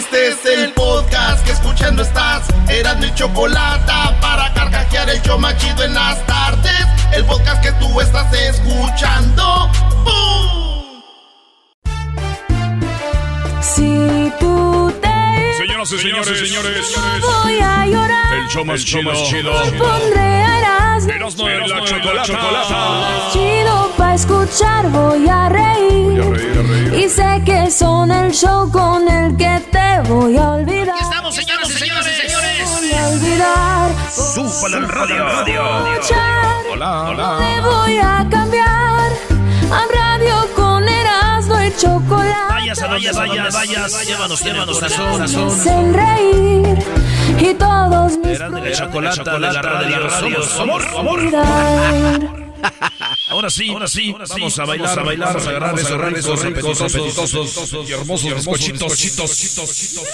Este es el podcast que escuchando estás. Eran mi chocolate para carcajear el yo machido en las tardes. El podcast que tú estás escuchando. ¡Bum! Si tú te Señoras y señores, señores, voy a llorar. el show más chido, Pondré Erasmo de la chocolata. chido pa' escuchar, voy a reír. Y sé que son el show con el que te voy a olvidar. Aquí estamos, señoras y señores, señores. Voy a olvidar. Súbale al radio. Escuchar. Hola, hola. Me voy a cambiar a radio con Erasmo y chocolate. Vayas a vayas, vayas, vayas. Llévanos, llévanos, corazón. hacen reír y todos mis Eran de la chocolata, de la radio. Somos amor, amor. olvidar. Ahora sí, ahora sí, vamos a bailar, a bailar, a agarrar esos ricos, ricos, apetitosos y hermosos bizcochitos.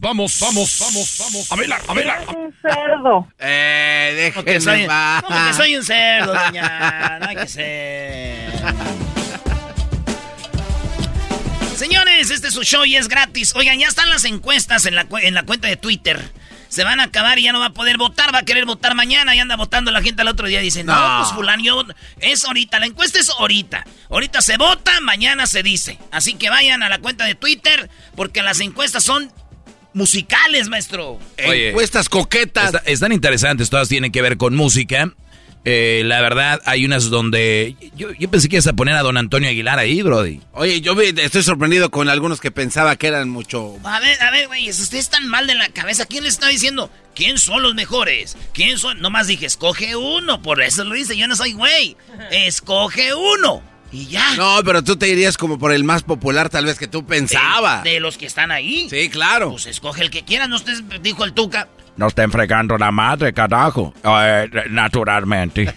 Vamos, vamos, vamos, vamos. A bailar, a bailar. Un cerdo. Eh, ¿Cómo que soy, déjenme que soy un cerdo, doña? No hay que ser. Señores, este es su show y es gratis. Oigan, ya están las encuestas en la, cu- en la cuenta de Twitter. Se van a acabar y ya no va a poder votar, va a querer votar mañana y anda votando la gente al otro día. Dice, no, No. pues fulano, yo- es ahorita, la encuesta es ahorita. Ahorita se vota, mañana se dice. Así que vayan a la cuenta de Twitter porque las encuestas son musicales, maestro. Oye, Encuestas coquetas. Está- están interesantes, todas tienen que ver con música. Eh, la verdad, hay unas donde. Yo, yo pensé que ibas a poner a don Antonio Aguilar ahí, Brody. Oye, yo estoy sorprendido con algunos que pensaba que eran mucho. A ver, a ver, güey, ustedes están mal de la cabeza. ¿Quién les está diciendo? ¿Quién son los mejores? ¿Quién son? Nomás dije, escoge uno, por eso lo hice. Yo no soy güey. Escoge uno. Y ya. No, pero tú te irías como por el más popular, tal vez que tú pensabas. De, de los que están ahí. Sí, claro. Pues escoge el que quieras, no usted dijo el Tuca. No estén fregando la madre, carajo. Eh, naturalmente.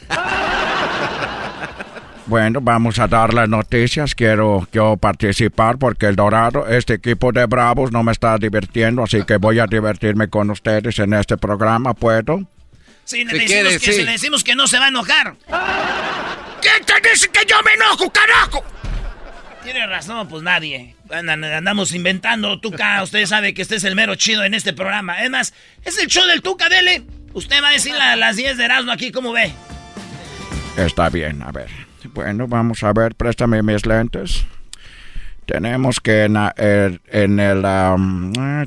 Bueno, vamos a dar las noticias. Quiero yo participar porque el Dorado, este equipo de Bravos, no me está divirtiendo, así que voy a divertirme con ustedes en este programa. ¿Puedo? Sí, le Si decimos quieres, que sí. si le decimos que no se va a enojar. ¿Quién te dice que yo me enojo, carajo? Tiene razón, pues nadie. Andamos inventando, Tuca. Usted sabe que este es el mero chido en este programa. Es más, es el show del Tuca, dele. Usted va a decir las 10 de Erasmo aquí, ¿cómo ve? Está bien, a ver. Bueno, vamos a ver, préstame mis lentes. Tenemos que en, la- el-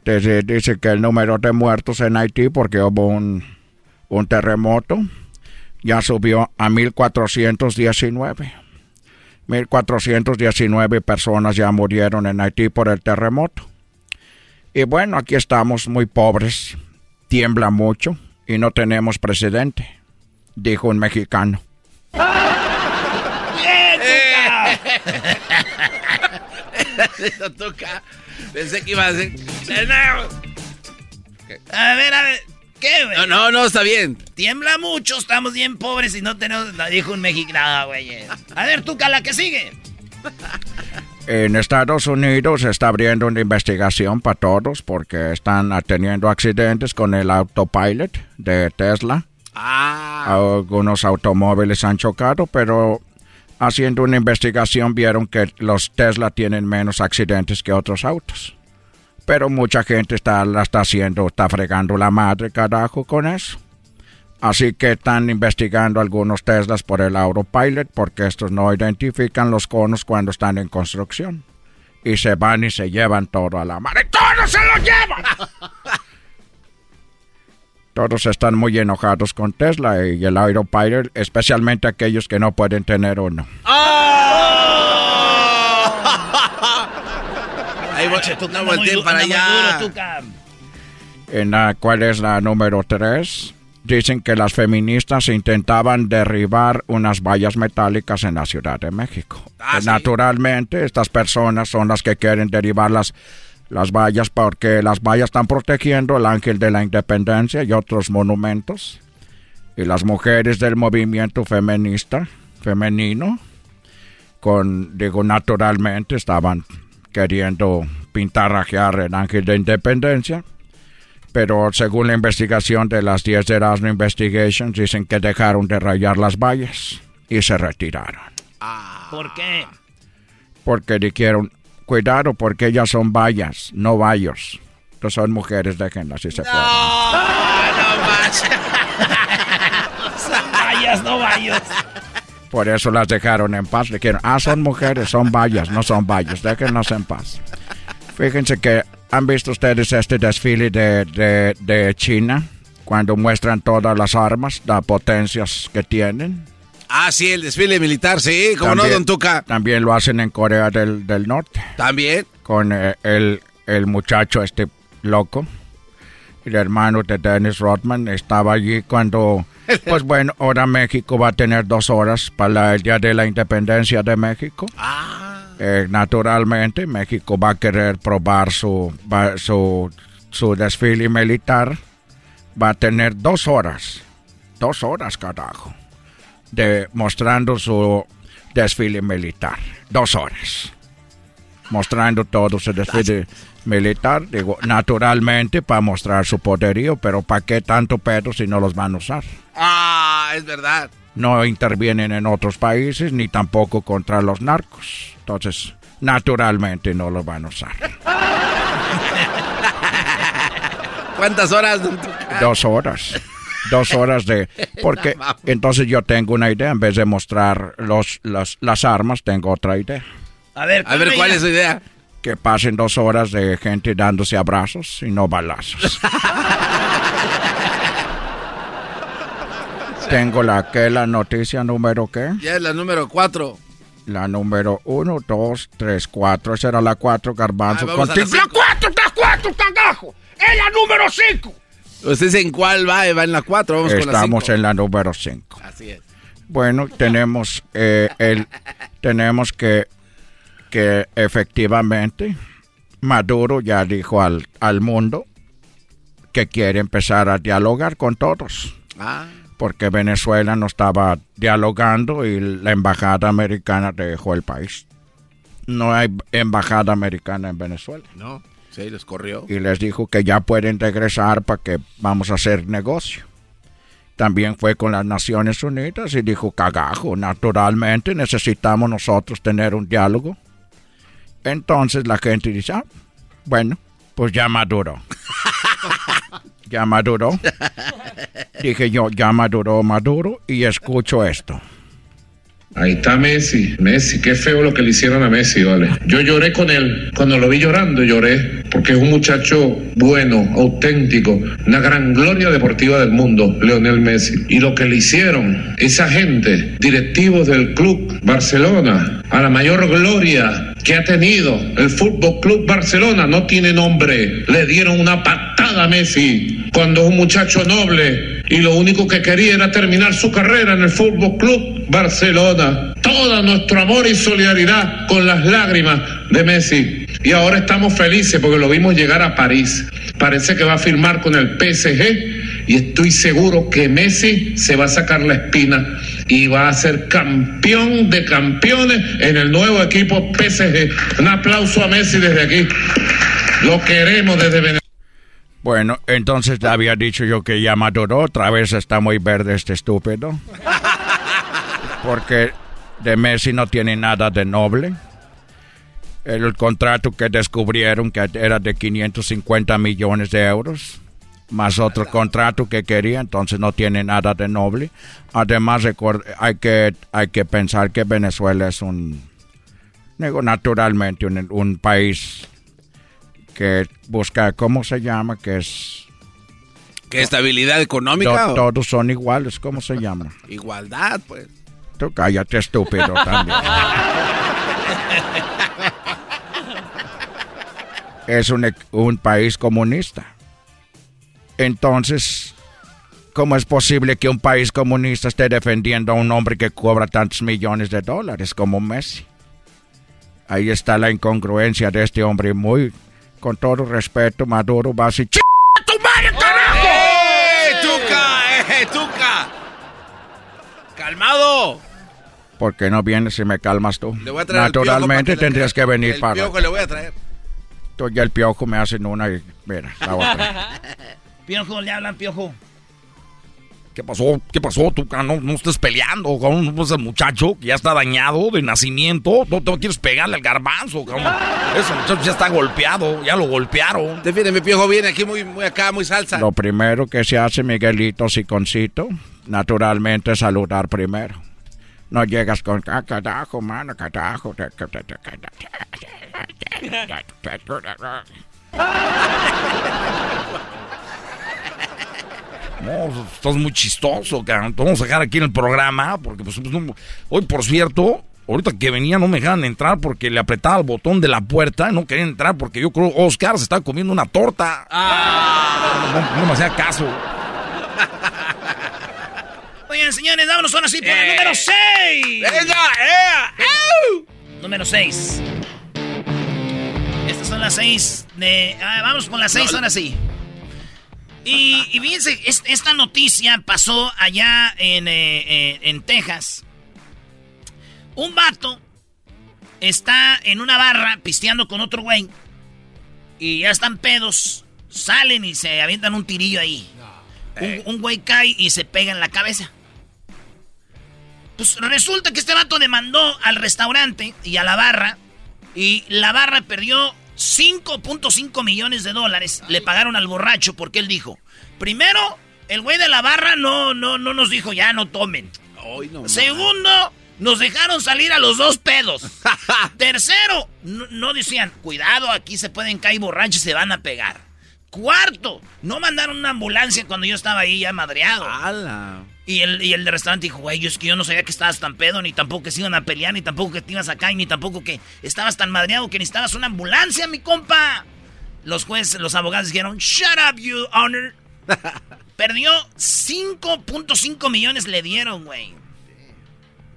se dice que el número de muertos en Haití, porque hubo un, un terremoto, ya subió a 1419. 1419 personas ya murieron en Haití por el terremoto. Y bueno, aquí estamos muy pobres, tiembla mucho y no tenemos presidente, dijo un mexicano. Pensé que iba a ser. A ver, a ver. ¿Qué, güey? No, no, no, está bien. Tiembla mucho, estamos bien pobres y no tenemos... no, Dijo un mexicano, güey. A ver, Tuca, la que sigue. En Estados Unidos se está abriendo una investigación para todos porque están teniendo accidentes con el autopilot de Tesla. Ah. Algunos automóviles han chocado, pero haciendo una investigación vieron que los Tesla tienen menos accidentes que otros autos. Pero mucha gente está, la está haciendo, está fregando la madre, carajo, con eso. Así que están investigando algunos Teslas por el autopilot porque estos no identifican los conos cuando están en construcción. Y se van y se llevan todo a la madre. ¡Todos se lo llevan! Todos están muy enojados con Tesla y el autopilot, especialmente aquellos que no pueden tener uno. Ahí no volteen para allá. duro. En la, ¿Cuál es la número 3? Dicen que las feministas intentaban derribar unas vallas metálicas en la Ciudad de México. Ah, sí. Naturalmente, estas personas son las que quieren derribar las, las vallas porque las vallas están protegiendo el ángel de la independencia y otros monumentos. Y las mujeres del movimiento feminista, femenino, con, digo, naturalmente estaban queriendo pintarrajear el ángel de independencia. Pero según la investigación de las 10 de Erasmo Investigations, dicen que dejaron de rayar las vallas y se retiraron. ¿Por qué? Porque dijeron, cuidado porque ellas son vallas, no vallos. No son mujeres, déjenlas si se pueden. no más. Vayas, no vayas. Por eso las dejaron en paz. Dijeron, ah, son mujeres, son vallas, no son vallos, déjenlas en paz. Fíjense que han visto ustedes este desfile de, de, de China, cuando muestran todas las armas, las potencias que tienen. Ah, sí, el desfile militar, sí, como no, Don Tuca. También lo hacen en Corea del, del Norte. También. Con eh, el, el muchacho este loco. El hermano de Dennis Rodman estaba allí cuando, pues bueno, ahora México va a tener dos horas para el Día de la Independencia de México. Ah. Eh, naturalmente, México va a querer probar su, va- su, su desfile militar. Va a tener dos horas, dos horas, carajo, de mostrando su desfile militar. Dos horas. Mostrando todo su desfile militar, digo, naturalmente para mostrar su poderío, pero ¿para qué tanto pedo si no los van a usar? Ah, es verdad. no intervienen en otros países ni tampoco contra los narcos. Entonces, naturalmente no lo van a usar. ¿Cuántas horas? Dos horas. Dos horas de... Porque entonces yo tengo una idea. En vez de mostrar los, las, las armas, tengo otra idea. A ver, A ver, ¿cuál es su idea? Que pasen dos horas de gente dándose abrazos y no balazos. tengo la que la noticia número qué? Ya es la número cuatro. La número uno, dos, tres, cuatro. Esa era la cuatro, garbanzo. Ah, vamos a la cinco. ¡Cuatro, está cuatro, cagajo! ¡Es la número cinco! ¿Usted en cuál va? Va en la cuatro, vamos con la Estamos cinco. en la número 5. Así es. Bueno, tenemos eh, el tenemos que que efectivamente Maduro ya dijo al, al mundo que quiere empezar a dialogar con todos, Ah, porque Venezuela no estaba dialogando y la embajada americana dejó el país. No hay embajada americana en Venezuela. no. Sí, los corrió. y les dijo que ya pueden regresar para que vamos a hacer negocio. También fue con las Naciones Unidas y dijo, cagajo, naturalmente necesitamos nosotros tener un diálogo. Entonces la gente dice, ah, bueno, pues ya maduró. ya maduró. Dije yo, ya maduró, maduro, y escucho esto. Ahí está Messi. Messi, qué feo lo que le hicieron a Messi, vale. Yo lloré con él. Cuando lo vi llorando, lloré. Porque es un muchacho bueno, auténtico. Una gran gloria deportiva del mundo, Leonel Messi. Y lo que le hicieron esa gente, directivos del club Barcelona, a la mayor gloria que ha tenido el Fútbol Club Barcelona, no tiene nombre. Le dieron una patada a Messi cuando es un muchacho noble y lo único que quería era terminar su carrera en el Fútbol Club Barcelona. Todo nuestro amor y solidaridad con las lágrimas de Messi. Y ahora estamos felices porque lo vimos llegar a París. Parece que va a firmar con el PSG y estoy seguro que Messi se va a sacar la espina y va a ser campeón de campeones en el nuevo equipo PSG. Un aplauso a Messi desde aquí. Lo queremos desde Venezuela. Bueno, entonces había dicho yo que ya maduró, otra vez está muy verde este estúpido. Porque de Messi no tiene nada de noble. El contrato que descubrieron que era de 550 millones de euros, más otro contrato que quería, entonces no tiene nada de noble. Además, hay que, hay que pensar que Venezuela es un, digo, naturalmente, un, un país que busca, ¿cómo se llama? Que es... ¿Qué estabilidad económica? to- todos son iguales, ¿cómo se llama? Igualdad, pues. Tú cállate, estúpido, también. es un, un país comunista. Entonces, ¿cómo es posible que un país comunista esté defendiendo a un hombre que cobra tantos millones de dólares como Messi? Ahí está la incongruencia de este hombre muy, con todo respeto, Maduro va a decir, "Ch- ¡Tu madre, carajo! ¡Eh, Tuca! ¡Eh, Tuca! ¡Calmado! ¿por qué no vienes y me calmas tú? Le voy a traer al piojo Naturalmente tendrías que venir el para... piojo le voy a traer. Tú y el piojo me hacen una y mira, la otra. Piojo, le hablan, piojo. ¿Qué pasó? ¿Qué pasó? Tú no, no estés peleando con ese muchacho que ya está dañado de nacimiento. No te quieres pegarle al garbanzo, cabrón. Ese muchacho ya está golpeado, ya lo golpearon. mi piojo viene aquí muy, muy acá, muy salsa. Lo primero que se hace, Miguelito Siconcito, naturalmente saludar primero. No llegas con ah, carajo, mano, carajo. No, estás muy chistoso, cabrón. Te vamos a dejar aquí en el programa, porque pues, hoy, por cierto, ahorita que venía no me dejaban entrar porque le apretaba el botón de la puerta y no quería entrar porque yo creo Oscar se estaba comiendo una torta. Ah. No, me hacía caso. Oigan, señores, vámonos ahora sí por el número 6. ¡Venga! Eh. Número 6. Estas son las 6 de... Ah, vamos con las 6 ahora sí. Y, fíjense, esta noticia pasó allá en, eh, eh, en Texas. Un vato está en una barra pisteando con otro güey. Y ya están pedos. Salen y se avientan un tirillo ahí. Un, güey cae y se pega en la cabeza. Pues resulta que este vato demandó al restaurante y a la barra. Y la barra perdió 5.5 millones de dólares le pagaron al borracho porque él dijo, primero, el güey de la barra no, no, no nos dijo ya no tomen. Segundo, nos dejaron salir a los dos pedos. Tercero, no, decían, cuidado, aquí se pueden caer borrachos y se van a pegar. Cuarto, no mandaron una ambulancia cuando yo estaba ahí ya madreado. Y el, y el de restaurante dijo, güey, es que yo no sabía que estabas tan pedo, ni tampoco que se iban a pelear, ni tampoco que te ibas a caer, ni tampoco que estabas tan madreado que necesitabas una ambulancia, mi compa. Los jueces, los abogados dijeron, shut up, you honor. Perdió 5.5 millones le dieron, güey.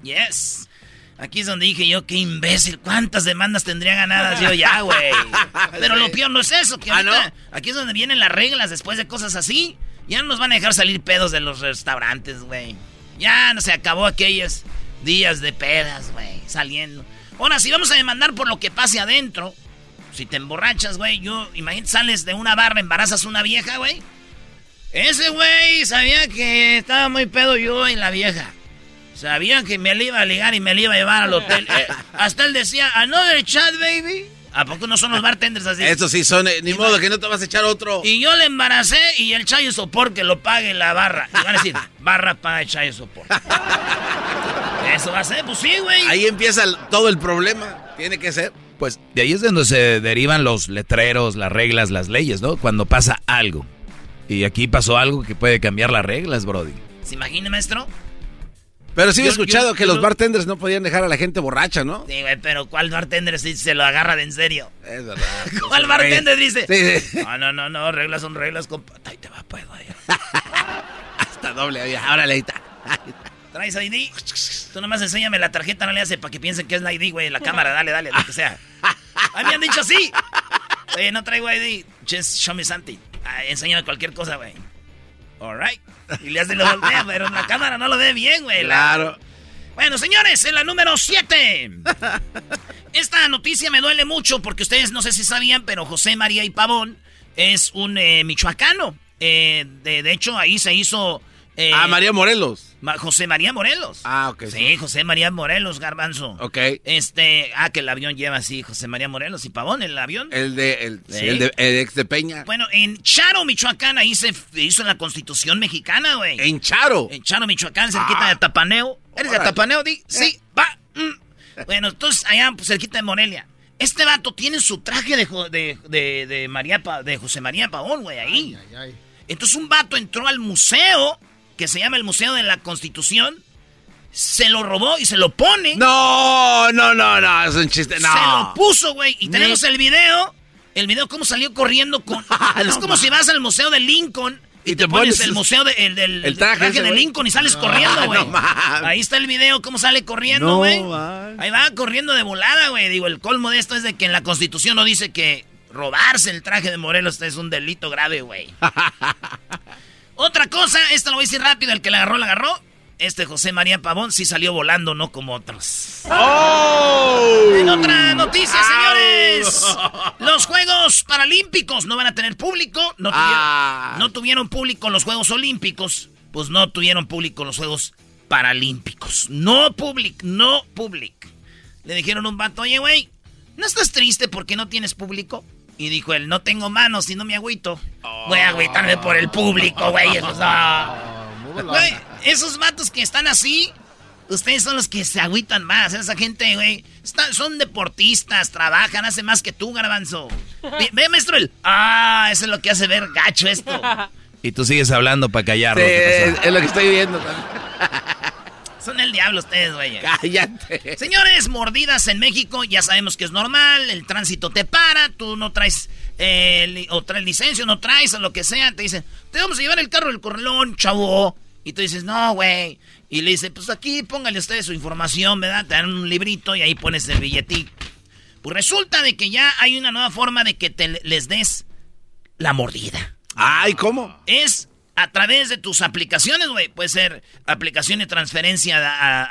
Yes. Aquí es donde dije yo, qué imbécil, ¿cuántas demandas tendría ganadas yo ya, güey? Pero lo peor no es eso, que ¿Ah, aquí es donde vienen las reglas después de cosas así. Ya no nos van a dejar salir pedos de los restaurantes, güey. Ya no se acabó aquellos días de pedas, güey, saliendo. Ahora, si vamos a demandar por lo que pase adentro, si te emborrachas, güey, yo, imagínate, sales de una barra, embarazas a una vieja, güey. Ese güey sabía que estaba muy pedo yo y la vieja. Sabía que me le iba a ligar y me le iba a llevar al hotel. Eh, hasta él decía, another chat, baby. ¿A poco no son los bartenders así? Eso sí son, eh, ni modo que no te vas a echar otro. Y yo le embaracé y el chayo sopor que lo pague la barra. Y van a decir, barra paga el chayo sopor. Eso va a ser, pues sí, güey. Ahí empieza todo el problema. Tiene que ser. Pues de ahí es donde se derivan los letreros, las reglas, las leyes, ¿no? Cuando pasa algo. Y aquí pasó algo que puede cambiar las reglas, Brody. ¿Se imagina, maestro? Pero sí he escuchado que los bartenders no podían dejar a la gente borracha, ¿no? Sí, güey, pero ¿cuál bartender si se lo agarra de en serio? Es verdad. ¿Cuál bartender dice? Sí, sí. No, no, no, no, reglas son reglas, compa. Ahí te va, pues, güey. Hasta doble, órale, ahí está. ¿Traes ID? Tú nomás enséñame la tarjeta, no le hace para que piensen que es la ID, güey, la cámara, dale, dale, lo que sea. A mí me han dicho así. Oye, no traigo ID. Just show me something. Ah, enséñame cualquier cosa, güey. Alright. Y le hace lo voltea, pero en la cámara no lo ve bien, güey. Claro. Bueno, señores, en la número 7. Esta noticia me duele mucho porque ustedes no sé si sabían, pero José María y Pavón es un eh, michoacano. Eh, de, de, hecho, ahí se hizo eh, ah, María Morelos. José María Morelos. Ah, ok. Sí, José María Morelos, Garbanzo. Ok. Este, ah, que el avión lleva así, José María Morelos y Pavón, el avión. El de, el, el, de, ex de Peña. Bueno, en Charo, Michoacán, ahí se hizo la Constitución Mexicana, güey. ¿En Charo? En Charo, Michoacán, cerquita ah. de Tapaneo. ¿Eres de Tapaneo, Di? Sí, eh. va. Mm. Bueno, entonces allá, pues, cerquita de Morelia. Este vato tiene su traje de, de, de, de María de José María Pavón, güey, ahí. Ay, ay, ay. Entonces un vato entró al museo que se llama el Museo de la Constitución, se lo robó y se lo pone. No, no, no, no, es un chiste, no. Se lo puso, güey. Y tenemos el video. El video cómo salió corriendo con... Ah, es como si vas al Museo de Lincoln y, te, pones, el museo de, el, del traje, de Lincoln y sales corriendo, güey. Ahí está el video, cómo sale corriendo, güey. Ahí va corriendo de volada, güey. Digo, el colmo de esto es de que en la Constitución no dice que robarse el traje de Morelos es un delito grave, güey. Otra cosa, esta lo voy a decir rápido, el que la agarró, la agarró. Este José María Pavón sí salió volando, no como otros. ¡Oh! En otra noticia, señores. Los Juegos Paralímpicos no van a tener público. No tuvieron, ah. no tuvieron público los Juegos Olímpicos pues no tuvieron público los Juegos Paralímpicos. No public, no public. Le dijeron a un vato, oye, güey, ¿no estás triste porque no tienes público? Y dijo él, no tengo manos y no me agüito. Voy a agüitarme por el público, güey. Güey, esos vatos que están así, ustedes son los que se agüitan más. Esa gente, güey, son deportistas, trabajan, hacen más que tú, garbanzo. Ve, maestro, el... Ah, eso es lo que hace ver gacho esto. Y tú sigues hablando para callarlo. Sí, es lo que estoy viendo. Son el diablo ustedes, güey. Cállate. Señores, mordidas en México, ya sabemos que es normal, el tránsito te para, tú no traes, eh, o traes licencia, no traes, o lo que sea, te dicen, te vamos a llevar el carro del correlón, chavo. Y tú dices, no, güey. Y le dice, pues aquí póngale ustedes su información, ¿verdad? Te dan un librito y ahí pones el billetito. Pues resulta de que ya hay una nueva forma de que te les des la mordida. Ay, ¿cómo? Es a través de tus aplicaciones, güey. Puede ser aplicación de transferencia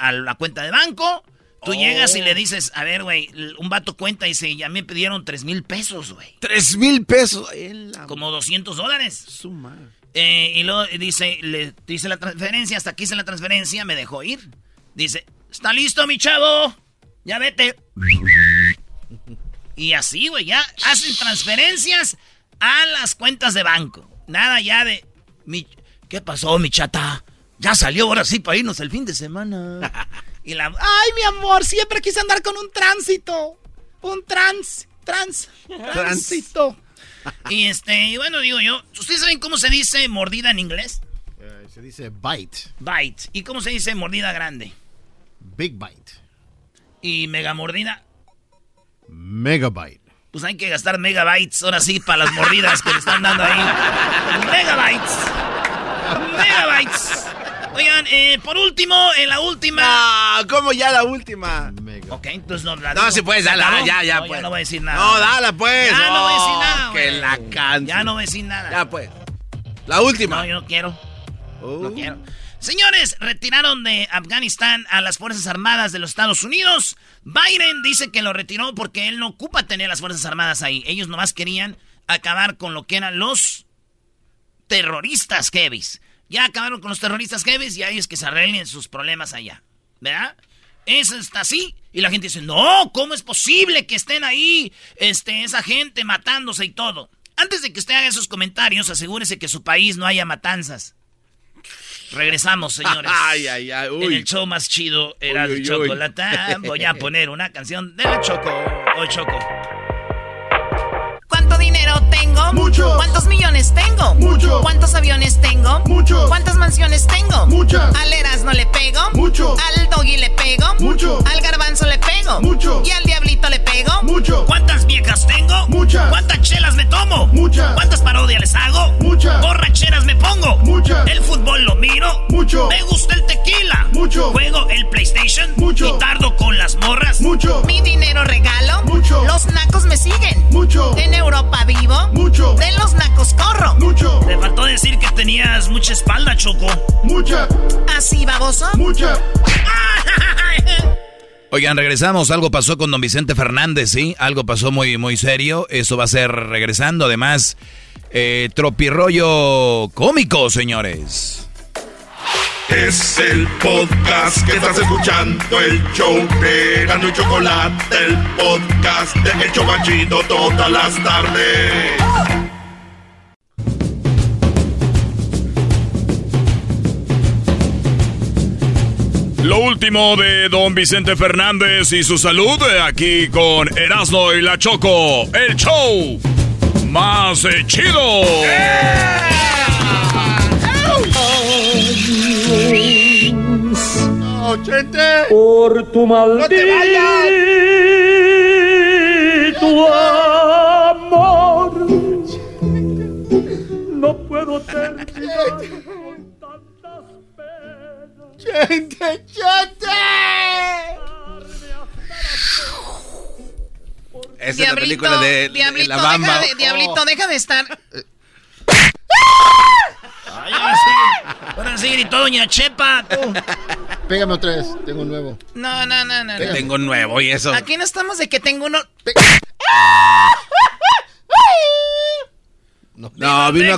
a, la cuenta de banco. Tú llegas y le oh. dices, a ver, güey, un vato cuenta y dice, ya me pidieron tres mil pesos, güey. ¿Tres mil pesos? Como 200 dólares. Suma. Eh, y luego dice, le dice la transferencia, hasta aquí hice la transferencia, me dejó ir. Dice, ¿está listo, mi chavo? Ya vete. Y así, güey, ya hacen transferencias a las cuentas de banco. Nada ya de, ¿Qué pasó, mi chata? Ya salió ahora sí para irnos el fin de semana. y la... Ay, mi amor, siempre quise andar con un tránsito. Un trans, trans, tránsito. y este, bueno, digo yo, ¿ustedes saben cómo se dice mordida en inglés? Eh, se dice bite. Bite. ¿Y cómo se dice mordida grande? Big bite. ¿Y mega mordida? Megabyte pues hay que gastar megabytes ahora sí para las mordidas que le están dando ahí. Megabytes. Megabytes. Oigan, eh, por último, en la última. No, ¿cómo ya la última? Ok, entonces no la No, si puedes, dala, ya, ya, no, pues. no voy a decir nada. No, dala, pues. Ya no, voy a decir nada. Que la canción. Ya no voy a decir nada. Ya, pues. La última. No, yo no quiero. No uh. quiero. Señores, retiraron de Afganistán a las Fuerzas Armadas de los Estados Unidos. Biden dice que lo retiró porque él no ocupa tener las Fuerzas Armadas ahí. Ellos nomás querían acabar con lo que eran los terroristas heavies. Ya acabaron con los terroristas heavies y ahí es que se arreglen sus problemas allá. ¿Verdad? Eso está así. Y la gente dice, no, ¿cómo es posible que estén ahí este, esa gente matándose y todo? Antes de que usted haga esos comentarios, asegúrese que su país no haya matanzas. Regresamos, señores. Ay, ay, ay. En el show más chido era el chocolate. Voy a poner una canción de la Choco. O Choco. ¿Cuánto dinero tengo? Mucho. ¿Cuántos millones tengo? Mucho. ¿Cuántos aviones tengo? Mucho. ¿Cuántas mansiones tengo? Muchas. Al no le pego? Mucho. Al Doggy le pego? Mucho. Al Garbanzo le pego? Mucho. ¿Y al Diablito le pego? Mucho. ¿Cuántas viejas tengo? Muchas. ¿Cuántas chelas me tomo? Muchas. ¿Cuántas parodias les hago? Muchas. ¿Borracheras me pongo? Muchas. ¿El fútbol lo miro? Mucho. ¿Me gusta el tequila? Mucho. ¿Juego el PlayStation? Mucho. ¿Y tardo con las morras? Mucho. ¿Mi dinero regalo? Mucho. ¿Los nacos me siguen? Mucho. ¿En Europa vivo? Mucho. ¿De los nacos corro? Mucho. Te faltó decir que tenías mucha espalda, Choco. Mucha. ¿Así, baboso? Mucha. Oigan, regresamos. Algo pasó con don Vicente Fernández, ¿sí? Algo pasó muy, muy serio. Eso va a ser regresando. Además, eh, tropirollo cómico, señores. Es el podcast que estás escuchando, el show de Gano y Chocolate, el podcast de El Chocachito todas las tardes. Lo último de don Vicente Fernández y su salud eh, aquí con Erasmo y la Choco, el show más eh, Por tu maldito amor, no puedo terminar. ¡Chente, chente! Esa es la película de, Diablito, la Bamba. Deja de, Diablito, deja de estar. Ay, ahora sí. Ahora sí gritó Doña Chepa. Tú. Pégame otra vez, tengo un nuevo. No, no, no, no. Que tengo un nuevo y eso. Aquí no estamos de que tengo uno. No, no, No, vino a,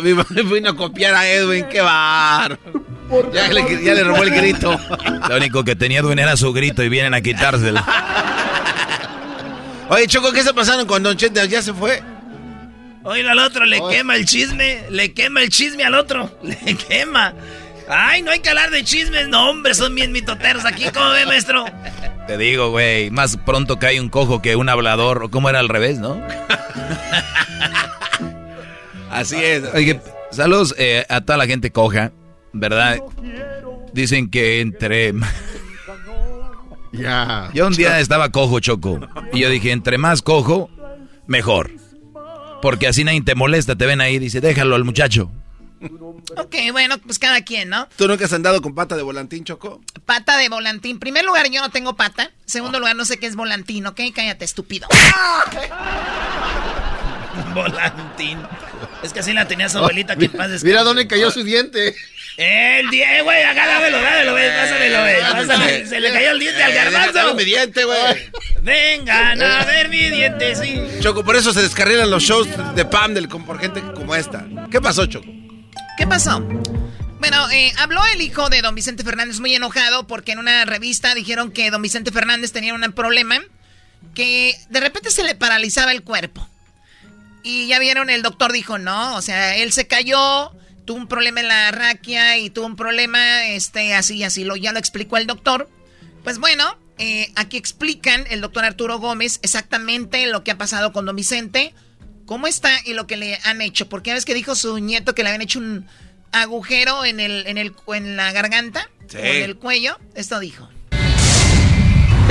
vino, vino, a copiar a Edwin, qué bar. Ya le, ya le robó el grito. Lo único que tenía Edwin era su grito y vienen a quitárselo. Oye, Choco, ¿qué se pasaron con Don Chente? ¿Ya se fue? Oye, al otro le quema el chisme, le quema el chisme al otro, le quema. Ay, no hay que hablar de chismes, no, hombre, son bien mitoteros aquí, ¿cómo ve, maestro? Te digo, güey, más pronto cae un cojo que un hablador, o cómo era al revés, ¿no? Así es. Oye, saludos eh, a toda la gente coja, ¿verdad? Dicen que entre... Ya. Yo un día estaba cojo, Choco, y yo dije, entre más cojo, mejor. Porque así nadie te molesta, te ven ahí, dice, déjalo al muchacho. Ok, bueno, pues cada quien, ¿no? ¿Tú nunca has andado con pata de volantín, Choco? Pata de volantín. primer lugar, yo no tengo pata. Segundo lugar, no sé qué es volantín, ¿ok? Cállate, estúpido. volantín. Es que así la tenía su abuelita que paz Mira dónde cayó su diente. El diente, güey, acá dámelo, dámelo, güey, pásamelo, güey. Se le cayó el diente al eh, garbanzo. mi diente, güey. Vengan a ver mi diente, sí. Choco, por eso se descarrilan los shows de Pam del, por gente como esta. ¿Qué pasó, Choco? ¿Qué pasó? Bueno, eh, habló el hijo de don Vicente Fernández muy enojado porque en una revista dijeron que don Vicente Fernández tenía un problema que de repente se le paralizaba el cuerpo. Y ya vieron, el doctor dijo, no, o sea, él se cayó, tuvo un problema en la raquia y tuvo un problema, este, así, así, lo, ya lo explicó el doctor. Pues bueno, eh, aquí explican el doctor Arturo Gómez exactamente lo que ha pasado con don Vicente, cómo está y lo que le han hecho. Porque ves que dijo su nieto que le habían hecho un agujero en, el, en, el, en la garganta, en el cuello. Esto dijo.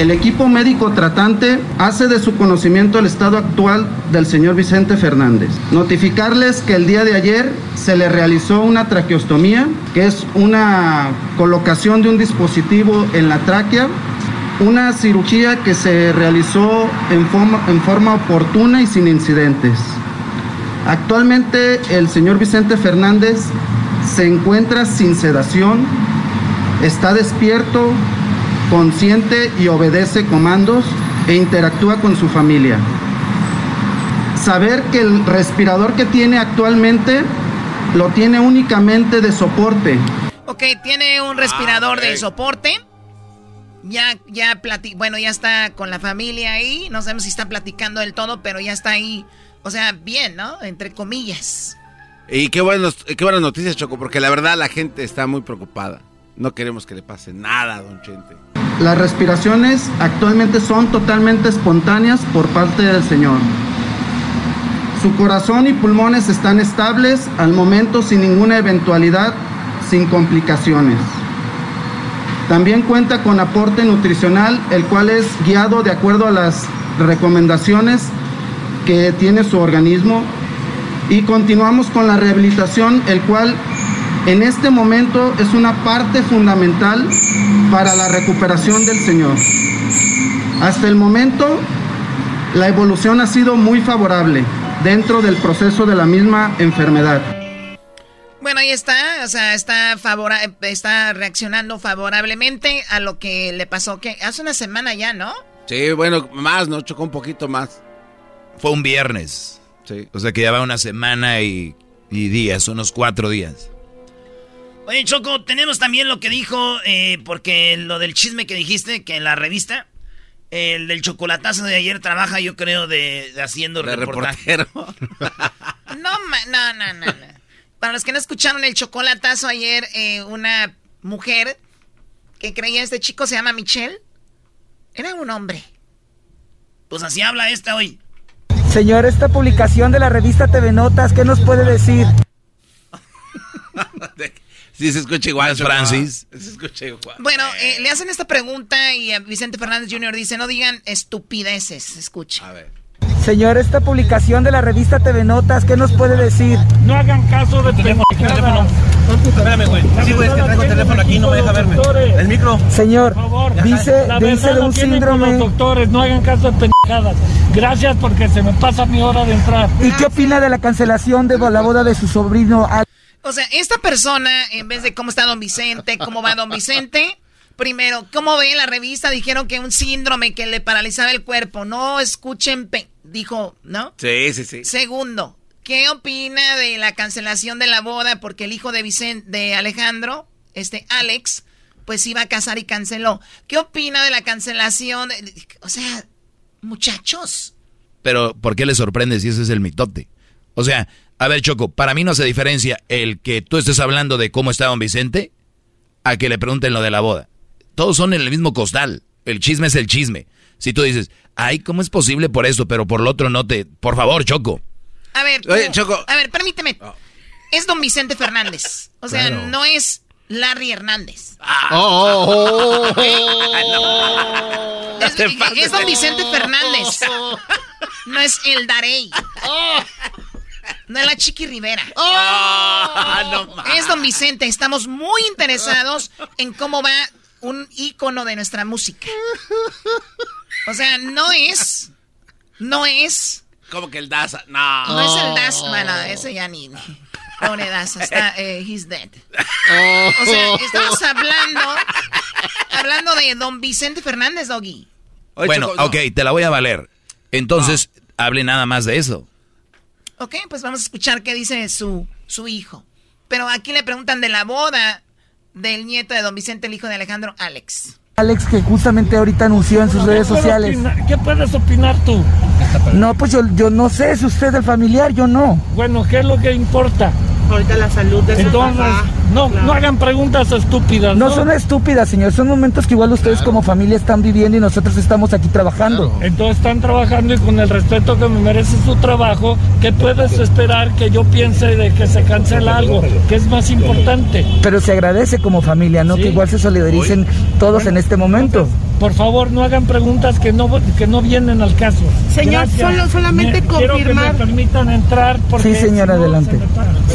El equipo médico tratante hace de su conocimiento el estado actual del señor Vicente Fernández. Notificarles que el día de ayer se le realizó una traqueostomía, que es una colocación de un dispositivo en la tráquea, una cirugía que se realizó en forma, en forma oportuna y sin incidentes. Actualmente el señor Vicente Fernández se encuentra sin sedación, está despierto, consciente y obedece comandos e interactúa con su familia. Saber que el respirador que tiene actualmente lo tiene únicamente de soporte. Ok, tiene un respirador de soporte. Ya, ya bueno, ya está con la familia ahí. No sabemos si está platicando del todo, pero ya está ahí. O sea, bien, ¿no? Entre comillas. Y qué, buenos, qué buenas noticias, Choco, porque la verdad la gente está muy preocupada. No queremos que le pase nada a don Chente. Las respiraciones actualmente son totalmente espontáneas por parte del Señor. Su corazón y pulmones están estables al momento sin ninguna eventualidad, sin complicaciones. También cuenta con aporte nutricional, el cual es guiado de acuerdo a las recomendaciones que tiene su organismo. Y continuamos con la rehabilitación, el cual en este momento es una parte fundamental para la recuperación del Señor. Hasta el momento, la evolución ha sido muy favorable dentro del proceso de la misma enfermedad. Bueno, ahí está, o sea, está, está reaccionando favorablemente a lo que le pasó, que hace una semana ya, ¿no? Sí, bueno, más, ¿no? Chocó un poquito más. Fue un viernes. Sí. O sea que ya va una semana y, y días, unos cuatro días. Oye, Choco, tenemos también lo que dijo, eh, porque lo del chisme que dijiste, que en la revista, el del chocolatazo de ayer trabaja, yo creo, de, haciendo de reportero. no, no, no, no, Para los que no escucharon el chocolatazo ayer, eh, una mujer que creía este chico se llama Michelle, era un hombre. Pues así habla esta hoy. Señor, esta publicación de la revista TV Notas, ¿qué nos puede decir? Sí, se escucha igual, Francis. Se escucha igual. Bueno, eh, le hacen esta pregunta y Vicente Fernández Jr. dice, no digan estupideces, escucha. A ver. Señor, esta publicación de la revista TV Notas, ¿qué nos puede decir? No hagan caso de teléfono. teléfono. Espérame, güey. Sí, güey, es que traigo el teléfono aquí, no me deja verme. El micro. Señor, dice, dice de un síndrome. Los doctores, no hagan caso de pendejadas. Gracias porque se me pasa mi hora de entrar. ¿Y qué opina de la cancelación de la boda de su sobrino? O sea, esta persona, en vez de cómo está don Vicente, cómo va don Vicente, primero, ¿cómo ve la revista? Dijeron que un síndrome que le paralizaba el cuerpo. No escuchen, dijo, ¿no? Sí, sí, sí. Segundo, ¿qué opina de la cancelación de la boda? Porque el hijo de Vicente, de Alejandro, este Alex, pues iba a casar y canceló. ¿Qué opina de la cancelación? O sea, muchachos. Pero, ¿por qué le sorprende si ese es el mitote? O sea, a ver, Choco, para mí no hace diferencia el que tú estés hablando de cómo está don Vicente a que le pregunten lo de la boda. Todos son en el mismo costal. El chisme es el chisme. Si tú dices, ay, ¿cómo es posible por eso, pero por lo otro no te... Por favor, Choco. A ver, Choco. A ver, permíteme. Oh. Es don Vicente Fernández. O sea, no es Larry Hernández. Ah. Oh, oh, es, es, don Vicente Fernández. No es el Darey. No es la Chiqui Rivera. es don Vicente. Estamos muy interesados en cómo va un ícono de nuestra música. O sea, no es. No es. Como que el Daza. No. No es el Daza. Bueno, ese ya ni. Pobre Daza. Está. Eh, he's dead. O sea, estamos hablando. Hablando de don Vicente Fernández, Doggy. Bueno, ok, te la voy a valer. Entonces, hable nada más de eso. Ok, pues vamos a escuchar qué dice su, su hijo. Pero aquí le preguntan de la boda del nieto de don Vicente, el hijo de Alejandro, Alex. Alex, que justamente ahorita anunció en sus redes sociales. ¿Qué puedes opinar tú? No, pues yo, yo no sé, si usted es el familiar, yo no. Bueno, ¿qué es lo que importa? Ahorita la salud de Entonces, no, no hagan preguntas estúpidas. No, son estúpidas, señor. Son momentos que igual ustedes como familia están viviendo y nosotros estamos aquí trabajando. Entonces están trabajando y con el respeto que me merece su trabajo, ¿qué puedes esperar que yo piense de que se cancela algo? que es más importante? Pero se agradece como familia, ¿no? Que igual se solidaricen todos en este momento. Por favor, no hagan preguntas que no, que no vienen al caso. Señor, solo, solamente confirmar. Quiero que me permitan entrar. sí, señor, adelante.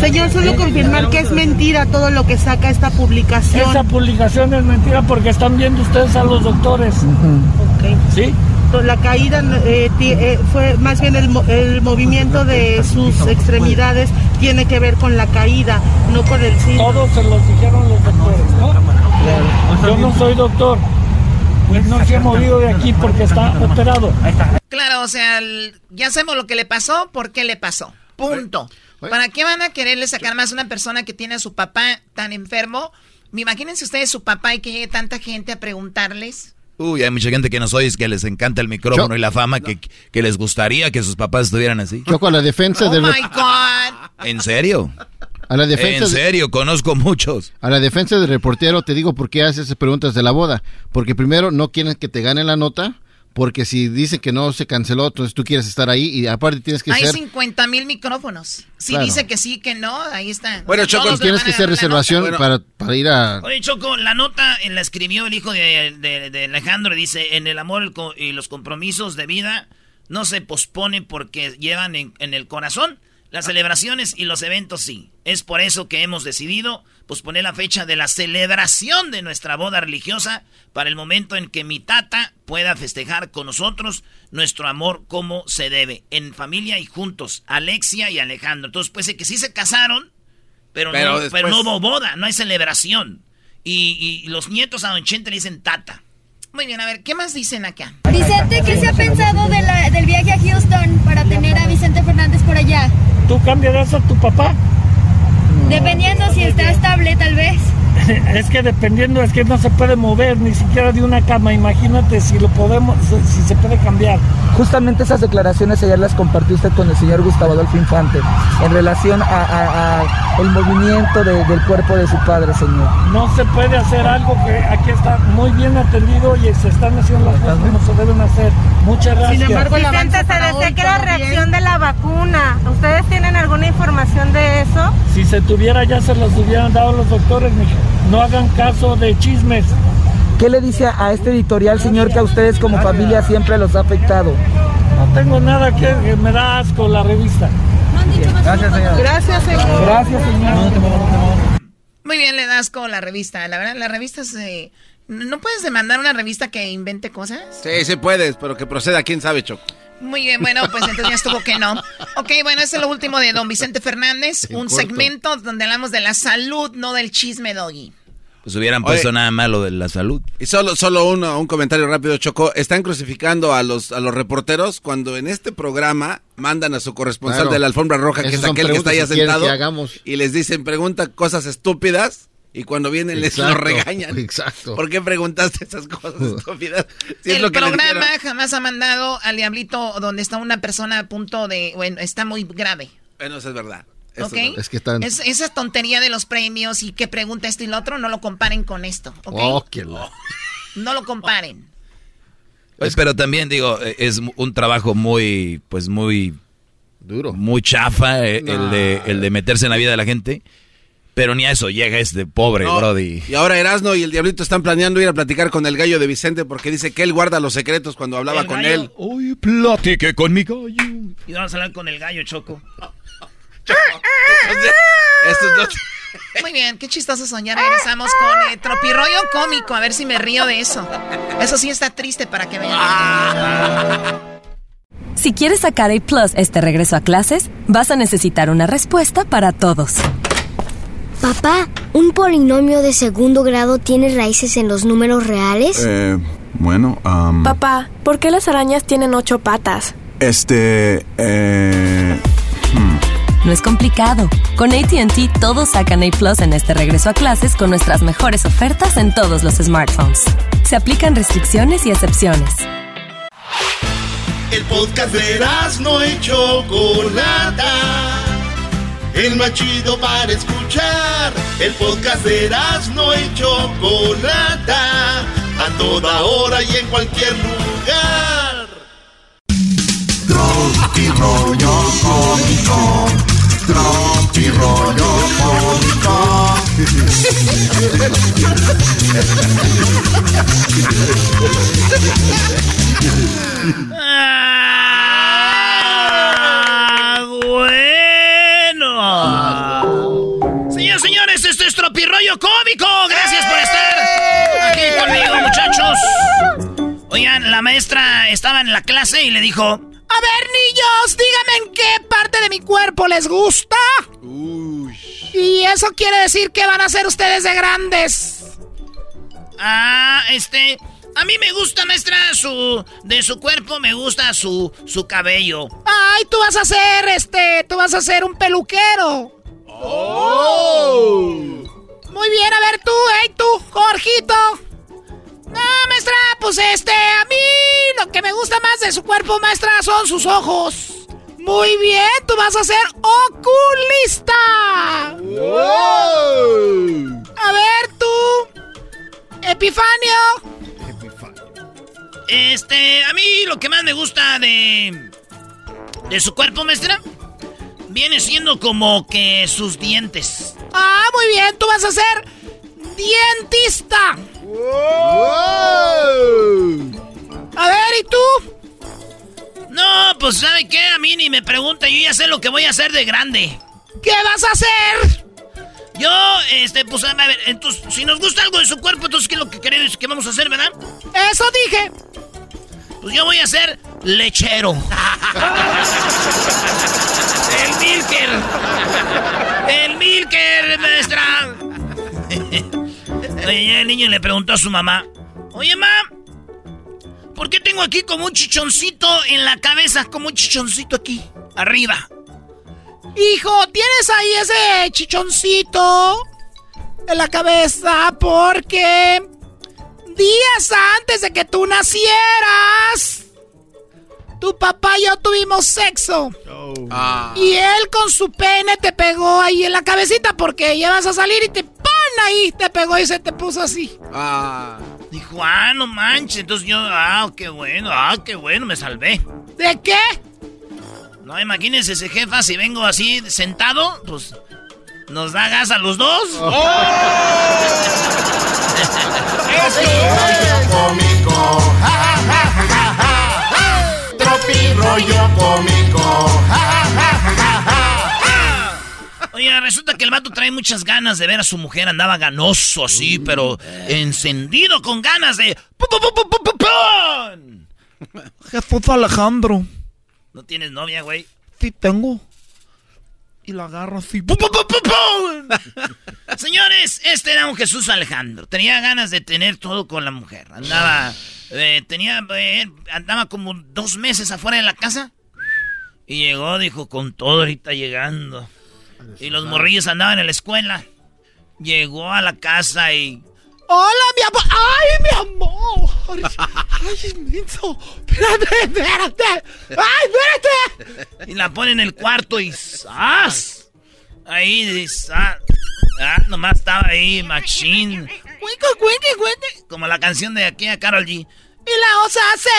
Señor, solo confirmar que es mentira todo lo que saca esta publicación. Esa publicación es mentira porque están viendo ustedes a los doctores. ¿Sí? La caída eh, eh, fue más bien el, el, movimiento de sus extremidades tiene que ver con la caída, no con el sí. Todos se los dijeron los doctores, ¿no? Yo no soy doctor. Pues no se ha movido de aquí porque está operado. Claro, o sea, ya sabemos lo que le pasó, por qué le pasó. Punto. ¿Para qué van a quererle sacar más a una persona que tiene a su papá tan enfermo? Imagínense ustedes su papá y que llegue tanta gente a preguntarles. Uy, hay mucha gente que nos oye que les encanta el micrófono y la fama, que, que, les gustaría que sus papás estuvieran así. Yo con la defensa oh de... my God. ¿En serio? A la defensa en serio, conozco muchos. A la defensa del reportero te digo por qué haces esas preguntas de la boda. Porque primero no quieren que te gane la nota porque si dice que no se canceló, entonces tú quieres estar ahí y aparte tienes que Hay ser... Hay 50 mil micrófonos. Si dice que sí, que no, ahí está. Bueno, Choco, tienes que hacer reservación para, para, ir a... Oye, Choco, la nota la escribió el hijo de, de, Alejandro y dice, en el amor y los compromisos de vida no se pospone porque llevan en, en el corazón. Las celebraciones y los eventos sí. Es por eso que hemos decidido posponer la fecha de la celebración de nuestra boda religiosa para el momento en que mi tata pueda festejar con nosotros nuestro amor como se debe, en familia y juntos, Alexia y Alejandro. Entonces puede ser que sí se casaron, pero, no, pero no hubo boda, no hay celebración. Y, los nietos a Don Chente le dicen tata. Muy bien, a ver, ¿qué más dicen acá? Vicente, ¿qué se ha pensado del viaje a Houston para tener a Vicente Fernández por allá? ¿Tú cambiarás a tu papá? Dependiendo si está estable, tal vez. Es que dependiendo, es que no se puede mover ni siquiera de una cama. Imagínate si lo podemos, si se puede cambiar. Justamente esas declaraciones ayer las compartió usted con el señor Gustavo Adolfo Infante en relación a, el movimiento del cuerpo de su padre, señor. No se puede hacer algo que aquí está muy bien atendido y se están haciendo las cosas como se deben hacer. Muchas gracias. Sin embargo, Vicente, se decía que la reacción de la vacuna. ¿Ustedes tienen alguna información de eso? Si se tuviera ya se las hubieran dado los doctores, mija. No hagan caso de chismes. ¿Qué le dice a este editorial, señor, que a ustedes como familia siempre los ha afectado? No tengo nada que, me da asco la revista. Gracias, señor. Gracias, señor. Gracias, señor. Muy bien, le das con la revista. La verdad, la revista se... ¿No puedes demandar una revista que invente cosas? Sí, sí puedes, pero que proceda, quién sabe, Choco. Muy bien, bueno, pues entonces ya estuvo que no. Ok, bueno, este es lo último de don Vicente Fernández, un segmento donde hablamos de la salud, no del chisme, Doggy. Pues hubieran puesto nada malo de la salud. Y solo, solo uno, un comentario rápido, Choco. Están crucificando a los, a los reporteros cuando en este programa mandan a su corresponsal Claro. de la alfombra roja, que es aquel que está ahí sentado, que y les dicen, pregunta cosas estúpidas, y cuando vienen les lo regañan. exacto. ¿Por qué preguntaste esas cosas estúpidas? Si es el lo que les programa jamás ha mandado al diablito donde está una persona a punto de... Bueno, está muy grave. Bueno, eso es verdad. Eso ¿Ok? es que están... Es- esa tontería de los premios y que pregunta esto y lo otro, no lo comparen con esto, ¿ok? Oh, qué la- No lo comparen. Pues, pero también digo, eh, es un trabajo muy, pues muy duro, muy chafa eh, el de el de meterse en la vida de la gente. Pero ni a eso llega este pobre No, Brody. Y ahora Erasno y el Diablito están planeando ir a platicar con el gallo de Vicente porque dice que él guarda los secretos cuando hablaba El con gallo. él. Oye, platique con mi gallo. Y vamos a hablar con el gallo, Choco. Estos dos- Muy bien, qué chistoso soñar. Regresamos con eh, tropirollo cómico, a ver si me río de eso. Eso sí está triste para que vean. Si quieres sacar A Plus este regreso a clases, vas a necesitar una respuesta para todos. Papá, ¿un polinomio de segundo grado tiene raíces en los números reales? Eh, bueno, am, Papá, ¿por qué las arañas tienen ocho patas? este, eh, No es complicado. Con ATT todos sacan A Plus en este regreso a clases con nuestras mejores ofertas en todos los smartphones. Se aplican restricciones y excepciones. El podcast de no y Chocolata. El más chido para escuchar. El podcast de no y Chocolata. A toda hora y en cualquier lugar. Tropi rollo cómico. Tropi rollo cómico. Cómico. Gracias por estar aquí conmigo, muchachos. Oigan, la maestra estaba en la clase y le dijo... A ver, niños, díganme en qué parte de mi cuerpo les gusta. Y eso quiere decir que van a ser ustedes de grandes. Ah, este... A mí me gusta, maestra, su... De su cuerpo me gusta su... Su cabello. Ay, tú vas a ser, este, tú vas a ser un peluquero. Oh. Muy bien, a ver tú, hey tú, Jorgito. No, maestra, pues este, a mí lo que me gusta más de su cuerpo, maestra, son sus ojos. Muy bien, tú vas a ser oculista. A ver tú, Epifanio. Este, a mí lo que más me gusta de... De su cuerpo, maestra... Viene siendo como que sus dientes. Ah, muy bien, tú vas a ser dientista. A ver, ¿y tú? No, pues ¿sabe qué? A mí ni me pregunta, yo ya sé lo que voy a hacer de grande. ¿Qué vas a hacer? Yo, este, pues a ver, entonces, si nos gusta algo de su cuerpo, entonces, ¿qué es lo que queremos que vamos a hacer, verdad? Eso dije. Pues yo voy a ser lechero. El Milker. El Milker, maestra. Oye, el niño le preguntó a su mamá. Oye, ma, ¿por qué tengo aquí como un chichoncito en la cabeza? Como un chichoncito aquí, arriba. Hijo, tienes ahí ese chichoncito en la cabeza porque días antes de que tú nacieras, tu papá y yo tuvimos sexo. Y él con su pene te pegó ahí en la cabecita porque ya vas a salir y te pon ahí, te pegó y se te puso así. Ah. Dijo, ah, no manches. Entonces yo, ah, qué bueno, ah, qué bueno, me salvé. ¿De qué? No, imagínense ese jefa, si vengo así sentado, pues nos da gas a los dos. rollo cómico. Ja, ja, ja, ja, ja. Tropi rollo cómico. Ja, ja, ja, ja. Oye, resulta que el vato trae muchas ganas de ver a su mujer, andaba ganoso así, pero encendido con ganas de... Jesús Alejandro. ¿No tienes novia, güey? Sí tengo. Y la agarra así. ¡pum, pum, pum, pum, pum! Señores, este era un Jesús Alejandro. Tenía ganas de tener todo con la mujer. Andaba, eh, tenía, eh, andaba como dos meses afuera de la casa. Y llegó, dijo, con todo ahorita llegando. Y los morrillos andaban en la escuela. Llegó a la casa y... Hola, mi amor. Ay, mi amor. Ay, inmenso. Espérate, espérate. Ay, espérate. Y la pone en el cuarto y ¡zas! Ahí, ¡zas! Ah, nomás estaba ahí, machín. Cuico, cuique, cuique. Como la canción de aquí a Carol G. Y la osa hace.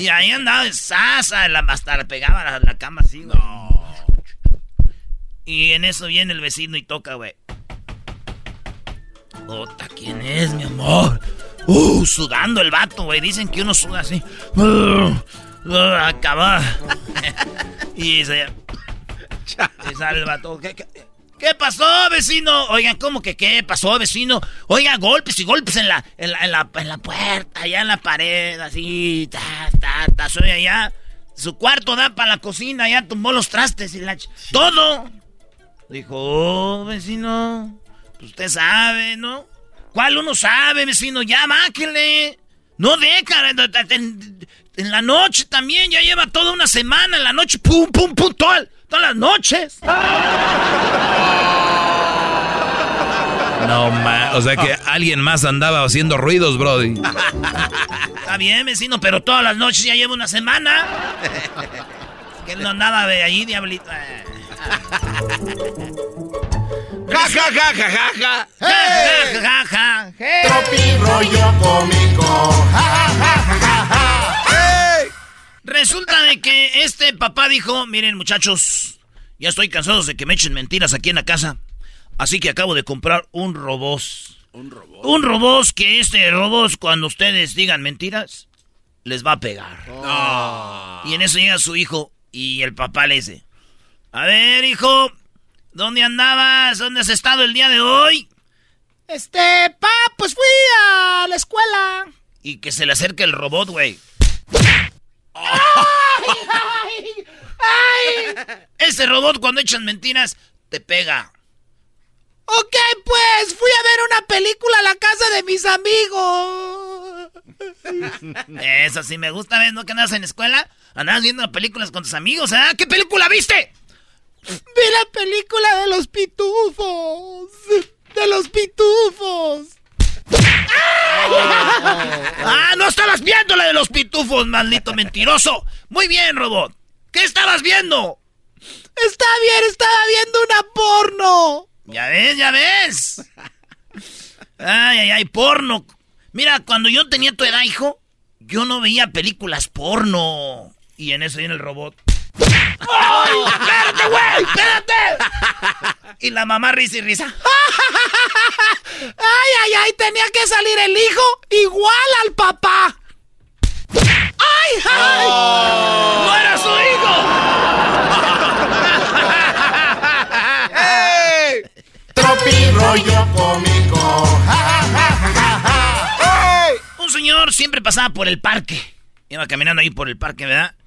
Y ahí andaba sasa, la, hasta le pegaba la, la cama así, güey. Y en eso viene el vecino y toca, güey. Ota, ¿quién es, mi amor? Uh, sudando el vato, güey. Dicen que uno suda así. Uh, uh, acaba. y se... y sale el vato. ¿Qué, qué, qué pasó, vecino? Oigan, ¿cómo que qué pasó, vecino? Oiga, golpes y golpes en la, en la, en la, en la puerta, allá en la pared, así, ta, ta, ta, soy allá. Su cuarto da para la cocina, ya tumbó los trastes y la... ch- Todo. Dijo, oh, vecino, pues usted sabe, ¿no? ¿Cuál uno sabe, vecino? Ya, máquele. No deja, en, en la noche también, ya lleva toda una semana, en la noche, pum, pum, pum, todas, todas las noches. No, ma. O sea que alguien más andaba haciendo ruidos, Brody. Está bien, vecino, pero todas las noches ya lleva una semana. Que él no andaba de ahí, diablito. Ja, ja, ja, ja, ja, ja. Ja, ja, ja, ja. Tropi rollo cómico. Ja, ja, ja, ja, ja, ja. Resulta de que este papá dijo, miren muchachos, ya estoy cansado de que me echen mentiras aquí en la casa. Así que acabo de comprar un robot. Un robot. Un robot que este robot cuando ustedes digan mentiras, les va a pegar. Y en eso llega su hijo y el papá le dice, a ver hijo, ¿dónde andabas? ¿Dónde has estado el día de hoy? Este, pa, pues fui a la escuela. Y que se le acerque el robot, güey. ¡Ay, ay, ay! Ese robot cuando echan mentiras, te pega. Ok, pues fui a ver una película a la casa de mis amigos. Eso sí me gusta, ¿ves? ¿No que andas en la escuela? Andabas viendo películas con tus amigos, ¿ah? ¿Qué película viste? Vi la película de los pitufos. De los pitufos. ¡Ah, no estabas viendo la de los pitufos, maldito mentiroso! Muy bien, robot. ¿Qué estabas viendo? Está bien, estaba viendo una porno. Ya ves, ya ves. Ay, ay, ay, porno. Mira, cuando yo tenía tu edad, hijo, yo no veía películas porno. Y en eso viene el robot. ¡Ay, espérate, güey! ¡Espérate! Y la mamá risa y risa. Ay, ay, ay, tenía que salir el hijo igual al papá. ¡Ay, ay! ¡No era su hijo! ¡Ey! Tropi rollo cómico. Ja, ja, ja, ja, ja, ja. ¡Ey! Un señor siempre pasaba por el parque. Iba caminando ahí por el parque, ¿verdad?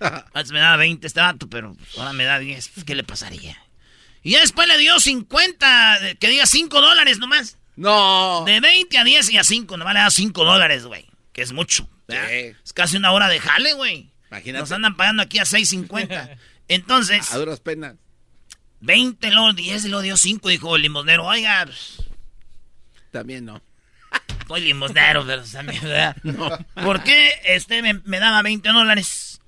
Antes me daba 20 este vato, pero ahora me da 10. Pues, ¿Qué le pasaría? Y ya después le dio 50, eh, que diga 5 dólares nomás. No. De 20 a 10 y a 5, nomás le da 5 dólares, güey. Que es mucho. ¿verdad? Es casi una hora de jale, güey. Imagínate. Nos andan pagando aquí a 6.50. Entonces, A duras penas. 20, luego 10 y luego dio 5, dijo el limosnero. Oiga, pues, También no. soy limosnero, pero también, ¿verdad? ¿Por qué este me, me daba 20 dólares?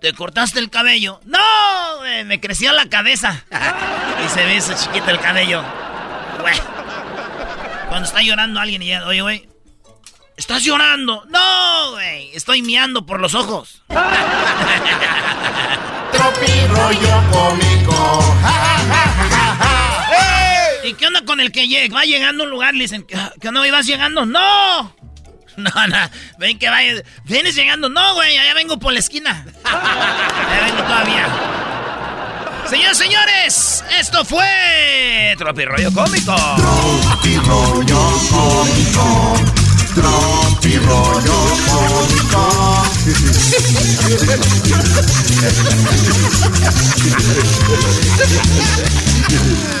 ¿te cortaste el cabello? No, güey, me creció la cabeza. y se ve ese chiquito el cabello. Güey. Cuando está llorando alguien y ya, oye, güey, ¿estás llorando? No, güey, estoy miando por los ojos. Tropi rollo cómico. ¿Y qué onda con el que llega? Va llegando a un lugar le dicen, ¿qué onda? ¿Vas llegando? ¡No! No, no, ven que vaya. ¿Vienes llegando? No, güey, allá vengo por la esquina. Allá vengo todavía. Señores, señores, esto fue Tropi Rollo Cómico. Tropi rollo cómico. Tropi rollo cómico.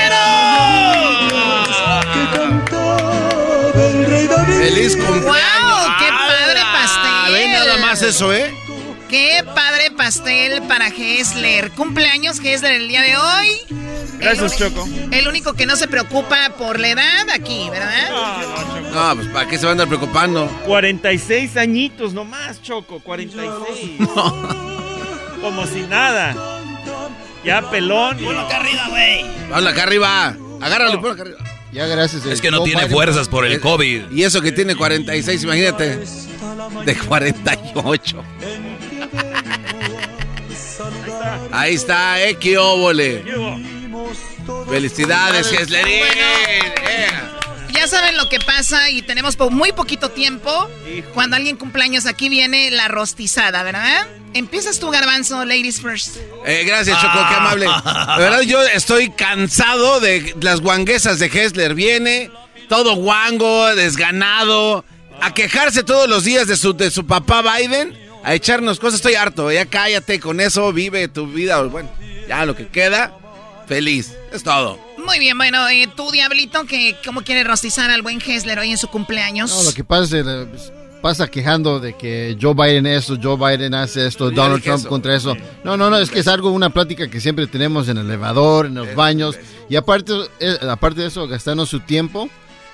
Eso, ¿eh? ¡Qué padre pastel para Hessler! Cumpleaños Hessler el día de hoy. Gracias, El Choco. El único que no se preocupa por la edad aquí, ¿verdad? No, pues ¿para qué se van a andar preocupando? 46 añitos nomás, Choco. 46. Como si nada. Ya pelón. Ponlo acá arriba, güey. Habla acá arriba. Agárralo, ponlo acá arriba. Ya gracias. Es que no tiene fuerzas por el COVID. Y eso que tiene 46, imagínate. De 48. Ahí está, eh, qué óvole. Felicidades, Heslerín. Ya saben lo que pasa y tenemos muy poquito tiempo. Cuando alguien cumpleaños aquí viene la rostizada, ¿verdad? Empiezas tú, Garbanzo, ladies first. Eh, gracias, Choco, qué amable. De verdad, yo estoy cansado de las guanguesas de Hessler. Viene todo guango, desganado, a quejarse todos los días de su, de su papá Biden, a echarnos cosas. Estoy harto, ya cállate con eso, vive tu vida. Bueno, ya lo que queda, feliz. Es todo. Muy bien, bueno, eh, tú, Diablito, que ¿cómo quieres rostizar al buen Hessler hoy en su cumpleaños? No, lo que pasa es que eh, pasa quejando de que Joe Biden esto, Joe Biden hace esto, Donald Trump eso. contra eso. No, no, no, es que es algo, una plática que siempre tenemos en el elevador, en los baños. Y aparte, eh, aparte de eso, gastando su tiempo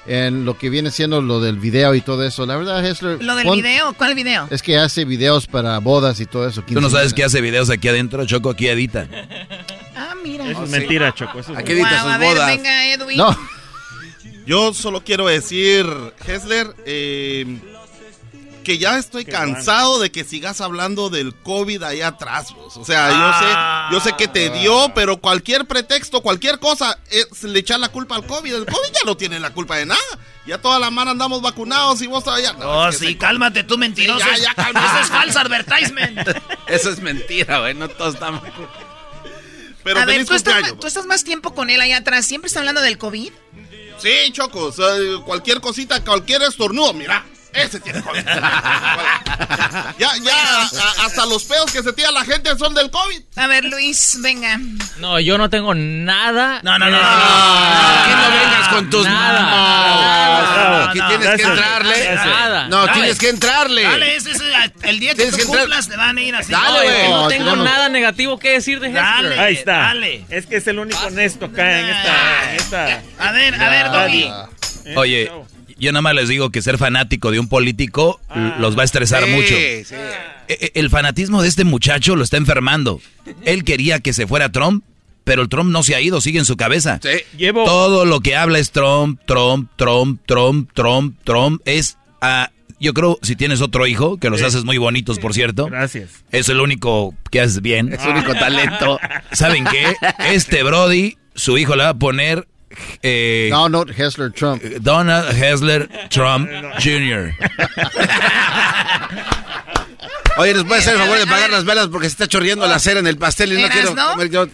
en lo que viene siendo lo del video y todo eso. La verdad, Hessler... ¿Lo del pon- video? ¿Cuál video? Es que hace videos para bodas y todo eso. Tú no sabes que hace videos aquí adentro, Choco, aquí edita. Ah, mira. Eso es mentira, Choco. Eso es Aquí edita sus a ver, bodas. venga, Edwin. No. Yo solo quiero decir, Hessler, eh, que ya estoy cansado de que sigas hablando del COVID ahí atrás. vos. O sea, Ah. yo sé, yo sé que te dio, pero cualquier pretexto, cualquier cosa, es le echar la culpa al COVID. El COVID ya no tiene la culpa de nada. Ya toda la mano andamos vacunados y vos todavía. No, Oh, es que sí, cálmate tú, mentiroso. Sí, ya. Eso es falso advertisement. Eso es mentira, güey. No todos estamos. Pero a ver, ¿tú estás, tú estás más tiempo con él allá atrás. ¿Siempre está hablando del COVID? Sí, Choco, o sea, cualquier cosita, cualquier estornudo, mira. Ese tiene COVID. ya, ya, a- hasta los pedos que se tira la gente son del COVID. A ver, Luis, venga. No, yo no tengo nada. No, no, no. Aquí no vengas con tus Nada. No, Aquí no, tienes que entrarle. Nada. No, tienes que entrarle. Dale, ese es el día que tú cumplas, te van a ir así. Dale, No, güey. no No, tengo nada negativo que decir de Dale. Ahí está. Dale. Es que es el único honesto acá en esta. En esta A ver, a ver, Doggy. Oye, este. Yo nada más les digo que ser fanático de un político l- los va a estresar Sí, mucho. sí. E- e- El fanatismo de este muchacho lo está enfermando. Él quería que se fuera Trump, pero el Trump no se ha ido, sigue en su cabeza. Sí. Llevo. Todo lo que habla es Trump, Trump, Trump, Trump, Trump, Trump. Es, ah, Yo creo, si tienes otro hijo, que los haces muy bonitos, por cierto. Gracias. Es el único que haces bien. Es su único talento. ¿Saben qué? Este Brody, su hijo le va a poner... Eh, Donald Hessler Trump. Donald Hessler Trump Jr. Oye, ¿nos puede hacer el favor de pagar las velas porque se está chorreando la cera en el pastel y no ¿Eras, quiero no? comer yo?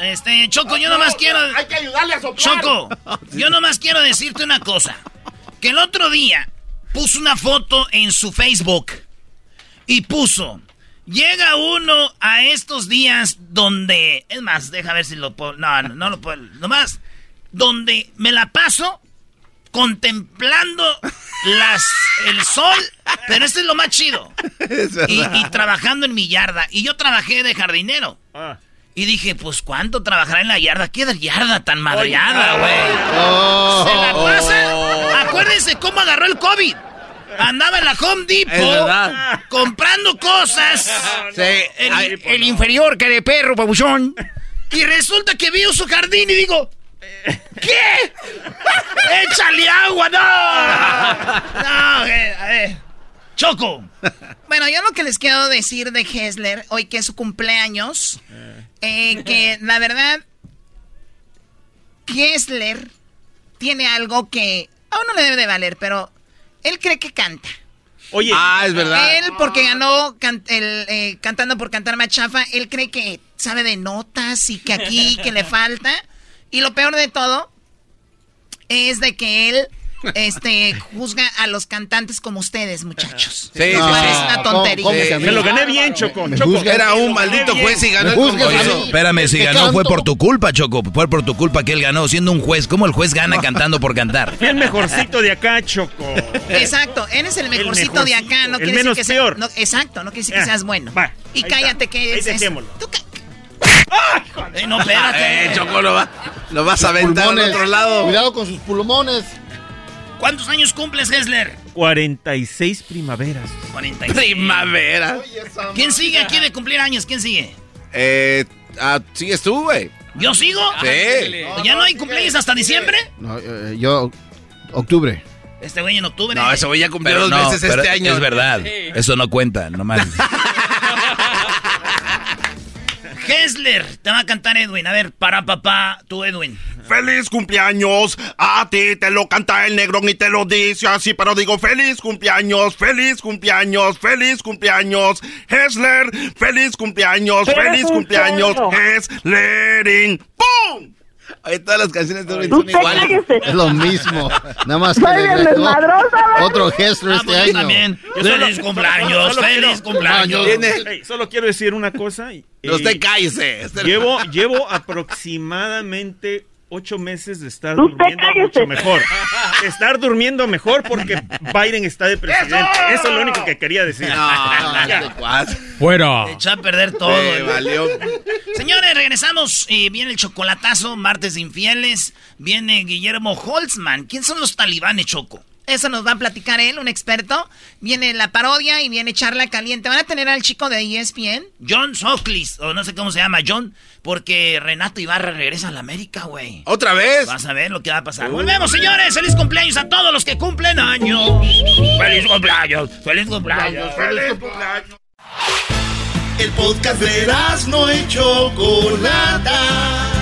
Este, Choco, yo nomás quiero. Hay que ayudarle a soplar. Choco, yo nomás quiero decirte una cosa. Que el otro día puso una foto en su Facebook y puso. Llega uno a estos días donde. Es más, deja ver si lo puedo. No, no, no lo puedo. Nomás. Donde me la paso contemplando las, el sol. Pero este es lo más chido. Y, y trabajando en mi yarda. Y yo trabajé de jardinero. Y dije, pues, ¿cuánto trabajará en la yarda? ¿Qué yarda tan madreada, güey? Se la pasa. Acuérdense cómo agarró el COVID. Andaba en la Home Depot comprando cosas. Sí. El, Ay, el inferior que de perro, pabuchón. Y resulta que vio su jardín y digo, ¿qué? ¡Échale agua, no! No, eh, a ver. Choco. Bueno, yo lo que les quiero decir de Hessler, hoy que es su cumpleaños, eh, que la verdad, Hessler tiene algo que a uno le debe de valer, pero él cree que canta. Oye. Ah, es verdad. Él, porque ganó can- el, eh, cantando por cantar machafa, él cree que sabe de notas y que aquí, que le falta. Y lo peor de todo es de que él este, juzga a los cantantes como ustedes, muchachos. Sí, sí. es una ¿Cómo- tontería. cómo? Me lo gané bien, Choco. Me Choco. Era un maldito juez y ganó el Oye, espérame, si ganó fue por tu culpa, Choco. Fue por tu culpa que él ganó, siendo un juez. ¿Cómo el juez gana cantando por cantar? Fui el mejorcito de acá, Choco. Exacto, eres el mejorcito de acá, no el quiere menos decir que peor. sea- no, exacto, no quiere decir que Ya, seas bueno. va, y cállate está. que Ahí es. Tú ca- Eh, no, espérate. Eh, Choco, lo, va, lo vas a aventar al otro lado. Cuidado con sus pulmones. ¿Cuántos años cumples, Hessler? 46 primaveras. 46. Primavera. ¿Quién sigue aquí de cumplir años? ¿Quién sigue? Eh, ah, sigues tú, güey. ¿Yo sigo? Sí. ¿Ya no hay cumpleaños hasta diciembre? No, eh, yo, octubre. Este güey en octubre. No, ese güey ya cumplió dos no, veces este año. Es verdad. Eso no cuenta, nomás. Hessler, te va a cantar Edwin. A ver, para papá, tú Edwin. Feliz cumpleaños, a ti te lo canta el negro y te lo dice así, pero digo feliz cumpleaños, feliz cumpleaños, feliz cumpleaños, Hessler, feliz cumpleaños, feliz cumpleaños, Hesslerin, ¡pum! Oye, todas las canciones de son iguales. Es lo mismo. Nada más que le otro Hessler Ah, este pues año. también. Yo solo- Feliz cumpleaños, solo feliz quiero- cumpleaños. Tiene- Ey, solo quiero decir una cosa. y- No, usted cállese. Llevo, llevo aproximadamente ocho meses de estar Usted durmiendo cállese. mucho mejor. Estar durmiendo mejor porque Biden está de presidente. Eso es lo único que quería decir. No. Te echó a perder todo. Eh. valió. Señores, regresamos. viene el chocolatazo, martes de infieles. Viene Guillermo Holtzman. ¿Quién son los talibanes, Choco? Eso nos va a platicar él, un experto. Viene la parodia y viene charla caliente. Van a tener al chico de ESPN. John Soclis, o no sé cómo se llama, John, porque Renato Ibarra regresa a la América, güey. ¿Otra vez? Vas a ver lo que va a pasar. Volvemos, señores. Feliz cumpleaños a todos los que cumplen años. Feliz cumpleaños, feliz cumpleaños, feliz cumpleaños. El podcast de no y Chocolata.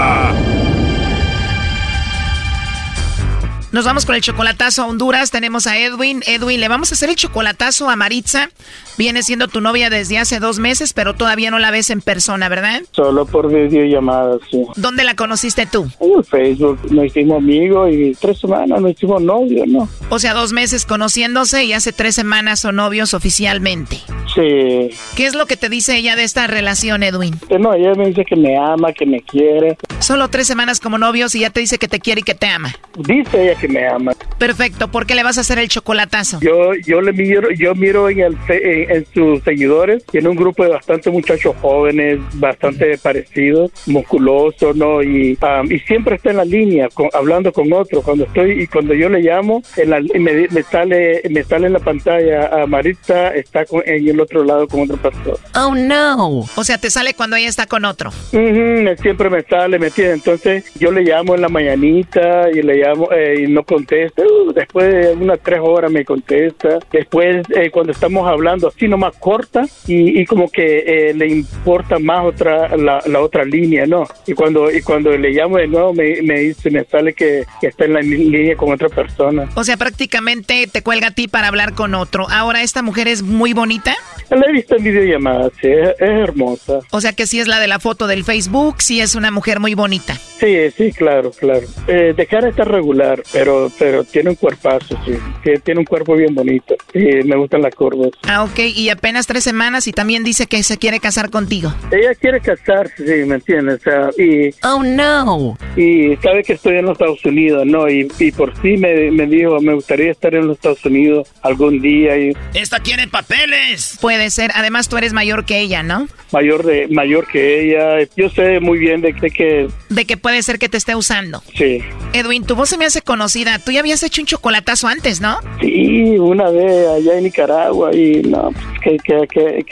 Nos vamos con el chocolatazo a Honduras. Tenemos a Edwin. Edwin, le vamos a hacer el chocolatazo a Maritza. Viene siendo tu novia desde hace dos meses, pero todavía no la ves en persona, ¿verdad? Solo por videollamada, sí. ¿Dónde la conociste tú? En Facebook nos hicimos amigos y tres semanas nos hicimos novios, ¿no? O sea, dos meses conociéndose y hace tres semanas son novios oficialmente. Sí. ¿Qué es lo que te dice ella de esta relación, Edwin? Eh, No, ella me dice que me ama, que me quiere. Solo tres semanas como novios y ya te dice que te quiere y que te ama. Dice ella que me ama. Perfecto, ¿por qué le vas a hacer el chocolatazo? Yo, yo le miro, yo miro en, el, fe- en, en sus seguidores, tiene un grupo de bastantes muchachos jóvenes, bastante parecidos, musculosos, ¿no? Y, um, y siempre está en la línea, con- hablando con otro. Cuando estoy y cuando yo le llamo, en la- me, me sale, me sale en la pantalla a Maritza está con- en el otro lado con otro pastor. Oh no. O sea, te sale cuando ella está con otro. Ujú, siempre me sale, ¿me entiendes? Entonces yo le llamo en la mañanita y le llamo eh, y no contesta. Uh, después de unas tres horas me contesta. Después eh, cuando estamos hablando así nomás corta y, y como que eh, le importa más otra la, la otra línea, ¿no? Y cuando y cuando le llamo de nuevo me, me dice, me sale que, que está en la línea con otra persona. O sea, prácticamente te cuelga a ti para hablar con otro. Ahora, ¿esta mujer es muy bonita? La he visto en videollamadas, sí, es, es hermosa. O sea, que sí es la de la foto del Facebook, sí es una mujer muy bonita. Sí, sí, claro, claro. Eh, de cara está regular, pero pero tiene un cuerpazo, sí. Que tiene un cuerpo bien bonito. Y me gustan las curvas. Ah, ok, y apenas tres semanas y también dice que se quiere casar contigo. Ella quiere casarse, sí, ¿me entiendes? O sea, y, oh, no. Y sabe que estoy en los Estados Unidos, ¿no? Y, y por sí me, me dijo, me gustaría estar en los Estados Unidos algún día. Y Esta tiene papeles. Puede ser. Además, tú eres mayor que ella, ¿no? mayor de mayor que ella. Yo sé muy bien de, de que, De que puede ser que te esté usando. sí. Edwin, tu voz se me hace conocida. Tú ya habías hecho un chocolatazo antes, ¿no? Sí, una vez allá en Nicaragua y no, pues, que, que, que,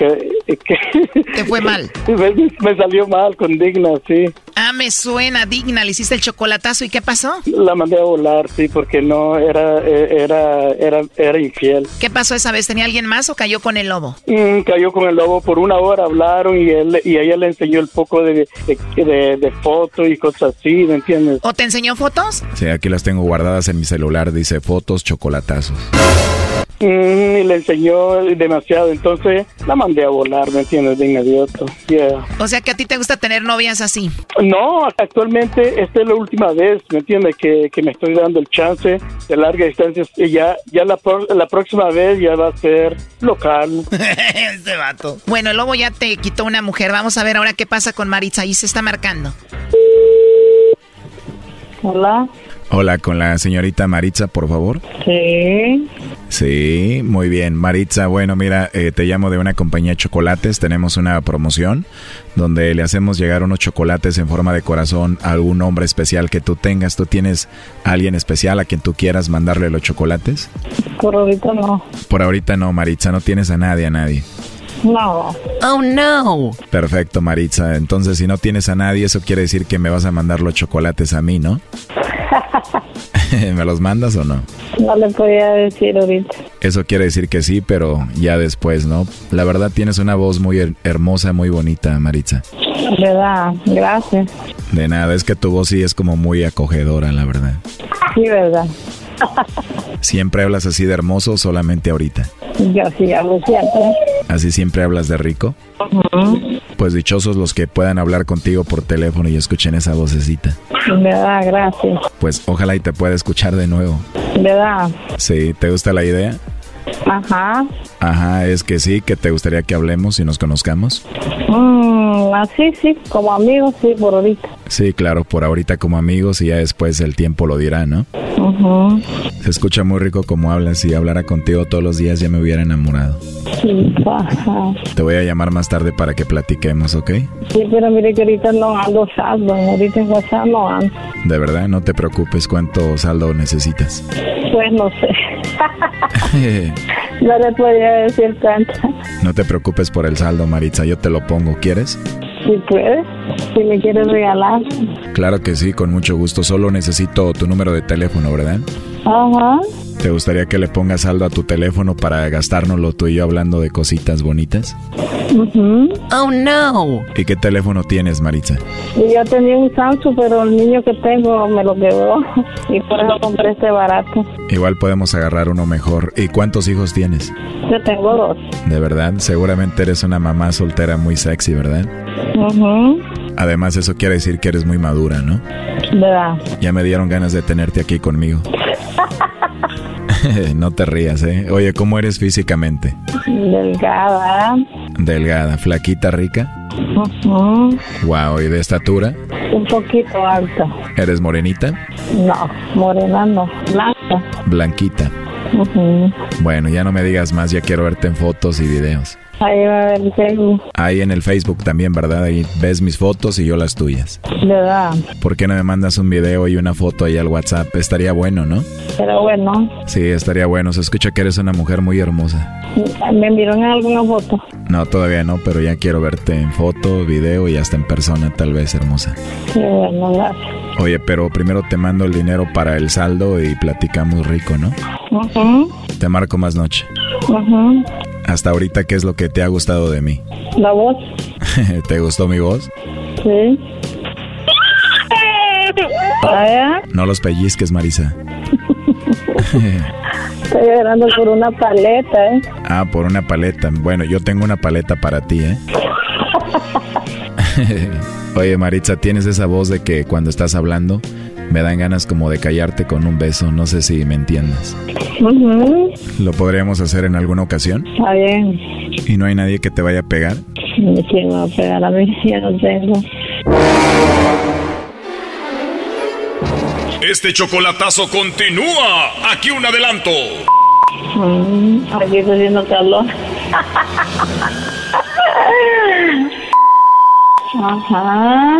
que, que- Te fue mal. me, me salió mal con Digna, sí. Me suena digna. Le hiciste el chocolatazo y ¿qué pasó? La mandé a volar, sí, porque no, era, eh, era, era, era infiel. ¿Qué pasó esa vez? ¿Tenía alguien más o cayó con el lobo? Mm, cayó con el lobo por una hora, hablaron y él y ella le enseñó el poco de, de, de, de fotos y cosas así, ¿me entiendes? ¿O te enseñó fotos? Sí, aquí las tengo guardadas en mi celular, dice fotos, chocolatazos. Mm, y le enseñó demasiado, entonces la mandé a volar, ¿me entiendes? De inmediato. Yeah. O sea que a ti te gusta tener novias así. No, actualmente esta es la última vez, ¿me entiendes? Que, que me estoy dando el chance de larga distancia. Y ya, ya la, pro- la próxima vez ya va a ser local. este vato. Bueno, el lobo ya te quitó una mujer. Vamos a ver ahora qué pasa con Maritza. Ahí se está marcando. Hola. Hola, con la señorita Maritza, por favor. Sí. Sí, muy bien. Maritza, bueno, mira, eh, te llamo de una compañía de chocolates. Tenemos una promoción donde le hacemos llegar unos chocolates en forma de corazón a algún hombre especial que tú tengas. ¿Tú tienes a alguien especial a quien tú quieras mandarle los chocolates? Por ahorita no. Por ahorita no, Maritza, no tienes a nadie, a nadie. No. Oh, no. Perfecto, Maritza. Entonces, si no tienes a nadie, eso quiere decir que me vas a mandar los chocolates a mí, ¿no? ¿Me los mandas o no? No le podía decir ahorita. Eso quiere decir que sí, pero ya después, ¿no? La verdad tienes una voz muy her- hermosa, muy bonita, Maritza. ¿Verdad? Gracias. De nada, es que tu voz sí es como muy acogedora, la verdad. Sí, ¿verdad? ¿Siempre hablas así de hermoso o solamente ahorita? Yo sí hablo siempre. ¿Así siempre hablas de rico? Pues dichosos los que puedan hablar contigo por teléfono y escuchen esa vocecita. ¿Verdad? Gracias. Pues ojalá y te pueda escuchar de nuevo. ¿Verdad? Sí, ¿te gusta la idea? Ajá. Ajá, es que sí, que te gustaría que hablemos y nos conozcamos. Mm, así sí, como amigos, sí, por ahorita. Sí, claro, por ahorita como amigos y ya después el tiempo lo dirá, ¿no? Ujú. Se escucha muy rico como hablas. Si hablara contigo todos los días ya me hubiera enamorado. Sí, ajá. Te voy a llamar más tarde para que platiquemos, ¿ok? Sí, pero mire que ahorita no ando saldo. Ahorita en WhatsApp no ando. De verdad, no te preocupes cuánto saldo necesitas. Pues no sé. no le podría decir tanto. no te preocupes por el saldo, Maritza, yo te lo pongo, ¿quieres? Si puedes, si me quieres regalar. Claro que sí, con mucho gusto. Solo necesito tu número de teléfono, ¿verdad? Ajá. ¿Te gustaría que le pongas saldo a tu teléfono para gastárnoslo tú y yo hablando de cositas bonitas? Ujú. Oh, no. ¿Y qué teléfono tienes, Maritza? Yo tenía un Samsung, pero el niño que tengo me lo quedó. Y por eso compré este barato. Igual podemos agarrar uno mejor. ¿Y cuántos hijos tienes? Yo tengo dos. De verdad, seguramente eres una mamá soltera muy sexy, ¿verdad? Ujú. Además, eso quiere decir que eres muy madura, ¿no? ¿Verdad? Ya me dieron ganas de tenerte aquí conmigo. no te rías, ¿eh? Oye, ¿cómo eres físicamente? Delgada. Delgada, flaquita, rica. Ujú. Wow, ¿y de estatura? Un poquito alta. ¿Eres morenita? No, morena no. Blanca. Blanquita. Ujú. Bueno, ya no me digas más, ya quiero verte en fotos y videos. Ahí va a ver el Facebook. Ahí en el Facebook también, ¿verdad? Ahí ves mis fotos y yo las tuyas. ¿Verdad? ¿Por qué no me mandas un video y una foto ahí al WhatsApp? Estaría bueno, ¿no? Pero bueno, Sí, estaría bueno. Se escucha que eres una mujer muy hermosa. me enviaron alguna foto. No, todavía no, pero ya quiero verte en foto, video y hasta en persona, tal vez, hermosa. Sí, bueno, gracias. Oye, pero primero te mando el dinero para el saldo y platicamos rico, ¿no? Ujú, Te marco más noche. ujú. Hasta ahorita, ¿qué es lo que te ha gustado de mí? La voz, ¿Te gustó mi voz? sí. No los pellizques, Marisa. estoy llorando por una paleta, ¿eh? ah, por una paleta. Bueno, yo tengo una paleta para ti, ¿eh? Oye, Maritza, tienes esa voz de que cuando estás hablando me dan ganas como de callarte con un beso. No sé si me entiendes. ¿Lo podríamos hacer en alguna ocasión? Está bien. ¿Y no hay nadie que te vaya a pegar? ¿Quién me va a pegar a mí? Ya no tengo. Este chocolatazo continúa. Aquí un adelanto. Mm, aquí está haciendo calor. Ajá.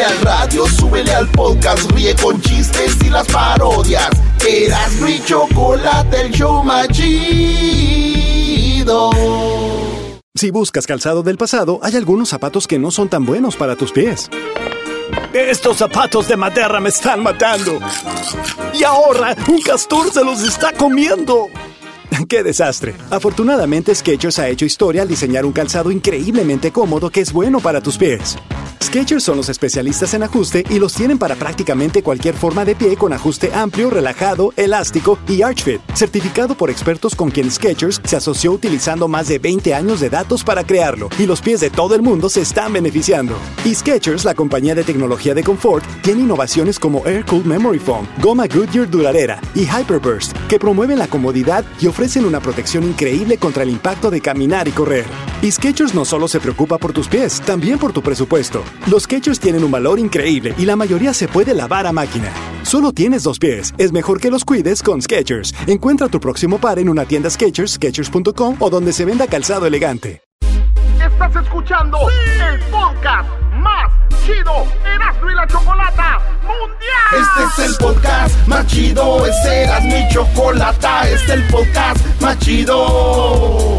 Súbele al radio, súbele al podcast, ríe con chistes y las parodias. Eras mi chocolate, el show más chido. Si buscas calzado del pasado, hay algunos zapatos que no son tan buenos para tus pies. Estos zapatos de madera me están matando. Y ahora un castor se los está comiendo. ¡Qué desastre! Afortunadamente, Skechers ha hecho historia al diseñar un calzado increíblemente cómodo que es bueno para tus pies. Skechers son los especialistas en ajuste y los tienen para prácticamente cualquier forma de pie con ajuste amplio, relajado, elástico y Arch Fit, certificado por expertos con quien Skechers se asoció utilizando más de 20 años de datos para crearlo y los pies de todo el mundo se están beneficiando. Y Skechers, la compañía de tecnología de confort, tiene innovaciones como Air Cooled Memory Foam, goma Goodyear duradera y Hyperburst, que promueven la comodidad y ofrecen una protección increíble contra el impacto de caminar y correr. Y Skechers no solo se preocupa por tus pies, también por tu presupuesto. Los Skechers tienen un valor increíble y la mayoría se puede lavar a máquina. Solo tienes dos pies, es mejor que los cuides con Skechers. Encuentra tu próximo par en una tienda Skechers, Skechers.com o donde se venda calzado elegante. Estás escuchando el podcast más chido, Erasmo y la chocolata mundial. Este es el podcast más chido, este eras mi chocolata, este es el podcast más chido.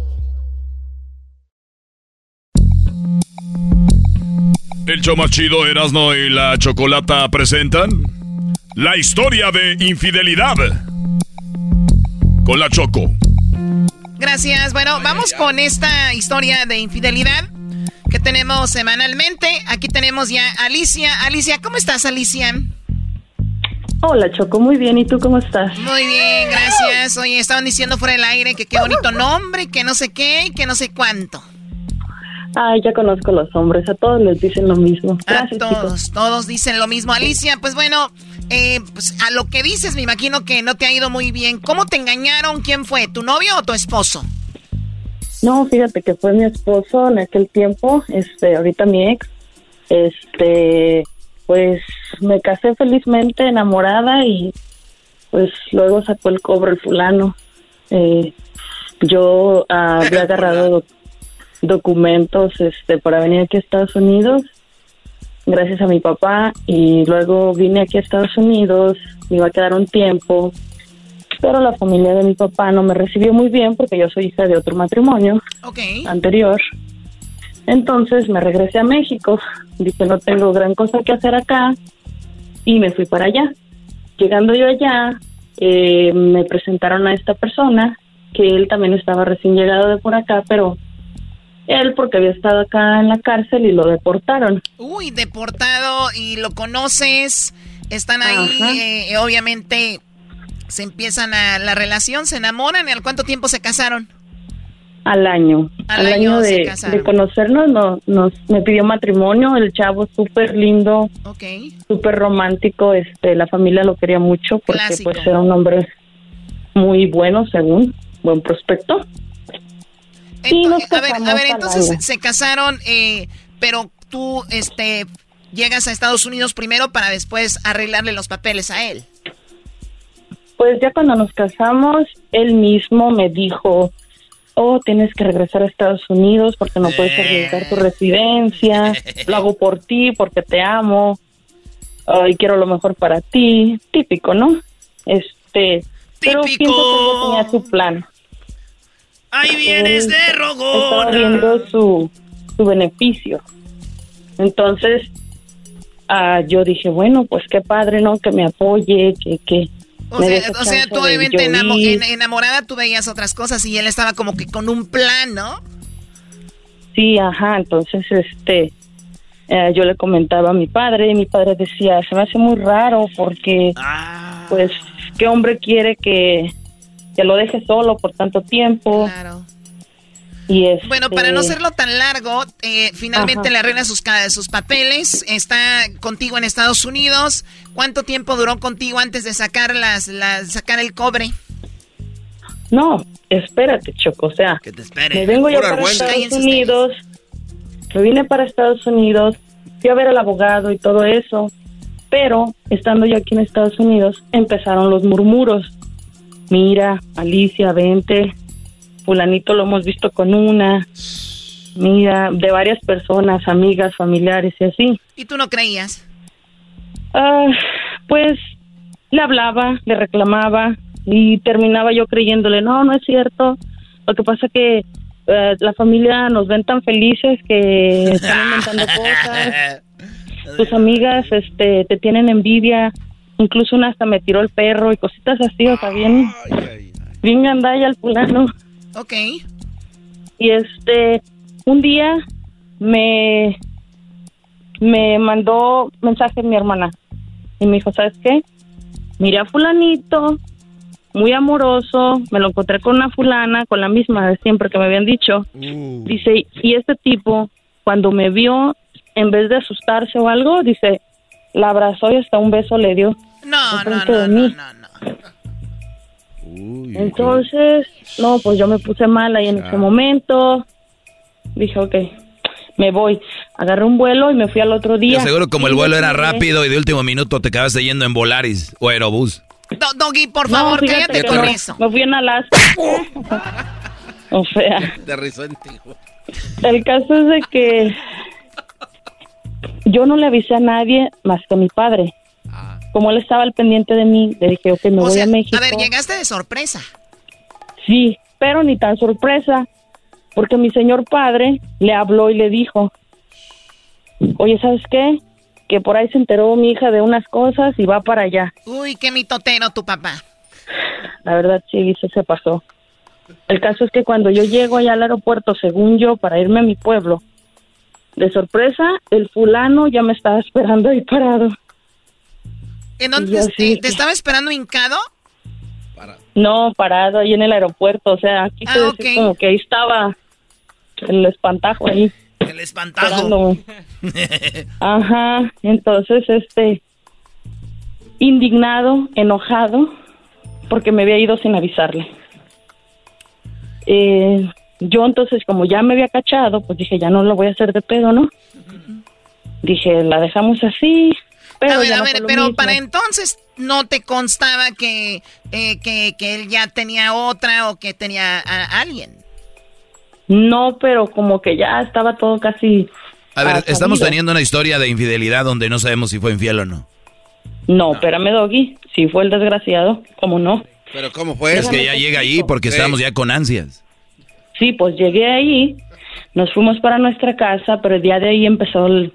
El show más chido Erasno y la Chocolata presentan la historia de infidelidad con la Choco. Gracias. Bueno, vamos con esta historia de infidelidad que tenemos semanalmente. Aquí tenemos ya a Alicia. Alicia, ¿cómo estás, Alicia? Hola, Choco, muy bien. ¿Y tú cómo estás? Muy bien, gracias. Oye, estaban diciendo fuera del aire que qué bonito nombre, que no sé qué, y que no sé cuánto. Ay, ya conozco los hombres. A todos les dicen lo mismo. A todos, todos dicen lo mismo. Alicia, pues bueno, eh, pues a lo que dices, me imagino que no te ha ido muy bien. ¿Cómo te engañaron? ¿Quién fue? ¿Tu novio o tu esposo? No, fíjate que fue mi esposo en aquel tiempo, este, ahorita mi ex, este, pues me casé felizmente enamorada y pues luego sacó el cobro el fulano. Eh, yo ah, había agarrado documentos este para venir aquí a Estados Unidos. Gracias a mi papá. Y luego vine aquí a Estados Unidos, me iba a quedar un tiempo, pero la familia de mi papá no me recibió muy bien porque yo soy hija de otro matrimonio anterior. Entonces me regresé a México, dije no tengo gran cosa que hacer acá y me fui para allá. Llegando yo allá, eh, me presentaron a esta persona, que él también estaba recién llegado de por acá, pero él porque había estado acá en la cárcel y lo deportaron. Uy, deportado y lo conoces, están ahí, eh, obviamente se empiezan a la relación, se enamoran, ¿y al cuánto tiempo se casaron? Al año. Al, año, de, de, conocernos no, nos me pidió matrimonio, el chavo súper lindo, okay. súper romántico, este, la familia lo quería mucho porque pues era un hombre muy bueno según, buen prospecto a ver, a ver, entonces se casaron, eh, pero tú este, llegas a Estados Unidos primero para después arreglarle los papeles a él. Pues ya cuando nos casamos, él mismo me dijo, oh, tienes que regresar a Estados Unidos porque no puedes arriesgar tu residencia, lo hago por ti porque te amo, y quiero lo mejor para ti, típico, ¿no? Este, pero pienso que él tenía su plan. Ahí vienes de Rogona. Estaba viendo su, su beneficio. Entonces, ah, yo dije, bueno, pues qué padre, ¿no? Que me apoye, que... que o sea, o sea, tú obviamente enamorada tú veías otras cosas y él estaba como que con un plan, ¿no? Sí, ajá, entonces este eh, yo le comentaba a mi padre y mi padre decía, se me hace muy raro porque ah. pues qué hombre quiere que que lo deje solo por tanto tiempo. Claro. Y este... Bueno, para no hacerlo tan largo, eh, finalmente le arregla sus, sus papeles, está contigo en Estados Unidos. ¿Cuánto tiempo duró contigo antes de sacar, las, las, sacar el cobre? No, espérate, Choco, o sea, que te espere. me vengo yo para Estados Unidos, me vine para Estados Unidos, fui a ver al abogado y todo eso, pero estando yo aquí en Estados Unidos empezaron los murmuros mira, Alicia, vente, fulanito lo hemos visto con una, mira, de varias personas, amigas, familiares y así. ¿Y tú no creías? Ah, pues le hablaba, le reclamaba y terminaba yo creyéndole, no, no es cierto. Lo que pasa que eh, la familia nos ven tan felices que están inventando cosas. Tus amigas este, te tienen envidia Incluso una hasta me tiró el perro y cositas así, o sea, bien, bien gandalla el fulano. Ok. Y este, un día me, me mandó mensaje mi hermana y me dijo, ¿sabes qué? Miré a fulanito, muy amoroso, me lo encontré con una fulana, con la misma de siempre que me habían dicho. Uh. Dice, y este tipo, cuando me vio, en vez de asustarse o algo, dice, la abrazó y hasta un beso le dio. No, no, no, no, no, Entonces, no, pues yo me puse mal ahí en ese momento. Dije, ok, me voy. Agarré un vuelo y me fui al otro día. Yo seguro como el vuelo era rápido y de último minuto te quedaste yendo en Volaris o Aerobús. Doggy, por favor, cállate con eso. Me fui en Alaska. o sea. Te rizó en El caso es de que yo no le avisé a nadie más que a mi padre como él estaba al pendiente de mí, le dije, ok, me voy a México. A ver, llegaste de sorpresa. Sí, pero ni tan sorpresa, porque mi señor padre le habló y le dijo, oye, ¿sabes qué? Que por ahí se enteró mi hija de unas cosas y va para allá. Uy, qué mitotero tu papá. La verdad, sí, se, se pasó. El caso es que cuando yo llego allá al aeropuerto, según yo, para irme a mi pueblo, de sorpresa, el fulano ya me estaba esperando ahí parado. ¿En dónde te, estaba esperando hincado? No, parado ahí en el aeropuerto, o sea, aquí ah, como que ahí estaba el espantajo ahí. El espantajo. Ajá, entonces este indignado, enojado, porque me había ido sin avisarle. Eh, yo entonces, como ya me había cachado, pues dije, ya no lo voy a hacer de pedo, ¿no? Dije, la dejamos así, pero a ver, a ver, pero para entonces no te constaba que, eh, que, que, él ya tenía otra o que tenía a alguien. No, pero como que ya estaba todo casi... A ver, estamos teniendo una historia de infidelidad donde no sabemos si fue infiel o no. No, espérame, Doggy. Si fue el desgraciado, ¿cómo no? Pero ¿cómo fue? Es que ya llega ahí porque estamos ya con ansias. Sí, pues llegué ahí, nos fuimos para nuestra casa, pero el día de ahí empezó el-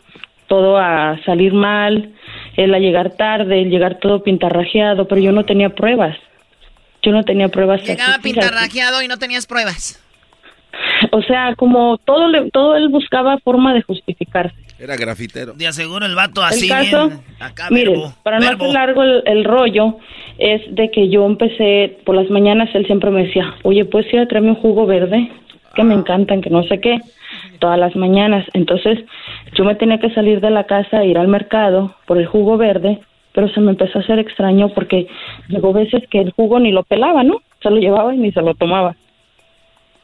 todo a salir mal, él a llegar tarde, el llegar todo pintarrajeado, pero yo no tenía pruebas. Yo no tenía pruebas. Llegaba pintarrajeado y no tenías pruebas. O sea, como todo, le- todo él buscaba forma de justificarse. Era grafitero. De aseguro el vato así el caso, bien. Acá, miren, verbo, para no hacer largo el, el rollo, es de que yo empecé, por las mañanas él siempre me decía, oye, ¿puedes ir a traerme un jugo verde? Que me encantan, que no sé qué, todas las mañanas. Entonces, yo me tenía que salir de la casa e ir al mercado por el jugo verde, pero se me empezó a hacer extraño porque llegó veces que el jugo ni lo pelaba, ¿no? Se lo llevaba y ni se lo tomaba.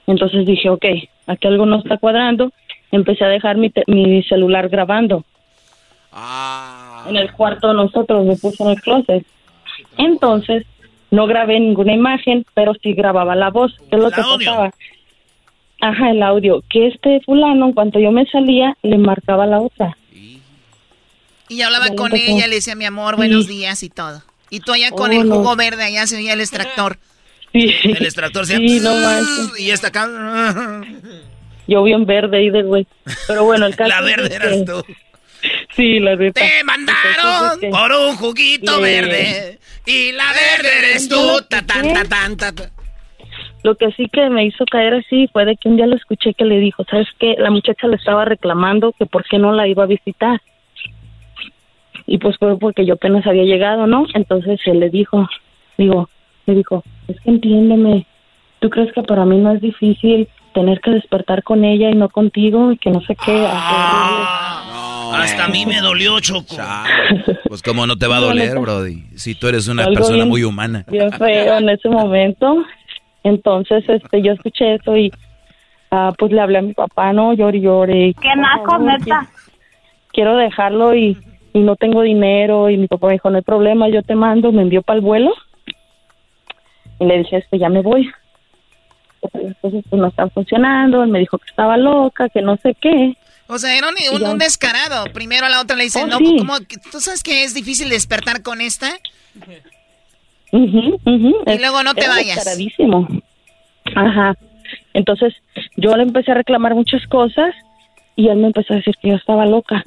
Entonces dije, ok, aquí algo no está cuadrando. Empecé a dejar mi, te- mi celular grabando. En el cuarto de nosotros, me puse en el closet. Entonces, no grabé ninguna imagen, pero sí grababa la voz. ¿Qué es lo que pasaba? Ajá, el audio. Que este fulano, en cuanto yo me salía, le marcaba la otra. Y yo hablaba con ella, le decía, mi amor, buenos días y todo. Y tú allá con Oh, el no. jugo verde, allá se oía el extractor. El extractor se Sí, no manches. Y esta acá. Yo bien verde ahí de güey. Pero bueno, el caso La es verde que- eras tú. Sí, la neta. Te mandaron por un juguito verde. Y la verde eres tú. Ta, tan, ta, tan, ta, ta. Lo que sí que me hizo caer así fue de que un día lo escuché que le dijo, ¿sabes qué? La muchacha le estaba reclamando que por qué no la iba a visitar. Y pues fue porque yo apenas había llegado, ¿no? Entonces él le dijo, digo, le dijo, es que entiéndeme, ¿tú crees que para mí no es difícil tener que despertar con ella y no contigo y que no sé qué? Hasta a mí me dolió, Choco. Pues cómo no te va a doler, Brody. Si tú eres una Algo persona bien- muy humana. bien feo en ese momento. Entonces, este, yo escuché eso y ah, pues le hablé a mi papá, ¿no? Lloré, lloré. Qué naco, neta. Quiero dejarlo y, y no tengo dinero. Y mi papá me dijo, no hay problema, yo te mando. Me envió para el vuelo. Y le dije, este, ya me voy. Entonces, pues no están funcionando. Él me dijo que estaba loca, que no sé qué. O sea, era un, un- descarado. Primero a la otra le dice, Oh, no, sí. ¿cómo? ¿Tú sabes que es difícil despertar con esta? Ujú, ujú. Y luego no te era vayas. descaradísimo. Ajá. Entonces, yo le empecé a reclamar muchas cosas y él me empezó a decir que yo estaba loca.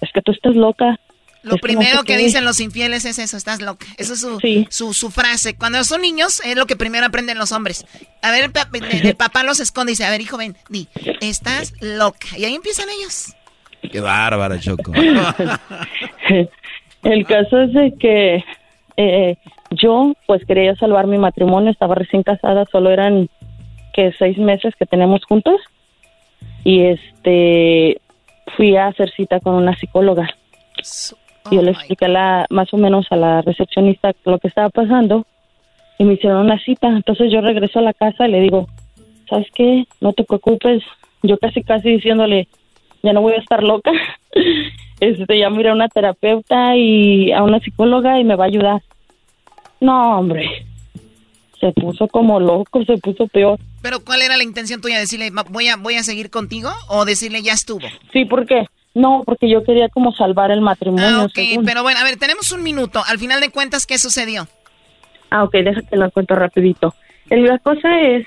Es que tú estás loca. Lo Es primero que dicen los infieles es eso, estás loca. Eso es su, su, su frase. Cuando son niños es lo que primero aprenden los hombres. A ver, el, pa- el- el papá los esconde y dice, a ver, hijo, ven, di, estás loca. Y ahí empiezan ellos. Qué bárbara, Choco. El caso es de que eh, yo, pues, quería salvar mi matrimonio. Estaba recién casada, solo eran que seis meses que tenemos juntos. Y este, fui a hacer cita con una psicóloga. Oh Yo le expliqué a la, más o menos a la recepcionista lo que estaba pasando y me hicieron una cita. Entonces yo regreso a la casa y le digo, ¿sabes qué? No te preocupes. Yo casi, casi diciéndole, ya no voy a estar loca. Este, ya miré a una terapeuta y a una psicóloga y me va a ayudar. No, hombre. Se puso como loco, se puso peor. Pero ¿cuál era la intención tuya? ¿Decirle, "Ma- voy a, voy a seguir contigo? ¿O decirle, ya estuvo? Sí, ¿por qué? No, porque yo quería como salvar el matrimonio. Ah, ok, según. pero bueno, a ver, tenemos un minuto. Al final de cuentas, ¿qué sucedió? Ah, ok, déjate lo cuento rapidito. La cosa es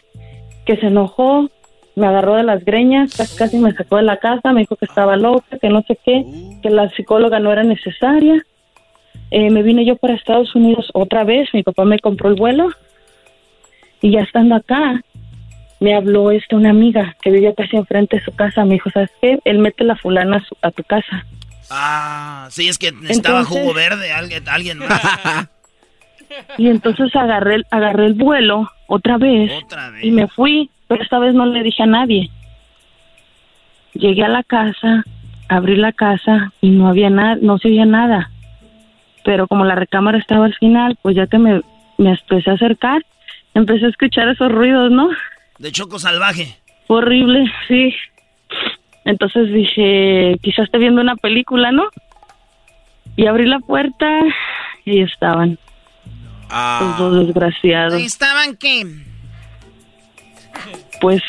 que se enojó, me agarró de las greñas, casi, casi me sacó de la casa, me dijo que estaba loca, que no sé qué, que la psicóloga no era necesaria. Eh, me vine yo para Estados Unidos otra vez, mi papá me compró el vuelo y ya estando acá, me habló este una amiga que vivía casi enfrente de su casa, me dijo, ¿sabes qué? Él mete la fulana a, su- a tu casa. Ah, sí, es que Entonces- jugo verde, alguien, alguien más. Y entonces agarré, el- agarré el vuelo otra vez, y me fui, pero esta vez no le dije a nadie. Llegué a la casa, abrí la casa y no había nada, no se oía nada. Pero como la recámara estaba al final, pues ya que me, me empecé a acercar, empecé a escuchar esos ruidos, ¿no? De choco salvaje. Horrible, sí. Entonces dije, quizás esté viendo una película, ¿no? Y abrí la puerta y estaban. Los dos desgraciados. ¿Estaban qué? Pues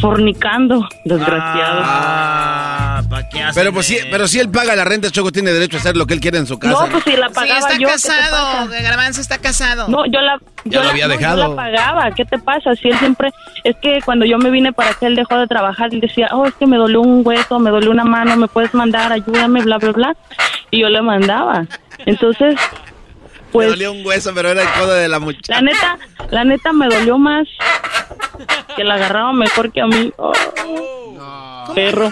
fornicando, desgraciado. Ah, ¿para qué hacen Pero pues sí, eso? pero si él paga la renta, Choco tiene derecho a hacer lo que él quiere en su casa. No, pues si la Sí, pagaba está yo. ¿qué te casado. Garbanzo está casado. No, yo la, Ya yo lo la- había no, yo dejado. la pagaba. ¿Qué te pasa? Si él siempre, es que cuando yo me vine para acá, él dejó de trabajar y decía, oh, es que me dolió un hueso, me dolió una mano, me puedes mandar, ayúdame, bla, bla, bla. Y yo le mandaba. Entonces, pues, Le dolió un hueso, pero era el codo de la muchacha. la neta, la neta me dolió más que la agarraba mejor que a mí. Oh, Perro.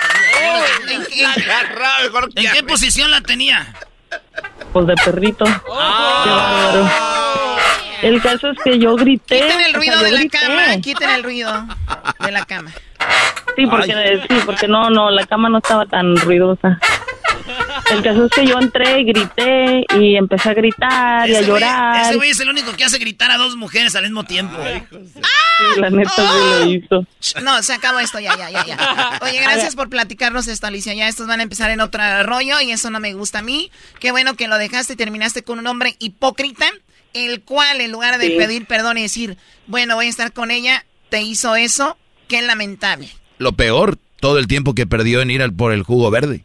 ¿En, qué- ¿En qué posición la tenía? Pues de perrito. Qué bárbaro. El caso es que yo grité. Quiten el o ruido sea, de la grité. cama. Quiten el ruido de la cama. Sí, porque, sí, porque no, no, la cama no estaba tan ruidosa. El caso es que yo entré, grité y empecé a gritar y a güey- llorar. Ese güey es el único que hace gritar a dos mujeres al mismo tiempo. Sí, la neta sí lo hizo. No, se acabó esto, ya, ya, ya, ya. Oye, gracias por platicarnos esto, Alicia. Ya estos van a empezar en otro rollo y eso no me gusta a mí. Qué bueno que lo dejaste y terminaste con un hombre hipócrita, el cual en lugar de Sí. pedir perdón y decir, bueno, voy a estar con ella, te hizo eso. Qué lamentable. Lo peor, todo el tiempo que perdió en ir al, por el jugo verde.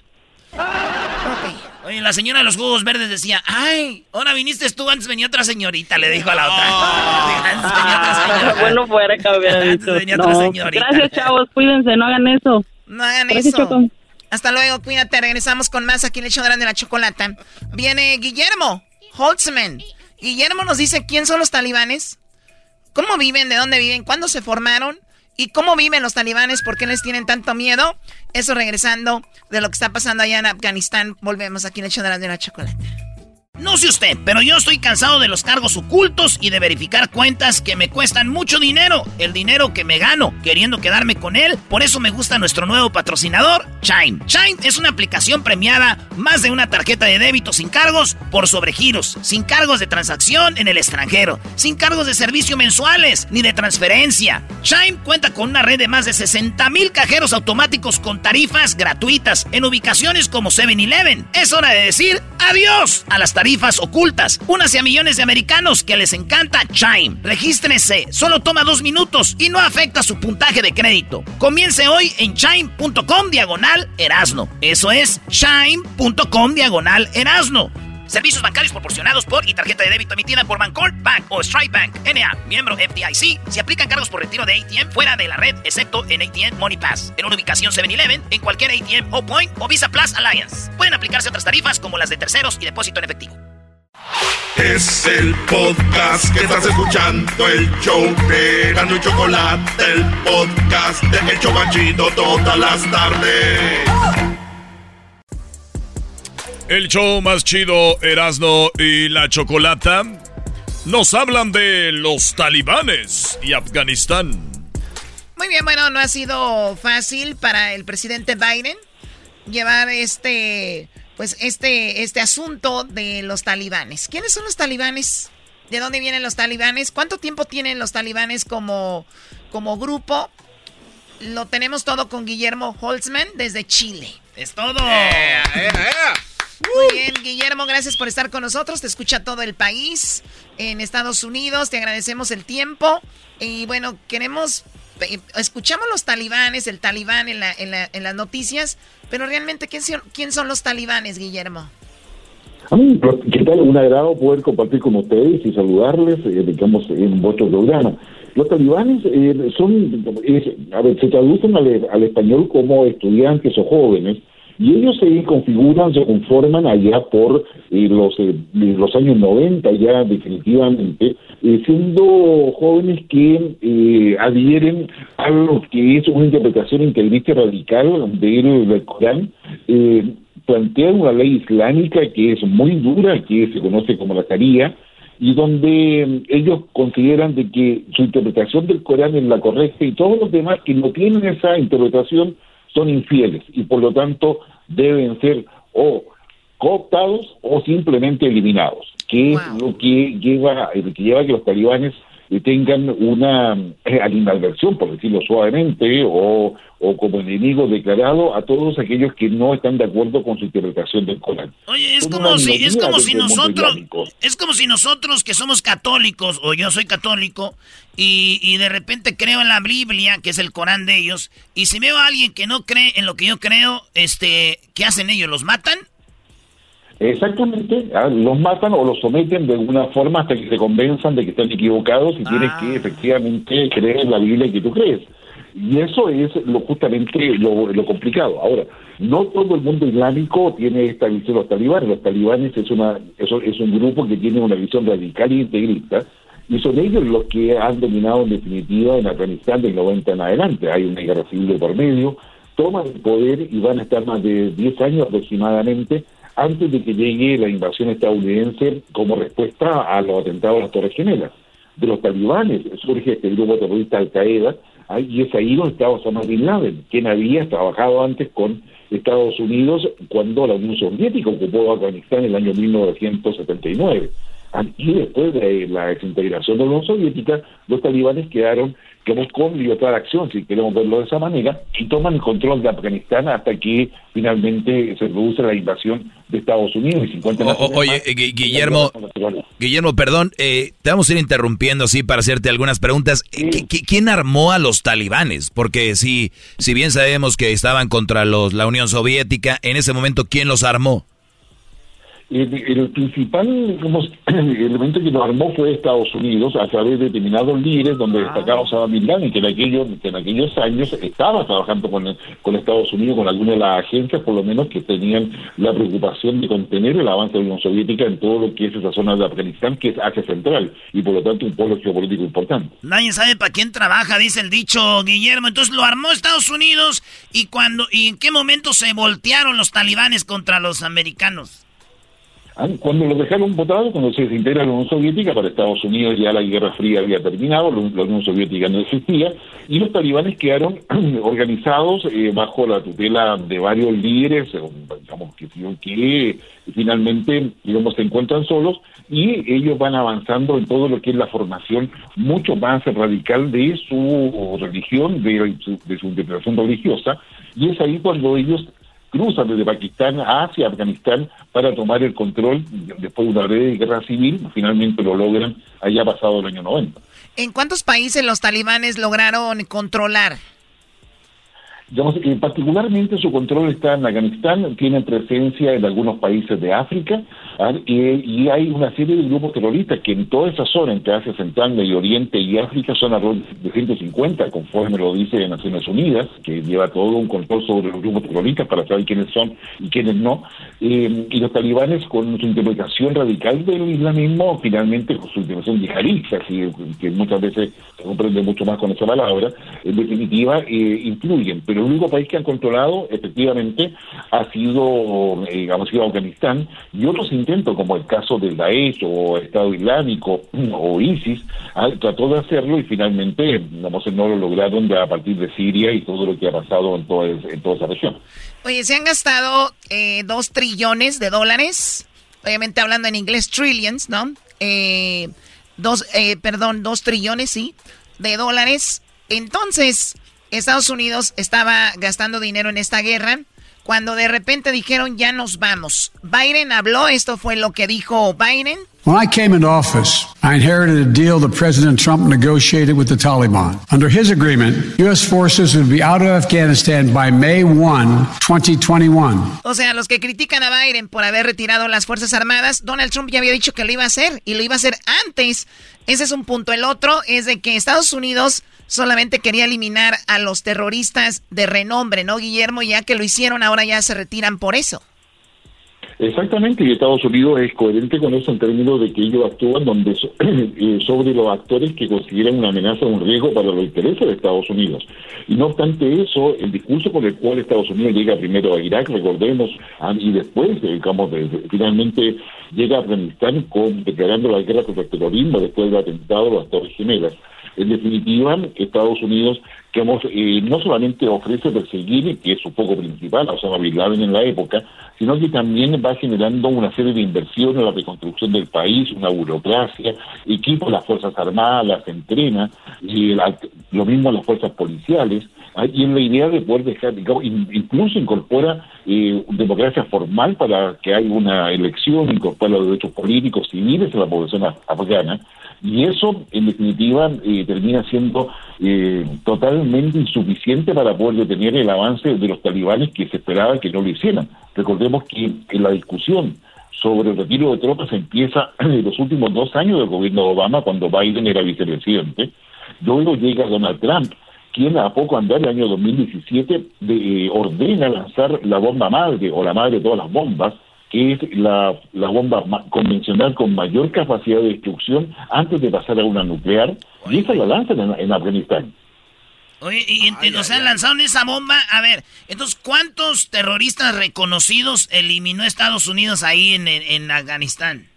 Oye, la señora de los jugos verdes decía, ay, ahora viniste tú, antes venía otra señorita, le dijo a la otra. Antes venía otra señora. bueno fuera que hubiera Antes venía otra señorita. Gracias, chavos, cuídense, no hagan eso. No hagan Gracias, eso. Choco. Hasta luego, cuídate. Regresamos con más aquí en el grande de la chocolata. Viene Guillermo Holtzman. Guillermo nos dice quién son los talibanes, cómo viven, de dónde viven, cuándo se formaron y cómo viven los talibanes, por qué les tienen tanto miedo. Eso regresando de lo que está pasando allá en Afganistán. Volvemos aquí en el de la chocolata. No sé usted, pero yo estoy cansado de los cargos ocultos y de verificar cuentas que me cuestan mucho dinero. El dinero que me gano queriendo quedarme con él. Por eso me gusta nuestro nuevo patrocinador, Chime. Chime es una aplicación premiada, más de una tarjeta de débito sin cargos por sobregiros, sin cargos de transacción en el extranjero, sin cargos de servicio mensuales ni de transferencia. Chime cuenta con una red de más de 60 mil cajeros automáticos con tarifas gratuitas en ubicaciones como 7-Eleven. Es hora de decir adiós a las tarifas ocultas. Únase a millones de americanos que les encanta Chime. Regístrese, solo toma dos minutos y no afecta su puntaje de crédito. Comience hoy en chime.com diagonal erasno. Eso es chime.com diagonal erasno. Servicios bancarios proporcionados por y tarjeta de débito emitida por Bancorp Bank o Strike Bank NA, miembro FDIC. Se aplican cargos por retiro de ATM fuera de la red, excepto en ATM Money Pass. En una ubicación 7-Eleven, en cualquier ATM o Point o Visa Plus Alliance. Pueden aplicarse otras tarifas como las de terceros y depósito en efectivo. Es el podcast que estás escuchando, el show de y Chocolate, el podcast de El Chobachito todas las tardes. El show más chido, Erasno y la Chocolata, nos hablan de los talibanes y Afganistán. Muy bien, bueno, no ha sido fácil para el presidente Biden llevar este, pues este, este asunto de los talibanes. ¿Quiénes son los talibanes? ¿De dónde vienen los talibanes? ¿Cuánto tiempo tienen los talibanes como, como grupo? Lo tenemos todo con Guillermo Holtzman desde Chile. Es todo. Muy bien, Guillermo, gracias por estar con nosotros. Te escucha todo el país en Estados Unidos. Te agradecemos el tiempo. Y bueno, queremos. eh, Escuchamos los talibanes, el talibán en, la- en, la- en las noticias, pero realmente, ¿quién son, los talibanes, Guillermo? A mí, ¿qué tal? Un agrado poder compartir con ustedes y saludarles, eh, digamos, en vuestro programa. Los talibanes eh, son, a ver, se traducen al español como estudiantes o jóvenes, y ellos se configuran, se conforman allá por eh, los, eh, los años 90, ya definitivamente, eh, siendo jóvenes que eh, adhieren a lo que es una interpretación integrista radical del, del Corán. eh, plantean una ley islámica que es muy dura, que se conoce como la Sharia, y donde eh, ellos consideran de que su interpretación del Corán es la correcta y todos los demás que no tienen esa interpretación son infieles y por lo tanto deben ser o cooptados o simplemente eliminados, que es lo que lleva, que lleva a que los talibanes eh, tengan una eh, animadversión, por decirlo suavemente, o, o como enemigo declarado a todos aquellos que no están de acuerdo con su interpretación del Corán. Oye, es Son como si, es como si nosotros, es como si nosotros que somos católicos, o yo soy católico, y, y de repente creo en la Biblia, que es el Corán de ellos, y si veo a alguien que no cree en lo que yo creo, este, ¿qué hacen ellos? ¿Los matan? Exactamente, ah, los matan o los someten de alguna forma hasta que se convenzan de que están equivocados y tienes Ah. que efectivamente creer en la Biblia que tú crees. Y eso es lo justamente lo, lo complicado. Ahora, no todo el mundo islámico tiene esta visión de los talibanes. Los talibanes es, una, eso es un grupo que tiene una visión radical e integrista y son ellos los que han dominado en definitiva en Afganistán del 90 en adelante. Hay una guerra civil de por medio, toman el poder y van a estar más de 10 años aproximadamente antes de que llegue la invasión estadounidense como respuesta a los atentados a las Torres Gemelas. De los talibanes surge este grupo terrorista Al-Qaeda y es ahí donde está Osama Bin Laden, quien había trabajado antes con Estados Unidos cuando la Unión Soviética ocupó Afganistán en el año 1979. Ah, Y después de la desintegración de la Unión Soviética, los talibanes quedaron digamos, con libertad de acción, si queremos verlo de esa manera, y toman el control de Afganistán hasta que finalmente se produce la invasión de Estados Unidos y 50 O- oye, Gu- Guillermo, Guillermo, perdón, eh, te vamos a ir interrumpiendo así para hacerte algunas preguntas. Eh, ¿qui- qui- ¿Quién armó a los talibanes? Porque si, si bien sabemos que estaban contra los, la Unión Soviética, en ese momento, ¿quién los armó? El, el principal digamos, elemento que lo armó fue Estados Unidos a través de determinados líderes donde destacaba Osama Bin Laden, que en aquellos, que en aquellos años estaba trabajando con, con Estados Unidos, con algunas de las agencias, por lo menos, que tenían la preocupación de contener el avance de la Unión Soviética en todo lo que es esa zona de Afganistán, que es Asia Central, y por lo tanto un pueblo geopolítico importante. Nadie sabe para quién trabaja, dice el dicho Guillermo. Entonces lo armó Estados Unidos y cuando y en qué momento se voltearon los talibanes contra los americanos. Ah, Cuando lo dejaron votado, cuando se desintegra la Unión Soviética, para Estados Unidos ya la Guerra Fría había terminado, la Unión Soviética no existía, y los talibanes quedaron organizados eh, bajo la tutela de varios líderes, eh, digamos, que, que finalmente digamos, se encuentran solos, y ellos van avanzando en todo lo que es la formación mucho más radical de su religión, de de su interpretación religiosa, y es ahí cuando ellos cruzan desde Pakistán hacia Afganistán para tomar el control después de una breve guerra civil, finalmente lo logran allá pasado el año 90. ¿En cuántos países los talibanes lograron controlar? Digamos, que particularmente su control está en Afganistán, tienen presencia en algunos países de África ¿ah? y, hay una serie de grupos terroristas que en toda esa zona, entre Asia Central, Medio Oriente y África, son alrededor de 150, conforme lo dice Naciones Unidas, que lleva todo un control sobre los grupos terroristas para saber quiénes son y quiénes no. Eh, y los talibanes, con su interpretación radical del islamismo, finalmente con su interpretación yihadista, que, que muchas veces se comprende mucho más con esa palabra, en definitiva, eh, influyen. Pero el único país que han controlado, efectivamente, ha sido, eh, digamos, Afganistán, y otros intentos, como el caso del Daesh o Estado Islámico o ISIS, ah, trató de hacerlo y finalmente, digamos, no lo lograron ya a partir de Siria y todo lo que ha pasado en toda, en toda esa región. Oye, se han gastado eh, dos trillones de dólares. Obviamente hablando en inglés, trillions, ¿no? Eh, dos, eh, perdón, dos trillones, sí, de dólares. Entonces, Estados Unidos estaba gastando dinero en esta guerra. Cuando de repente dijeron ya nos vamos. Biden habló, esto fue lo que dijo Biden. When I came into office, I inherited a deal that President Trump negotiated with the Taliban. Under his agreement, U.S. forces would be out of Afghanistan by May 1, 2021. O sea, los que critican a Biden por haber retirado las Fuerzas Armadas, Donald Trump ya había dicho que lo iba a hacer y lo iba a hacer antes. Ese es un punto. El otro es de que Estados Unidos solamente quería eliminar a los terroristas de renombre, ¿no, Guillermo? Ya que lo hicieron, ahora ya se retiran por eso. Exactamente, y Estados Unidos es coherente con eso en términos de que ellos actúan donde so- eh, sobre los actores que consideran una amenaza o un riesgo para los intereses de Estados Unidos. Y no obstante eso, el discurso por el cual Estados Unidos llega primero a Irak, recordemos, y después, eh, digamos, finalmente llega a Afganistán con, declarando la guerra contra el terrorismo después del atentado de las Torres Gemelas. En definitiva, Estados Unidos digamos, eh, no solamente ofrece perseguir, que es su foco principal, a Osama Bin Laden en la época, sino que también va generando una serie de inversiones la reconstrucción del país, una burocracia, equipo las Fuerzas Armadas, las entrena, y la- lo mismo las fuerzas policiales, y en la idea de poder dejar, digamos, in- incluso incorpora eh, democracia formal para que haya una elección, incorpora los derechos políticos, civiles a la población af- afgana, y eso, en definitiva, eh, termina siendo eh, totalmente insuficiente para poder detener el avance de los talibanes que se esperaba que no lo hicieran. Recordemos que en la discusión sobre el retiro de tropas empieza en los últimos dos años del gobierno de Obama, cuando Biden era vicepresidente. Luego llega Donald Trump, quien a poco andar el año 2017 de- eh, ordena lanzar la bomba madre o la madre de todas las bombas, que es la, la bomba convencional con mayor capacidad de destrucción antes de pasar a una nuclear, y esa la lanzan en, en Afganistán. Oye, y, y- o sea, lanzaron esa bomba. A ver, entonces, ¿cuántos terroristas reconocidos eliminó Estados Unidos ahí en, en- en Afganistán?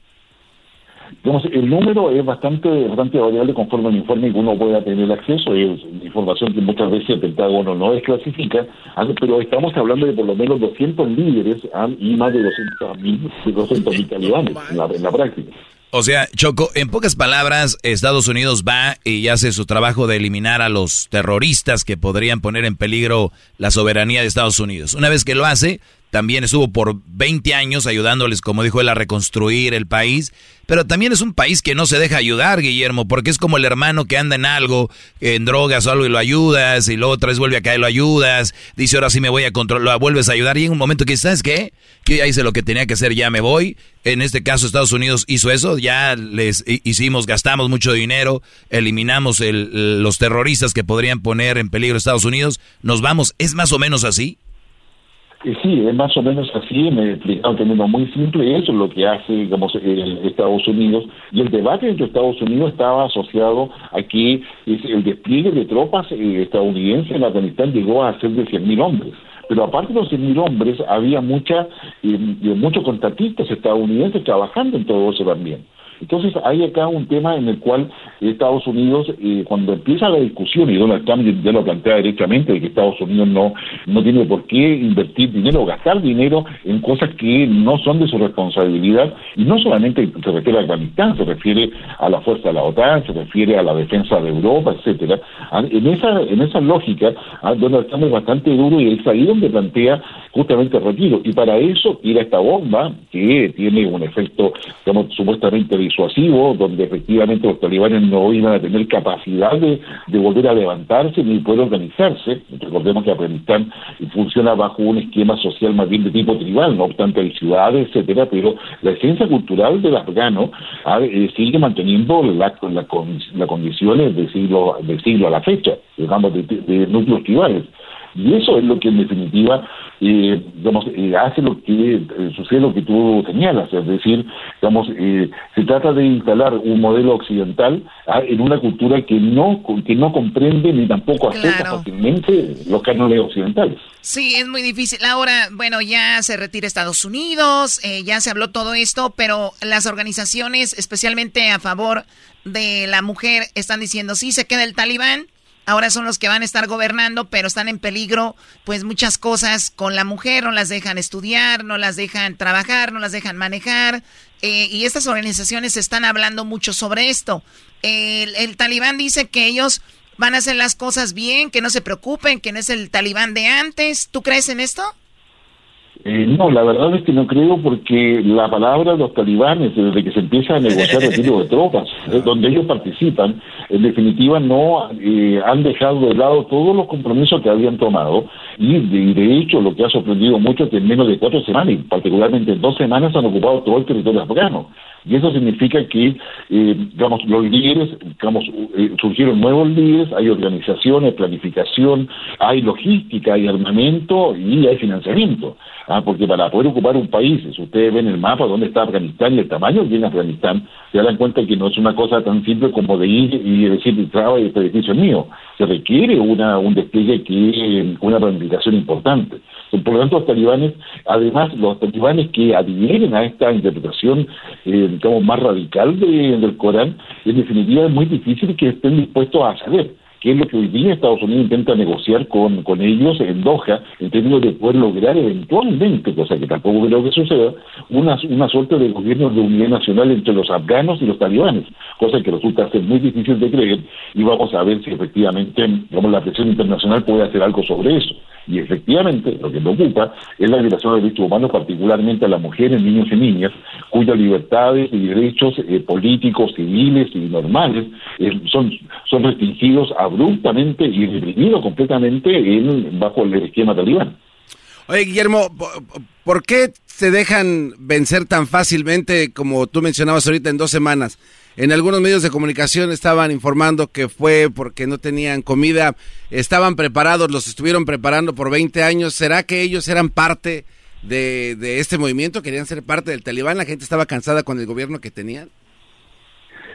Digamos, el número es bastante, bastante variable conforme al informe que uno pueda tener acceso. Es información que muchas veces el Pentágono no desclasifica, ah, pero estamos hablando de por lo menos 200 líderes ah, y más de 200.000 de 200.000 talibanes en la, en la práctica. O sea, Choco, en pocas palabras, Estados Unidos va y hace su trabajo de eliminar a los terroristas que podrían poner en peligro la soberanía de Estados Unidos. Una vez que lo hace, también estuvo por 20 años ayudándoles, como dijo él, a reconstruir el país. Pero también es un país que no se deja ayudar, Guillermo, porque es como el hermano que anda en algo, en drogas o algo y lo ayudas, y luego otra vez vuelve a caer, lo ayudas, dice ahora sí me voy a controlar, lo vuelves a ayudar, y en un momento que, ¿sabes qué? Que ya hice lo que tenía que hacer, ya me voy. En este caso, Estados Unidos hizo eso, ya les hi- hicimos, gastamos mucho dinero, eliminamos el- los terroristas que podrían poner en peligro a Estados Unidos, nos vamos, ¿es más o menos así? Eh, Sí, es más o menos así, me he explicado en muy simples, eso es lo que hace, digamos, el Estados Unidos, y el debate entre Estados Unidos estaba asociado a que el despliegue de tropas eh, estadounidenses en Afganistán llegó a ser de 100.000 hombres. Pero aparte de los 100.000 hombres, había mucha, eh, muchos contratistas estadounidenses trabajando en todo eso también. Entonces hay acá un tema en el cual Estados Unidos, eh, cuando empieza la discusión, y Donald Trump ya lo plantea directamente, de que Estados Unidos no, no tiene por qué invertir dinero o gastar dinero en cosas que no son de su responsabilidad, y no solamente se refiere a Afganistán, se refiere a la fuerza de la OTAN, se refiere a la defensa de Europa, etcétera. Ah, En esa, en esa lógica, ah, Donald Trump es bastante duro y es ahí donde plantea justamente el retiro. Y para eso tira esta bomba que tiene un efecto, supuestamente disuasivo, donde efectivamente los talibanes no iban a tener capacidad de, de volver a levantarse ni poder organizarse. Recordemos que Afganistán funciona bajo un esquema social más bien de tipo tribal, no obstante hay ciudades, etcétera, pero la esencia cultural del afgano ah, eh, sigue manteniendo la, la, las condiciones del siglo, del siglo a la fecha, digamos, de, de núcleos tribales. Y eso es lo que en definitiva eh, digamos, eh, hace lo que eh, sucede lo que tú señalas, es decir, digamos, eh, se trata de instalar un modelo occidental ah, en una cultura que no que no comprende ni tampoco acepta fácilmente los cánones occidentales. Sí, es muy difícil. Ahora, bueno, ya se retira Estados Unidos, eh, ya se habló todo esto, pero las organizaciones, especialmente a favor de la mujer, están diciendo, sí, se queda el talibán, ahora son los que van a estar gobernando, pero están en peligro, pues muchas cosas con la mujer, no las dejan estudiar, no las dejan trabajar, no las dejan manejar, eh, y estas organizaciones están hablando mucho sobre esto. El, el talibán dice que ellos van a hacer las cosas bien, que no se preocupen, que no es el talibán de antes. ¿Tú crees en esto? Eh, no, la verdad es que no creo porque la palabra de los talibanes, desde que se empieza a negociar el retiro de tropas, eh, donde ellos participan, en definitiva no eh, han dejado de lado todos los compromisos que habían tomado y de, de hecho lo que ha sorprendido mucho es que en menos de cuatro semanas, y particularmente en dos semanas, han ocupado todo el territorio afgano. Y eso significa que, eh, digamos, los líderes, digamos, eh, surgieron nuevos líderes, hay organizaciones, planificación, hay logística, hay armamento y hay financiamiento. Ah, porque para poder ocupar un país, si ustedes ven el mapa donde está Afganistán y el tamaño que tiene Afganistán, se dan cuenta que no es una cosa tan simple como de ir y decir, traba y este edificio es mío. Se requiere una, un despliegue que, una planificación importante. Por lo tanto, los talibanes, además, los talibanes que adhieren a esta interpretación, eh, digamos, más radical de- del Corán, en definitiva es muy difícil que estén dispuestos a ceder. Que es lo que hoy día Estados Unidos intenta negociar con, con ellos en Doha, en términos de poder lograr eventualmente, cosa que tampoco creo que suceda, una, una suerte de gobierno de unidad nacional entre los afganos y los talibanes, cosa que resulta ser muy difícil de creer y vamos a ver si efectivamente digamos, la presión internacional puede hacer algo sobre eso. Y efectivamente, lo que preocupa es la violación de derechos humanos, particularmente a las mujeres, niños y niñas, cuyas libertades y derechos eh, políticos, civiles y normales eh, son, son restringidos abruptamente y reprimidos completamente en, bajo el esquema talibán. Oye, Guillermo, ¿por- ¿por qué se dejan vencer tan fácilmente, como tú mencionabas ahorita, en dos semanas? En algunos medios de comunicación estaban informando que fue porque no tenían comida, estaban preparados, los estuvieron preparando por 20 años. ¿Será que ellos eran parte de, de este movimiento? ¿Querían ser parte del talibán? ¿La gente estaba cansada con el gobierno que tenían?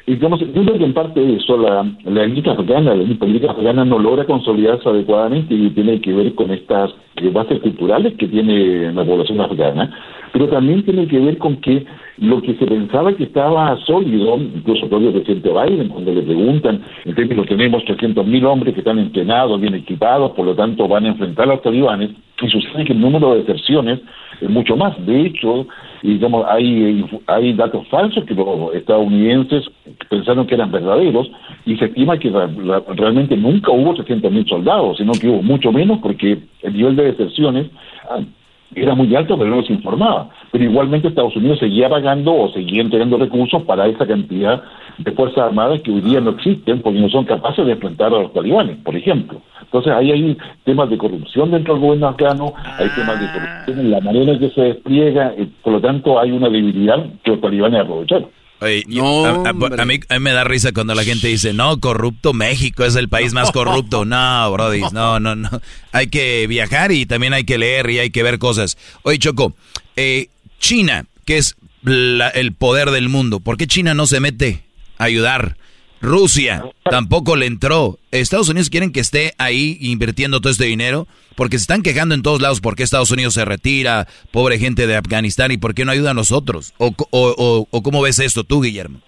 Y digamos, yo creo que en parte eso la, la élite afgana, la política afgana no logra consolidarse adecuadamente y tiene que ver con estas eh, bases culturales que tiene la población afgana, pero también tiene que ver con que lo que se pensaba que estaba sólido, incluso el propio presidente Biden, cuando le preguntan, en términos tenemos 300.000 hombres que están entrenados, bien equipados, por lo tanto van a enfrentar a los talibanes, y sucede que el número de deserciones es mucho más. De hecho, digamos, hay, hay datos falsos que los estadounidenses pensaron que eran verdaderos y se estima que ra- realmente nunca hubo 300.000 soldados, sino que hubo mucho menos porque el nivel de deserciones ah, era muy alto, pero no se informaba. Pero igualmente Estados Unidos seguía pagando o seguía entregando recursos para esa cantidad de Fuerzas Armadas que hoy día no existen porque no son capaces de enfrentar a los talibanes, por ejemplo. Entonces ahí hay temas de corrupción dentro del gobierno afgano, hay temas de corrupción en la manera en que se despliega, eh, por lo tanto hay una debilidad que los talibanes aprovecharon. Oye, yo- a, a- a mí, a mí me da risa cuando la gente dice, no, corrupto México es el país más corrupto. No, Brody, no, no, no. Hay que viajar y también hay que leer y hay que ver cosas. Oye, Choco, eh, China, que es la- el poder del mundo, ¿por qué China no se mete a ayudar? Rusia tampoco le entró. Estados Unidos quieren que esté ahí invirtiendo todo este dinero porque se están quejando en todos lados por qué Estados Unidos se retira, pobre gente de Afganistán y por qué no ayuda a nosotros. ¿O, o, o- o cómo ves esto tú, Guillermo?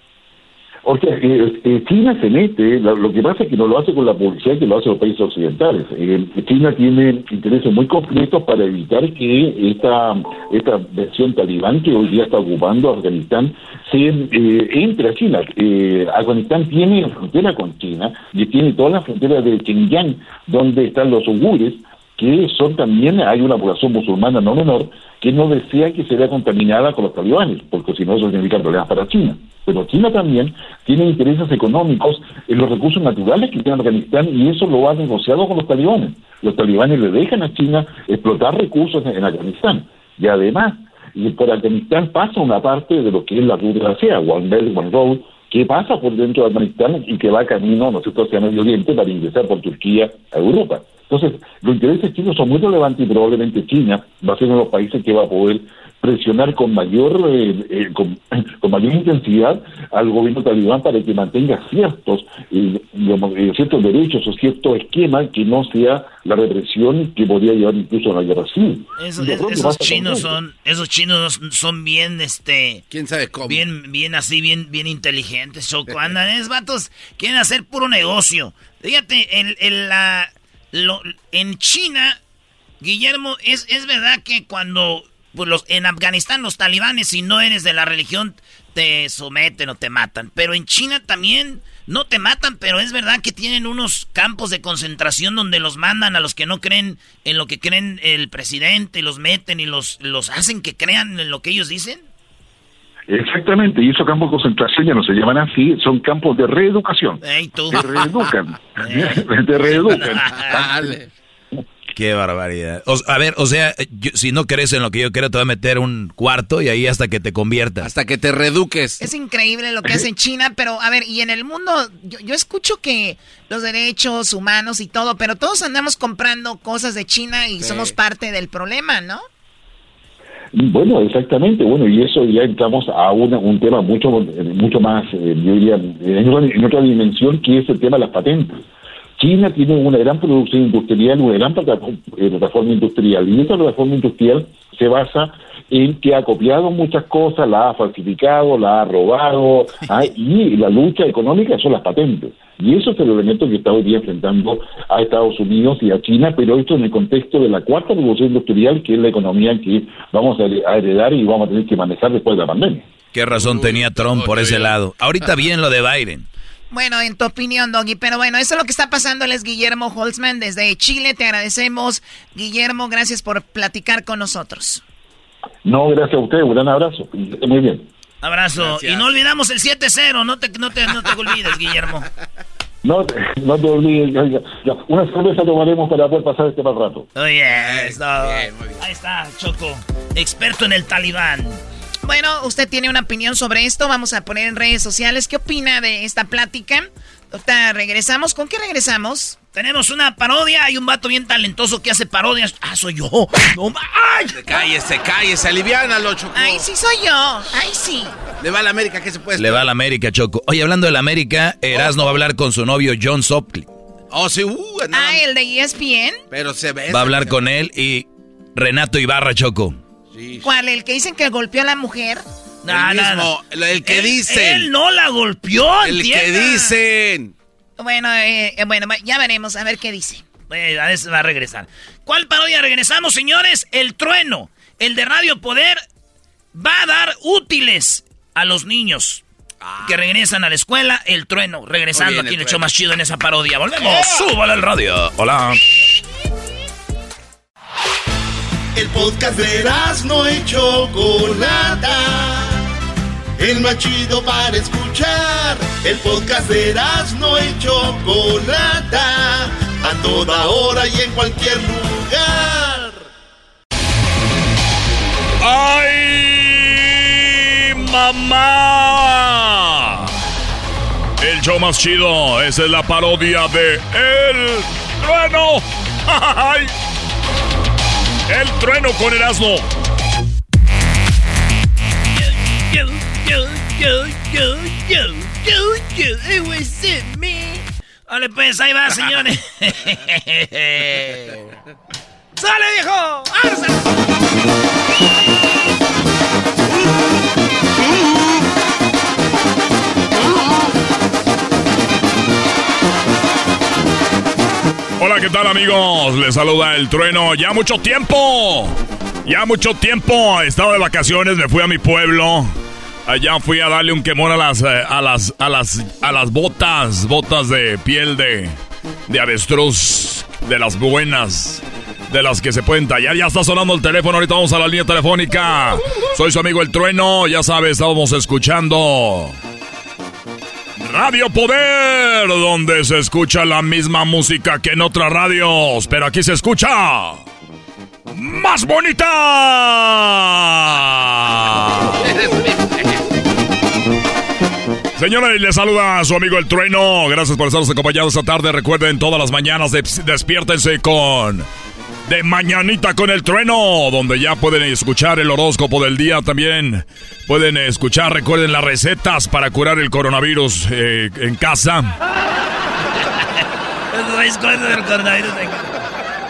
O sea, eh, eh, China se mete, lo, lo que pasa es que no lo hace con la publicidad que lo hacen los países occidentales. Eh, China tiene intereses muy concretos para evitar que esta, esta versión talibán que hoy día está ocupando Afganistán se eh, entre a China. Eh, Afganistán tiene frontera con China y tiene toda la frontera de Xinjiang, donde están los uigures, que son también, hay una población musulmana no menor, que no desea que se vea contaminada con los talibanes, porque si no eso significa problemas para China. Pero China también tiene intereses económicos en los recursos naturales que tiene Afganistán y eso lo ha negociado con los talibanes. Los talibanes le dejan a China explotar recursos en, Afganistán. Y además, por Afganistán pasa una parte de lo que es la ruta sea, One Belt, One Road, que pasa por dentro de Afganistán y que va camino, ¿no cierto?, hacia Medio Oriente para ingresar por Turquía a Europa. Entonces, los intereses chinos son muy relevantes y probablemente China va a ser uno de los países que va a poder presionar con mayor eh, eh, con, con mayor intensidad al gobierno talibán para que mantenga ciertos eh, digamos, ciertos derechos o cierto esquema que no sea la represión que podría llevar incluso a la guerra civil. Eso- es- esos chinos son, esos chinos son bien, este, quién sabe cómo, bien, bien así, bien, bien inteligentes, Choco. Andan, es vatos, quieren hacer puro negocio. Fíjate, el, el, la, lo- en China, Guillermo, es, es verdad que cuando, pues los, en Afganistán los talibanes, si no eres de la religión, te someten o te matan. Pero en China también no te matan, pero es verdad que tienen unos campos de concentración donde los mandan a los que no creen en lo que creen el presidente, y los meten y los, los hacen que crean en lo que ellos dicen. Exactamente, y esos campos de concentración ya no se llaman así, son campos de reeducación. Tú. Te reeducan. Te reeducan. Qué barbaridad. O- a ver, o sea, yo- si no crees en lo que yo creo, te voy a meter un cuarto y ahí hasta que te conviertas. Hasta que te reduques. Es increíble lo que hace en China, pero a ver, y en el mundo, yo, yo escucho que los derechos humanos y todo, pero todos andamos comprando cosas de China y Sí. somos parte del problema, ¿no? Bueno, exactamente. Bueno, y eso ya entramos a una- un tema mucho mucho más, eh, yo diría, en otra, en otra dimensión, que es el tema de las patentes. China tiene una gran producción industrial, una gran eh, plataforma industrial, y esta plataforma industrial se basa en que ha copiado muchas cosas, la ha falsificado, la ha robado, ah, y la lucha económica son las patentes. Y eso es el elemento que está hoy día enfrentando a Estados Unidos y a China, pero esto en el contexto de la cuarta revolución industrial, que es la economía que vamos a heredar y vamos a tener que manejar después de la pandemia. Qué razón tenía Trump por ese lado. Ahorita bien lo de Biden. Bueno, en tu opinión, Doggy, pero bueno, eso es lo que está pasando. Él es Guillermo Holtzman desde Chile. Te agradecemos, Guillermo. Gracias por platicar con nosotros. No, gracias a usted. Un gran abrazo. Muy bien. Abrazo. Y no olvidamos el 7-0. No te, no, te, no te olvides, Guillermo. No, no te olvides. Una cerveza tomaremos para poder pasar este mal rato. Oye, ahí está, Choco. Experto en el talibán. Bueno, usted tiene una opinión sobre esto. Vamos a poner en redes sociales. ¿Qué opina de esta plática? Doctora, regresamos. ¿Con qué regresamos? Tenemos una parodia. Hay un vato bien talentoso que hace parodias. Ah, soy yo. No, ¡Ay! Cállese, cállese. Aliviánalo, Choco. Ay, sí soy yo. Ay, sí. Le va a la América. ¿Qué se puede Le va a la América, Choco. Oye, hablando de la América, Erasmo va a hablar con su novio John Sopcliffe. Oh, sí. Uh, ah, el de ESPN. Pero se ve. Va a hablar con él y Renato Ibarra, Choco. ¿Cuál? ¿El que dicen que golpeó a la mujer? No, el mismo, el que dicen. Él no la golpeó, El que dicen. Bueno, eh, eh, bueno, ya veremos, a ver qué dice. a ver va a regresar. ¿Cuál parodia regresamos, señores? El trueno. El de Radio Poder va a dar útiles a los niños. Que regresan a la escuela, el trueno, regresando aquí el, hecho más chido en esa parodia. Volvemos. Súbale al radio. Hola. El podcast de no y Chocolata. El más chido para escuchar. El podcast de no y Chocolata. A toda hora y en cualquier lugar. ¡Ay, mamá! El show más chido. Esa es la parodia de El Trueno. ¡Ay! El trueno con el asno. Vale, pues ahí va, señores. ¡Sale, viejo! Hola, ¿qué tal amigos? Les saluda el trueno. Ya mucho tiempo. Ya mucho tiempo. He estado de vacaciones, me fui a mi pueblo. Allá fui a darle un quemón a las, eh, a las, a las, a las botas, botas de piel de, de avestruz, de las buenas, de las que se pueden tallar. Ya está sonando el teléfono, ahorita vamos a la línea telefónica. Soy su amigo el trueno, ya sabes, estábamos escuchando Radio Poder, donde se escucha la misma música que en otras radios, pero aquí se escucha más bonita. Señora, y le saluda a su amigo El Trueno. Gracias por estarnos acompañados esta tarde. Recuerden, todas las mañanas despiértense con de Mañanita con el Trueno, donde ya pueden escuchar el horóscopo del día también. Pueden escuchar, recuerden las recetas para curar el coronavirus eh, en casa.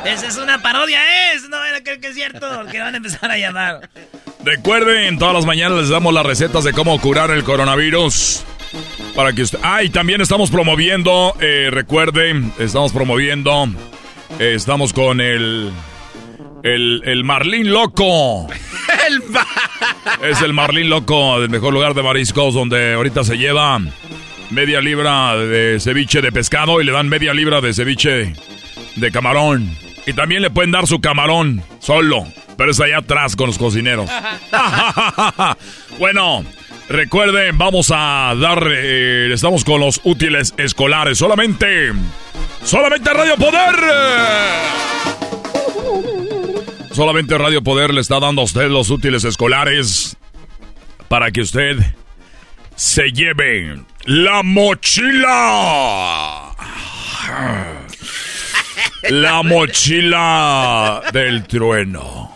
Esa es una parodia, es. No creo que es cierto, que van a empezar a llamar. Recuerden, todas las mañanas les damos las recetas de cómo curar el coronavirus. Para que usted. Ah, y también estamos promoviendo, eh, recuerden, estamos promoviendo estamos con el. El, el Marlín Loco. es el Marlín Loco del mejor lugar de mariscos donde ahorita se lleva media libra de ceviche de pescado y le dan media libra de ceviche de camarón. Y también le pueden dar su camarón solo, pero es allá atrás con los cocineros. bueno, recuerden, vamos a dar, eh, estamos con los útiles escolares solamente Solamente Radio Poder. Solamente Radio Poder le está dando a usted los útiles escolares para que usted se lleve la mochila. La mochila del trueno.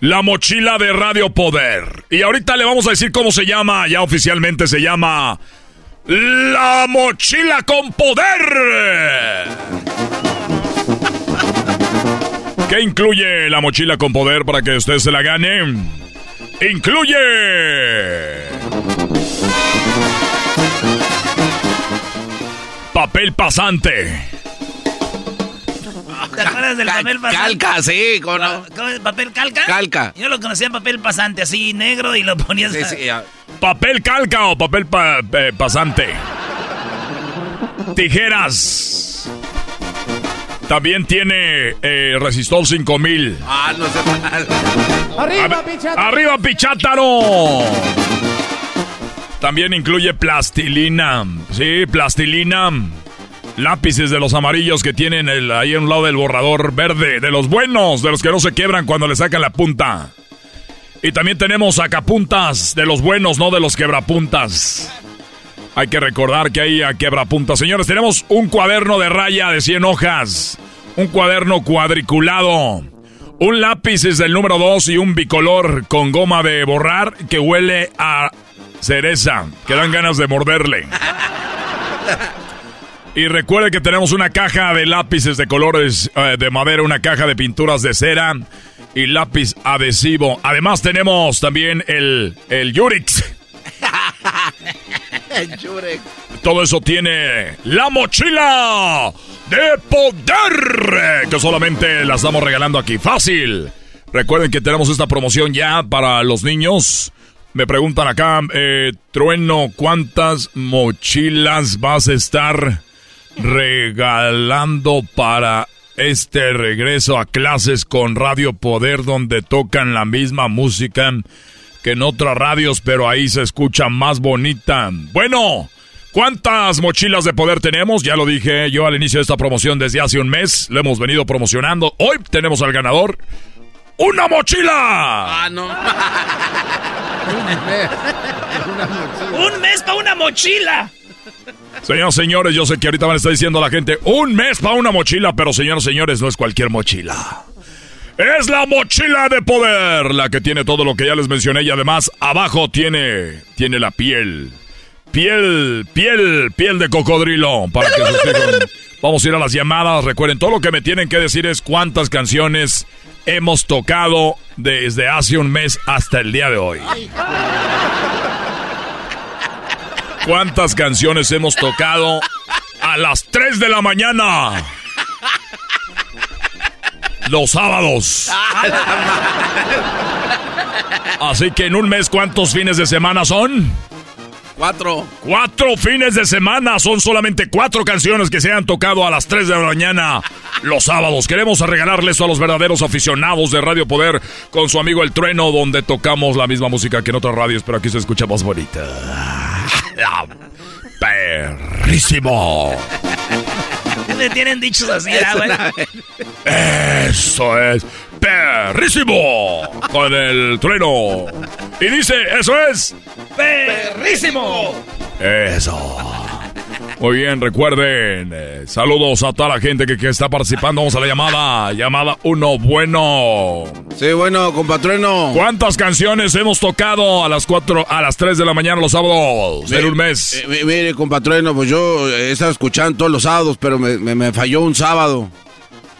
La mochila de Radio Poder. Y ahorita le vamos a decir cómo se llama. Ya oficialmente se llama la mochila con poder. ¿Qué incluye la mochila con poder para que usted se la gane? incluye... Papel pasante. ¿Te acuerdas del papel pasante? Calca, sí, ¿cómo no? ¿Cómo es? ¿Papel calca? Calca. Yo lo conocía en papel pasante, así negro, y lo ponías... Sí. Papel calca o papel pa- eh, pasante. Tijeras. También tiene eh, resistor 5000. Ah, no sé. Arriba, ¡Arriba, Pichátaro! También incluye plastilina. Sí, plastilina. Lápices de los amarillos que tienen el- ahí a un lado del borrador verde. De los buenos, de los que no se quiebran cuando le sacan la punta. Y también tenemos sacapuntas de los buenos, no de los quebrapuntas. Hay que recordar que hay a quebrapuntas. Señores, tenemos un cuaderno de raya de 100 hojas. Un cuaderno cuadriculado. Un lápiz es del número 2 y un bicolor con goma de borrar que huele a cereza. Que dan ganas de morderle. Y recuerde que tenemos una caja de lápices de colores eh, de madera, una caja de pinturas de cera y lápiz adhesivo. Además tenemos también el, el Yurix. Todo eso tiene la mochila de poder que solamente la estamos regalando aquí. Fácil. Recuerden que tenemos esta promoción ya para los niños. Me preguntan acá, eh, Trueno, ¿cuántas mochilas vas a estar regalando para este regreso a clases con Radio Poder donde tocan la misma música que en otras radios, pero ahí se escucha más bonita? Bueno, ¿cuántas mochilas de poder tenemos? Ya lo dije yo al inicio de esta promoción desde hace un mes, lo hemos venido promocionando. Hoy tenemos al ganador. ¡Una mochila! Ah, no. ¡Un mes para una mochila! Señoras señores, yo sé que ahorita van a estar diciendo a la gente, un mes para una mochila, pero señoras señores, no es cualquier mochila. Es la mochila de poder, la que tiene todo lo que ya les mencioné y además abajo tiene, tiene la piel. Piel, piel, piel de cocodrilo para que sus hijos- Vamos a ir a las llamadas. Recuerden, todo lo que me tienen que decir es cuántas canciones hemos tocado desde hace un mes hasta el día de hoy. ¿Cuántas canciones hemos tocado a las 3 de la mañana? Los sábados. Así que en un mes, ¿cuántos fines de semana son? Cuatro. Cuatro fines de semana. Son solamente cuatro canciones que se han tocado a las 3 de la mañana los sábados. Queremos regalarles a los verdaderos aficionados de Radio Poder con su amigo El Trueno, donde tocamos la misma música que en otras radios, pero aquí se escucha más bonita. Perrísimo. Me tienen dichos así, ¿verdad, güey? Eso es perrísimo con el trueno. Y dice, eso es ¡Perrísimo! eso. Muy bien, recuerden, eh, saludos a toda la gente que, que está participando. Vamos a la llamada, llamada uno bueno. Sí, bueno, compatrueno. ¿Cuántas canciones hemos tocado a las 4, a las 3 de la mañana los sábados en un mes? Eh, mi- mire, compatrueno, pues yo he estado escuchando todos los sábados, pero me, me- me falló un sábado.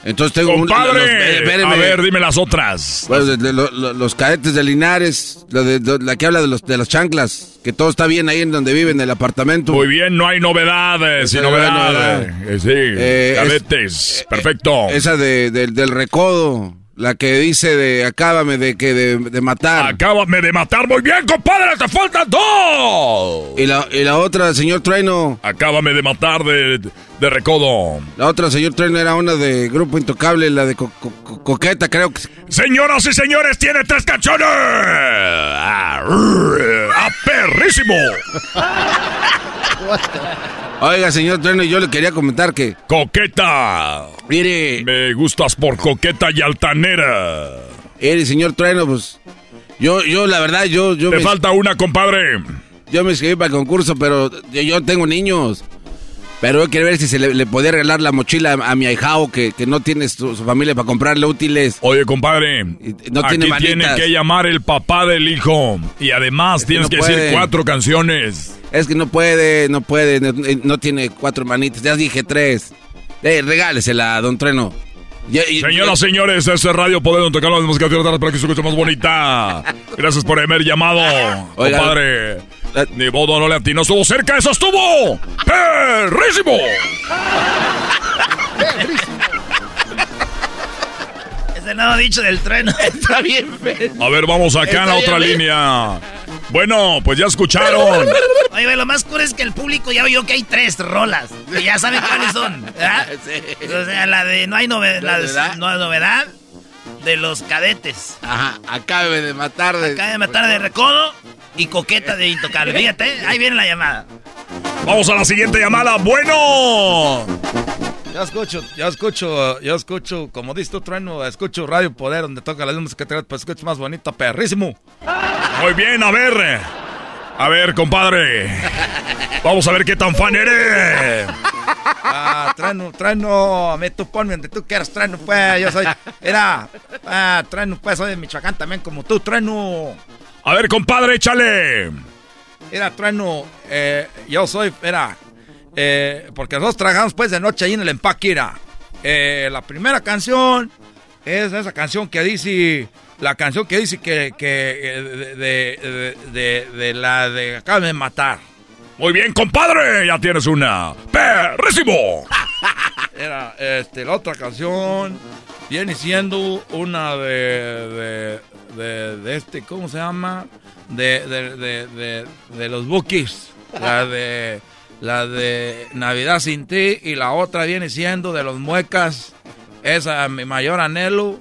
Entonces tengo un- Compadre, los- eh, espéreme. a ver, dime las otras. Bueno, de- de lo- lo- los cadetes de Linares, la, de, de- la que habla de, los, de las chanclas, que todo está bien ahí en donde viven, en el apartamento. Muy bien, no hay novedades, sin no hay novedad. Eh, sí, Eh, es- cadetes, perfecto. Esa de, del- del recodo, la que dice de acábame de que de, de matar. Acábame de matar, muy bien, compadre, te faltan dos. Y la, y la otra, señor Trueno. Acábame de matar de, de recodo. La otra, señor Trueno, era una de Grupo Intocable, la de Co- Co- Co- Coqueta, creo que... Señoras y señores, tiene tres canciones. ¡Ah, rrr, ¡Ah, perrísimo! Oiga, señor Trueno, yo le quería comentar que... Coqueta. Mire... Me gustas por coqueta y altanera. Mire, señor Trueno, pues... Yo, yo, la verdad, yo... yo Te me- falta una, compadre. Yo me inscribí para el concurso, pero yo, yo tengo niños. Pero yo quería ver si se le, le podía regalar la mochila a, a mi ahijao que, que no tiene su, su familia para comprarle útiles. Oye, compadre, no aquí tiene tiene que llamar el papá del hijo. Y además que tienes no que puede. decir cuatro canciones. Es que no puede, no puede, no, no tiene cuatro manitas. Ya dije tres. Eh, regálesela, don Treno. Señoras, señores, este es Radio Poder donde tocamos la música tierra para que se escuche más bonita. Gracias por haber llamado, Oiga. compadre. Ni modo, no le atinó, estuvo cerca, eso estuvo perrísimo. Es el nuevo dicho del trueno. Está bien feo. A ver, vamos acá en la otra bien, línea. Bueno, pues ya escucharon. Oye, lo más cool es que el público ya oyó que hay tres rolas. Y ya saben cuáles son. ¿verdad? O sea, la de no hay novedad. La de, ¿Novedad? no hay novedad. De los cadetes. Ajá, acabe de matar de... Acaba de matar de recodo y coqueta de intocable. Fíjate, ahí viene la llamada. Vamos a la siguiente llamada. Bueno. Ya escucho, ya escucho, ya escucho, como dice tu trueno, escucho Radio Poder, donde toca la música que pues escucho más bonita, perrísimo. Muy bien, a ver. A ver, compadre. Vamos a ver qué tan fan eres. Ah, trueno, a mí tú ponme donde tú quieras, trueno, pues, yo soy, era, ah, pues, soy de Michoacán también como tú, trueno. A ver, compadre, échale. Era trueno, eh, yo soy, era, eh, porque nosotros trabajamos pues de noche ahí en el empaque, era. Eh, la primera canción es esa canción que dice, la canción que dice que, que eh, de, de, de, de la de de matar. Muy bien, compadre, ya tienes una. ¡Perrísimo! Era, este, la otra canción viene siendo una de, de, de, de este, ¿cómo se llama? De, de, de, de, de los Bookies. La de, la de Navidad sin ti y la otra viene siendo de los Muecas. Esa, mi mayor anhelo.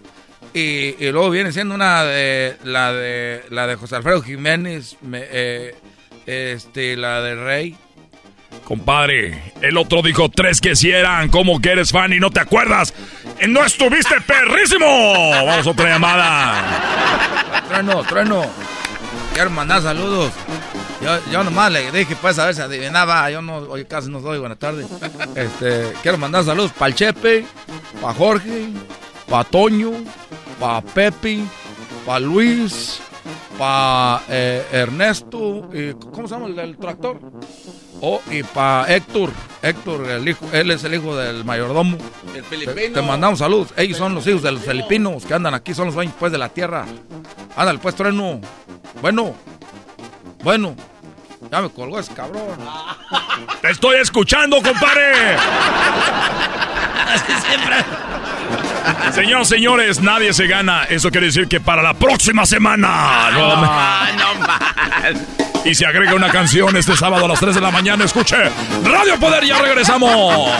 Y, y luego viene siendo una de, la de, la de José Alfredo Jiménez, me- eh, este, la de Rey. Compadre, el otro dijo tres que si eran. ¿Cómo que eres fan y no te acuerdas? ¡No estuviste perrísimo! Vamos a otra llamada. Trueno, trueno. Quiero mandar saludos. Yo, yo nomás le dije, pues, a ver si adivinaba. Yo no, hoy casi no soy. Buenas tardes. Este, quiero mandar saludos para el Chepe, para Jorge, para Toño, para Pepe, para Luis, para Ernesto. Y, ¿Cómo se llama el del tractor? Oh, y para Héctor. Héctor, el hijo, él es el hijo del mayordomo. El Te, filipino. te mandamos saludos. Ellos son los hijos de los filipinos que andan aquí, son los dueños pues de la tierra. Ándale pues, trueno. Bueno. Bueno. Ya me colgó ese cabrón. ¡Te estoy escuchando, compadre! Señoras, señores, nadie se gana. Eso quiere decir que para la próxima semana. nuevamente- Y se agrega una canción este sábado a las 3 de la mañana. Escuche Radio Poder, ya regresamos.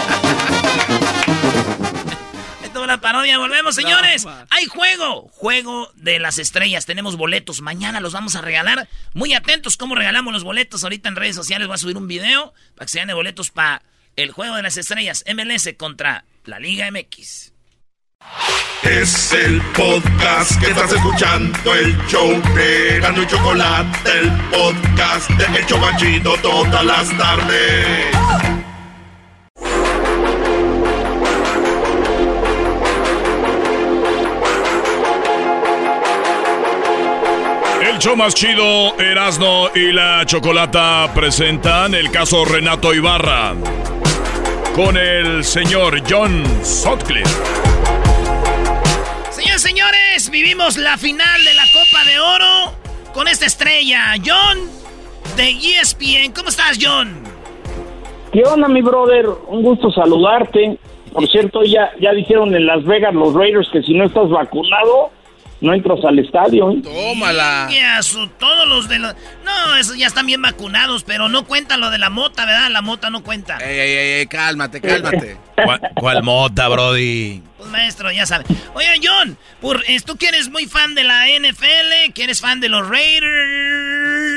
Esto es una parodia. Volvemos, señores. Hay juego. Juego de las estrellas. Tenemos boletos. Mañana los vamos a regalar. Muy atentos cómo regalamos los boletos. Ahorita en redes sociales voy a subir un video para que se den de boletos para el juego de las estrellas. MLS contra la Liga MX. Es el podcast que estás escuchando, el show de Gano y Chocolate, el podcast de El Chobachito todas las tardes. El show más chido, Erasno y la Chocolata presentan el caso Renato Ibarra con el señor John Sutcliffe. Señores, vivimos la final de la Copa de Oro con esta estrella, John de ESPN. ¿Cómo estás, John? ¿Qué onda, mi brother? Un gusto saludarte. Por cierto, ya, ya dijeron en Las Vegas los Raiders que si no estás vacunado, no entras al estadio. ¿eh? Tómala. Todos los de los... No, esos ya están bien vacunados, pero no cuenta lo de la mota, ¿verdad? La mota no cuenta. Ey, ey, ey, ey, cálmate, cálmate. ¿Cuál, cuál mota, Brody? Pues maestro, ya sabe. Oye, John, por, tú que eres muy fan de la NFL, que eres fan de los Raiders,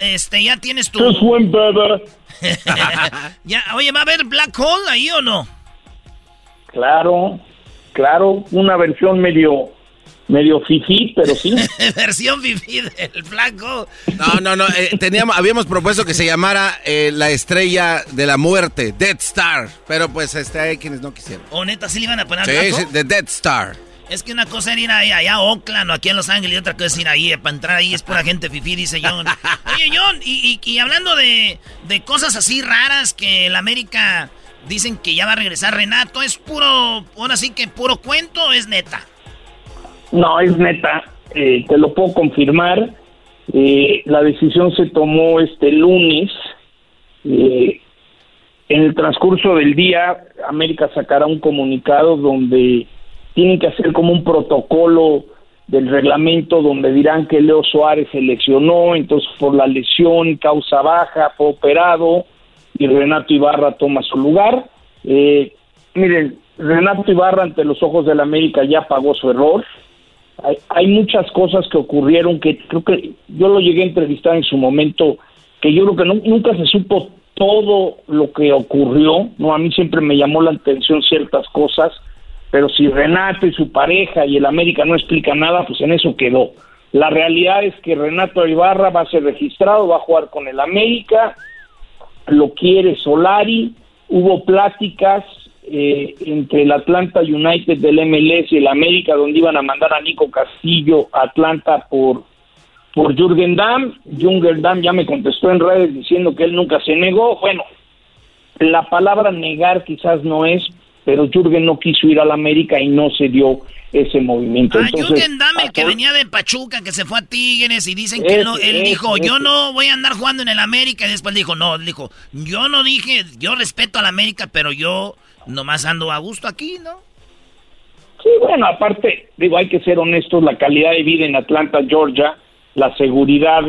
este, ya tienes tu... Just win, brother. ya, oye, ¿va a haber Black Hole ahí o no? Claro, claro, una versión medio, medio fifí, pero sí. Versión fifi del Hole. No, no, no. eh, teníamos, habíamos propuesto que se llamara eh, la estrella de la muerte, Dead Star. Pero pues este, hay quienes no quisieron. ¿O neta sí le iban a poner Sí, sí? The Dead Star. Es que una cosa era ir ahí, allá a Oakland o aquí en Los Ángeles y otra cosa es ir ahí. eh, Para entrar ahí es pura gente fifi, dice John. Oye, John, y, y- y hablando de, de cosas así raras que el América Dicen que ya va a regresar Renato. ¿Es puro, ahora sí que puro cuento o es neta? No, es neta. Eh, te lo puedo confirmar. Eh, la decisión se tomó este lunes. Eh, en el transcurso del día, América sacará un comunicado donde tienen que hacer como un protocolo del reglamento donde dirán que Leo Suárez se lesionó, entonces por la lesión, causa baja, fue operado y Renato Ibarra toma su lugar. Eh, miren, Renato Ibarra ante los ojos de la América ya pagó su error. Hay, hay muchas cosas que ocurrieron que creo que yo lo llegué a entrevistar en su momento, que yo creo que nu- nunca se supo todo lo que ocurrió, no a mí siempre me llamó la atención ciertas cosas, pero si Renato y su pareja y el América no explican nada, pues en eso quedó. La realidad es que Renato Ibarra va a ser registrado, va a jugar con el América, lo quiere Solari, hubo pláticas eh, entre el Atlanta United del MLS y el América donde iban a mandar a Nico Castillo a Atlanta por por Jürgen Damm, Jürgen Damm ya me contestó en redes diciendo que él nunca se negó, bueno, la palabra negar quizás no es, pero Jürgen no quiso ir al América y no se dio ese movimiento. Ah, Entonces, Jürgen Damm, el que venía de Pachuca, que se fue a Tigres y dicen que no, él dijo, yo no voy a andar jugando en el América y después dijo, no, dijo, yo no dije, yo respeto al América, pero yo nomás ando a gusto aquí, ¿no? Sí, bueno, aparte, digo, hay que ser honestos, la calidad de vida en Atlanta, Georgia, la seguridad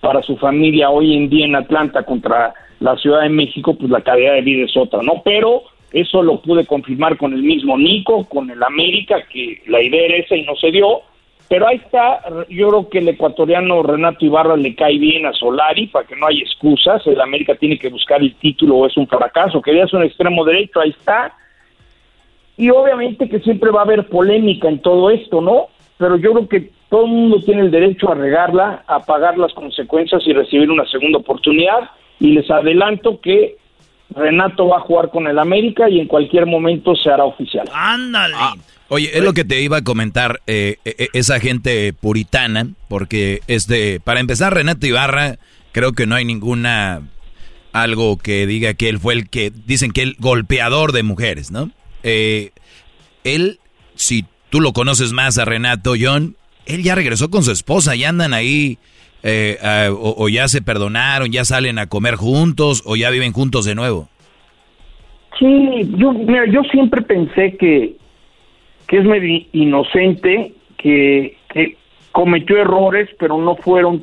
para su familia hoy en día en Atlanta contra la Ciudad de México, pues la calidad de vida es otra, ¿no? Pero eso lo pude confirmar con el mismo Nico, con el América, que la idea era esa y no se dio. Pero ahí está, yo creo que el ecuatoriano Renato Ibarra le cae bien a Solari para que no haya excusas. El América tiene que buscar el título o es un fracaso. Querías un extremo derecho, ahí está. Y obviamente que siempre va a haber polémica en todo esto, ¿no? Pero yo creo que todo el mundo tiene el derecho a regarla, a pagar las consecuencias y recibir una segunda oportunidad. Y les adelanto que Renato va a jugar con el América y en cualquier momento se hará oficial. Ándale. Oye, es lo que te iba a comentar, eh, eh, esa gente puritana, porque este, para empezar, Renato Ibarra, creo que no hay ninguna, algo que diga que él fue el que, dicen que el golpeador de mujeres, ¿no? Eh, él, si tú lo conoces más a Renato, John, él ya regresó con su esposa, ya andan ahí, eh, o, o ya se perdonaron, ya salen a comer juntos, o ya viven juntos de nuevo. Sí, yo, mira, yo siempre pensé que, que es medio inocente, que, que cometió errores, pero no fueron,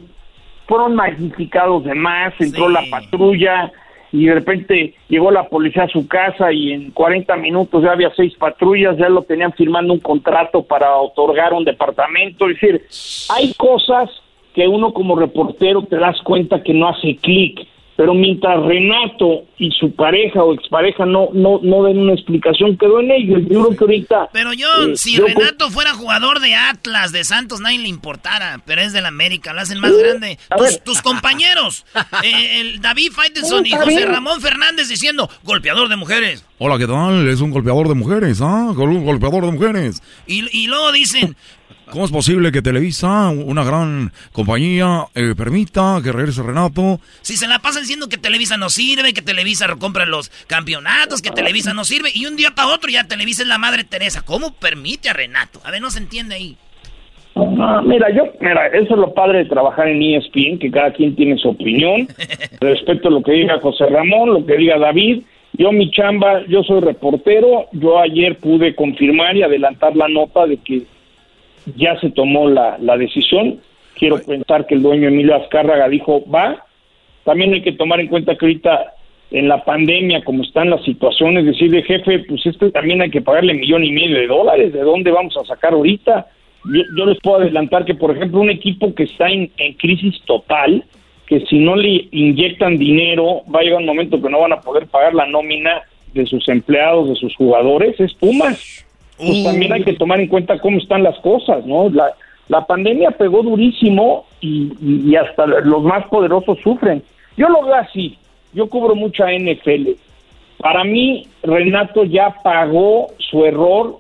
fueron magnificados de más, entró la patrulla y de repente llegó la policía a su casa y en 40 minutos ya había seis patrullas, ya lo tenían firmando un contrato para otorgar un departamento, es decir, hay cosas que uno como reportero te das cuenta que no hace clic, pero mientras Renato y su pareja o expareja no no no den una explicación quedó en ello. Yo creo que ahorita Pero John, eh, si yo- Renato fuera jugador de Atlas, de Santos, nadie le importara, pero es del América, lo hacen más grande. Tus, tus compañeros, eh, el David Faitelson y José bien. Ramón Fernández diciendo, golpeador de mujeres. Hola, ¿qué tal? Es un golpeador de mujeres, ¿ah? Un golpeador de mujeres. Y, y luego dicen, ¿Cómo es posible que Televisa, una gran compañía, eh, permita que regrese Renato? si se la pasan diciendo que Televisa no sirve, que Televisa compra los campeonatos, que Televisa no sirve, y un día para otro ya Televisa es la madre Teresa. ¿Cómo permite a Renato? A ver, no se entiende ahí. Ah, mira, yo, mira, eso es lo padre de trabajar en ESPN, que cada quien tiene su opinión. Respeto lo que diga José Ramón, lo que diga David. Yo, mi chamba, yo soy reportero. Yo ayer pude confirmar y adelantar la nota de que ya se tomó la, la decisión. Quiero pensar que el dueño Emilio Azcárraga dijo, va. También hay que tomar en cuenta que ahorita en la pandemia, como están las situaciones, decirle, jefe, pues este también hay que pagarle millón y medio de dólares. ¿De dónde vamos a sacar ahorita? Yo, yo les puedo adelantar que, por ejemplo, un equipo que está en, en crisis total, que si no le inyectan dinero, va a llegar un momento que no van a poder pagar la nómina de sus empleados, de sus jugadores, es Pumas. Pues también hay que tomar en cuenta cómo están las cosas, ¿no? La, la pandemia pegó durísimo y, hasta los más poderosos sufren. Yo lo veo así, yo cubro mucha NFL. Para mí, Renato ya pagó su error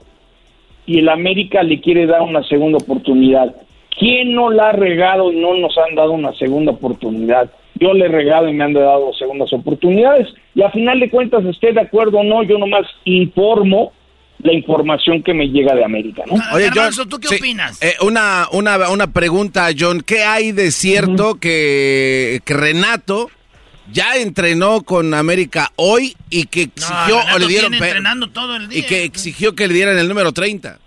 y el América le quiere dar una segunda oportunidad. ¿Quién no la ha regado y no nos han dado una segunda oportunidad? Yo le he regado y me han dado segundas oportunidades. Y a final de cuentas, esté de acuerdo o no, yo nomás informo la información que me llega de América, ¿no? Oye, John, ¿tú qué sí, opinas? eh, una, una, una pregunta, John. ¿Qué hay de cierto que, que Renato ya entrenó con América hoy y que exigió o le dieron entrenando todo el día. y que exigió que le dieran el número 30?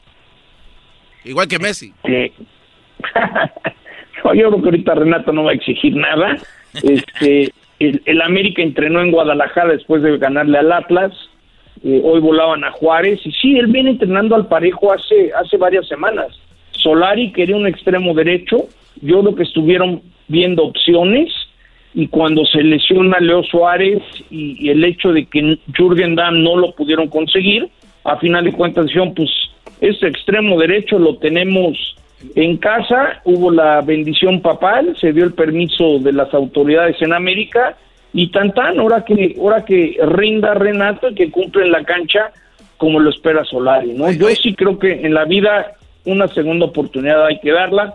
Igual que Messi. que No, yo creo que ahorita Renato no va a exigir nada. Este, el, el América entrenó en Guadalajara después de ganarle al Atlas. Eh, hoy volaban a Juárez y sí, él viene entrenando al parejo hace hace varias semanas. Solari quería un extremo derecho. Yo creo que estuvieron viendo opciones y cuando se lesiona Leo Suárez y, y el hecho de que Jürgen Damm no lo pudieron conseguir, a final de cuentas dijeron, pues ese extremo derecho lo tenemos en casa, hubo la bendición papal, se dio el permiso de las autoridades en América y tan tan, ahora que, ahora que rinda Renato y que cumple en la cancha como lo espera Solari, ¿no? Yo sí creo que en la vida una segunda oportunidad hay que darla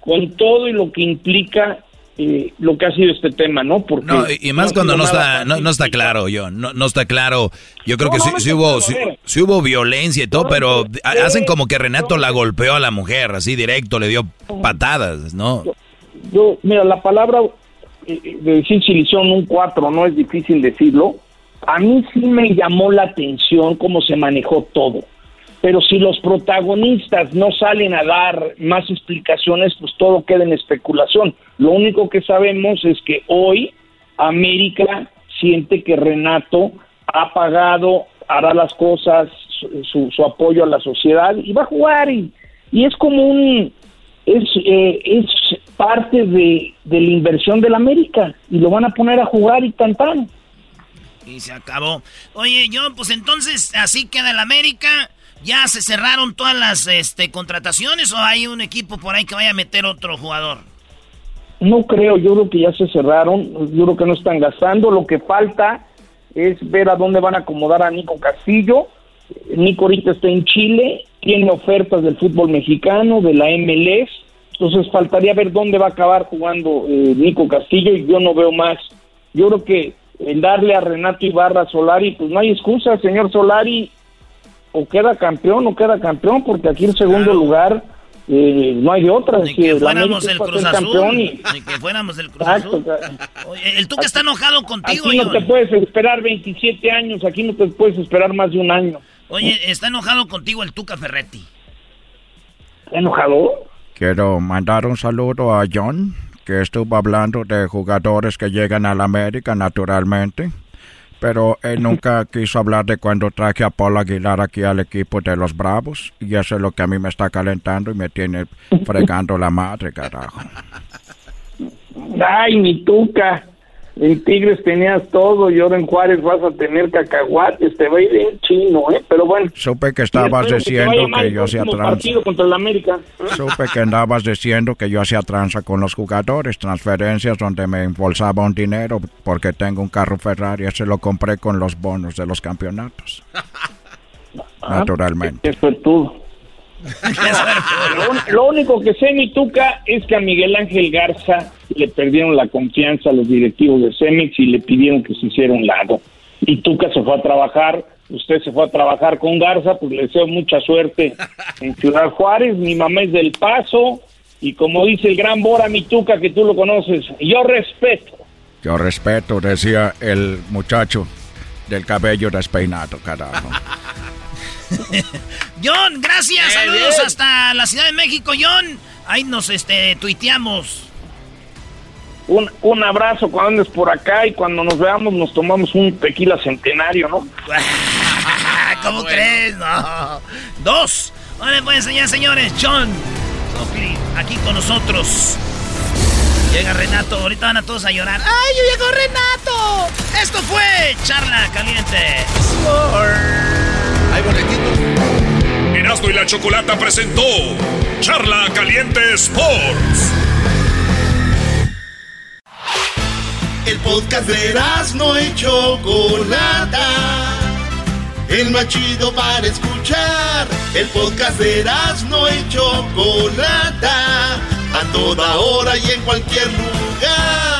con todo y lo que implica eh, lo que ha sido este tema, ¿no? Porque No, y, más cuando no está, no, no está claro, yo, no, no está claro. Yo creo que sí, hubo, sí, hubo violencia y todo, pero ha- hacen como que Renato la golpeó a la mujer, así directo, le dio patadas, ¿no? yo, mira, la palabra de decir hicieron un 4 no es difícil decirlo. A mí sí me llamó la atención cómo se manejó todo. Pero si los protagonistas no salen a dar más explicaciones, pues todo queda en especulación. Lo único que sabemos es que hoy América siente que Renato ha pagado, hará las cosas, su, su- apoyo a la sociedad y va a jugar y es como un es eh, es parte de, de la inversión del América y lo van a poner a jugar y tan tan. Y se acabó. Oye, John, pues entonces así queda el América. ¿Ya se cerraron todas las este, contrataciones o hay un equipo por ahí que vaya a meter otro jugador? No creo, yo creo que ya se cerraron, yo creo que no están gastando, lo que falta es ver a dónde van a acomodar a Nico Castillo. Nico ahorita está en Chile, tiene ofertas del fútbol mexicano, de la MLS, entonces faltaría ver dónde va a acabar jugando eh, Nico Castillo y yo no veo más. Yo creo que el darle a Renato Ibarra a Solari, pues no hay excusa, señor Solari, o queda campeón o queda campeón, porque aquí en segundo lugar eh, no hay de otra. Ni Si que el fuéramos el Cruz Azul. campeón y- Ni que fuéramos el Cruz Azul. Oye, el Tuca está enojado contigo, Aquí no te puedes esperar 27 años, aquí no te puedes esperar más de un año. Oye, está enojado contigo el Tuca Ferretti. ¿Está enojado? Quiero mandar un saludo a John, que estuvo hablando de jugadores que llegan a la América naturalmente, pero él nunca quiso hablar de cuando traje a Paul Aguilar aquí al equipo de los Bravos, y eso es lo que a mí me está calentando y me tiene fregando la madre, carajo. Ay, mi tuca. En Tigres tenías todo y ahora en Juárez vas a tener cacahuates. Te va a ir en chino, ¿eh? Pero bueno. Supe que estabas que diciendo que yo hacía tranza. partido contra el América. Supe que andabas diciendo que yo hacía tranza con los jugadores, transferencias donde me embolsaba un dinero porque tengo un carro Ferrari, ese lo compré con los bonos de los campeonatos. Naturalmente. Qué suertudo. Lo, lo único que sé, mi tuca, es que a Miguel Ángel Garza le perdieron la confianza a los directivos de Cemex y le pidieron que se hiciera un lado. Y Tuca se fue a trabajar, usted se fue a trabajar con Garza, pues le deseo mucha suerte en Ciudad Juárez. Mi mamá es del Paso y como dice el gran Bora, mi Tuca, que tú lo conoces, yo respeto. Yo respeto, decía el muchacho del cabello despeinado, carajo. John, gracias. Saludos bien. hasta la Ciudad de México, John. Ahí nos este, tuiteamos. Un, un abrazo cuando andes por acá y cuando nos veamos nos tomamos un tequila centenario, ¿no? ¿Cómo crees? No. Dos. Vale, pues, señores, señores. John. Aquí con nosotros. Llega Renato. Ahorita van a todos a llorar. ¡Ay, yo llegó Renato! Esto fue Charla Caliente. Hay boletitos. Erasmo y la Chocolata presentó Charla Caliente Sports. El podcast de no y Chocolata. el más chido para escuchar. El podcast de no y Chocolata, a toda hora y en cualquier lugar.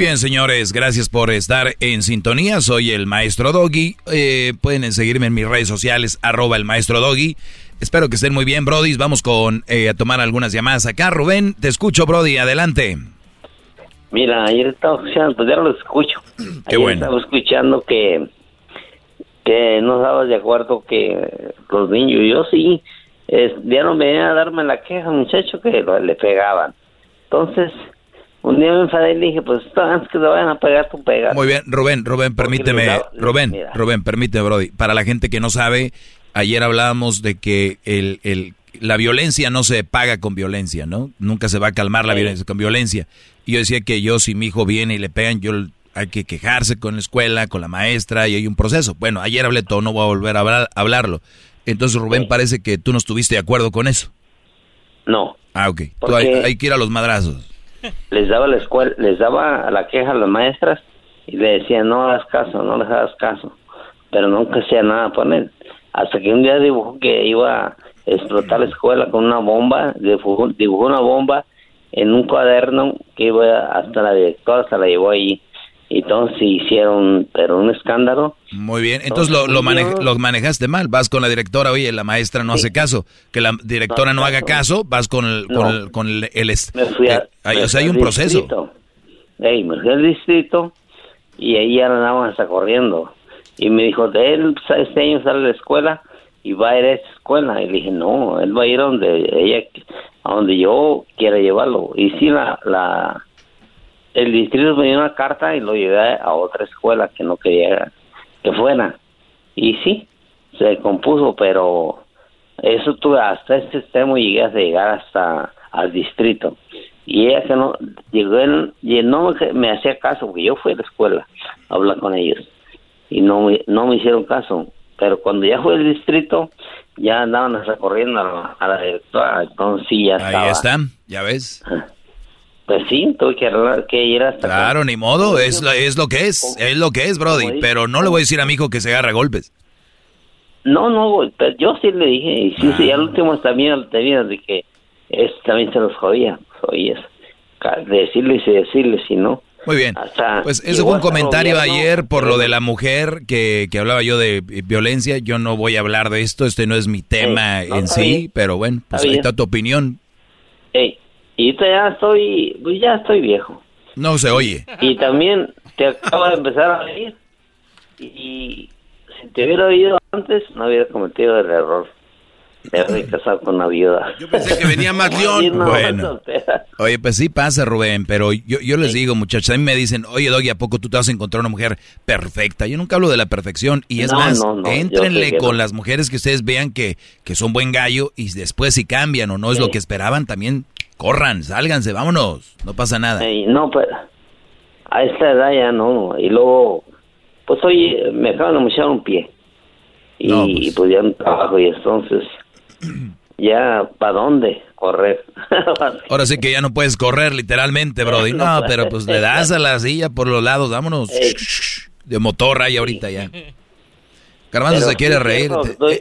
bien, señores, gracias por estar en sintonía. Soy el maestro Doggy. Eh, pueden seguirme en mis redes sociales, arroba el maestro Doggy. Espero que estén muy bien, Brody. Vamos con eh, a tomar algunas llamadas acá. Rubén, te escucho, Brody. Adelante. Mira, ayer estaba escuchando, pues ya lo escucho. Qué bueno. Estaba escuchando que, que no estabas de acuerdo que los niños, yo sí, es, ya no me venían a darme la queja, muchacho, que le pegaban. Entonces, un día me enfadé y le dije, pues antes que te vayan a pegar, tú pegas. Muy bien, Rubén, Rubén, permíteme, da- Rubén, mira. Rubén, permíteme, Brody. Para la gente que no sabe, ayer hablábamos de que el, el, la violencia no se paga con violencia, ¿no? Nunca se va a calmar la violencia con violencia. Y yo decía que yo, si mi hijo viene y le pegan, yo hay que quejarse con la escuela, con la maestra, y hay un proceso. Bueno, ayer hablé todo, no voy a volver a hablar- hablarlo. Entonces, Rubén, parece que tú no estuviste de acuerdo con eso. No. Ah, ok. Tú hay, hay que ir a los madrazos. Les daba la escuela, les daba la queja a las maestras y le decían no hagas caso, no les hagas caso, pero nunca hacía nada por él. Hasta que un día dibujó que iba a explotar la escuela con una bomba, dibujó, una bomba en un cuaderno que iba hasta la directora, se la llevó allí. Y entonces hicieron, pero un escándalo. Muy bien, entonces lo, lo, mane- lo manejaste mal. Vas con la directora, oye, la maestra no hace caso. Que la directora no, haga caso, vas con el... Con No. el, con el, el Me fui a- eh, me o sea, hay un proceso. distrito. Ey, me fui al distrito y ahí andaban hasta corriendo. Y me dijo, de él este año sale de la escuela y va a ir a esa escuela. Y le dije, no, él va a ir a donde ella, a donde yo quiera llevarlo. Y sí, la, la, el distrito me dio una carta y lo llevé a otra escuela que no quería que fuera. Y sí, se compuso, pero eso tuve hasta este extremo llegué a llegar hasta al distrito. Y ella que no, llegó en, y no me, me hacía caso, porque yo fui a la escuela a hablar con ellos. Y no me, no me hicieron caso. Pero cuando ya fue al distrito, ya andaban recorriendo a la, a la directora. Entonces sí, ya estaba. Ahí está, ya ves. Pues sí, tuve que, ir hasta acá. Claro, ni modo, es, es lo que es, es lo que es, Brody. Pero no le voy a decir a mi hijo que se agarra golpes. No, no, pero yo sí le dije, y sí, sí, al último también tenía de que es, también se los jodía, oye, decirles y decirles, si no. Muy bien. Hasta Pues llegó fue un comentario gobierno, ayer por lo de la mujer que, que hablaba yo de violencia. Yo no voy a hablar de esto, este no es mi tema no, en sí, bien. pero bueno, pues ahí está tu opinión. Ey, y ya estoy, pues ya estoy viejo. No se oye. Y también te acabo de empezar a oír, y si te hubiera oído antes, no hubiera cometido el error de haberme casado con una viuda. Yo pensé que venía más león. Bueno. Oye, pues sí pasa, Rubén, pero yo, yo les digo, muchachos, a mí me dicen, oye, Doggy, ¿a poco tú te vas a encontrar una mujer perfecta? Yo nunca hablo de la perfección. Y es No, más, no, éntrenle con las mujeres que ustedes vean que, que son buen gallo y después si cambian o no es lo que esperaban, también corran, sálganse, vámonos, no pasa nada. No, pero a esta edad ya no. Y luego, pues hoy me acaban de mochar un pie. Y pues. ya no trabajo y entonces, ya, ¿para dónde correr? Ahora sí que ya no puedes correr literalmente, Brody. No, pero pues le das a la silla por los lados, vámonos. De motor ahí ahorita ya. Garbanzo se quiere reír.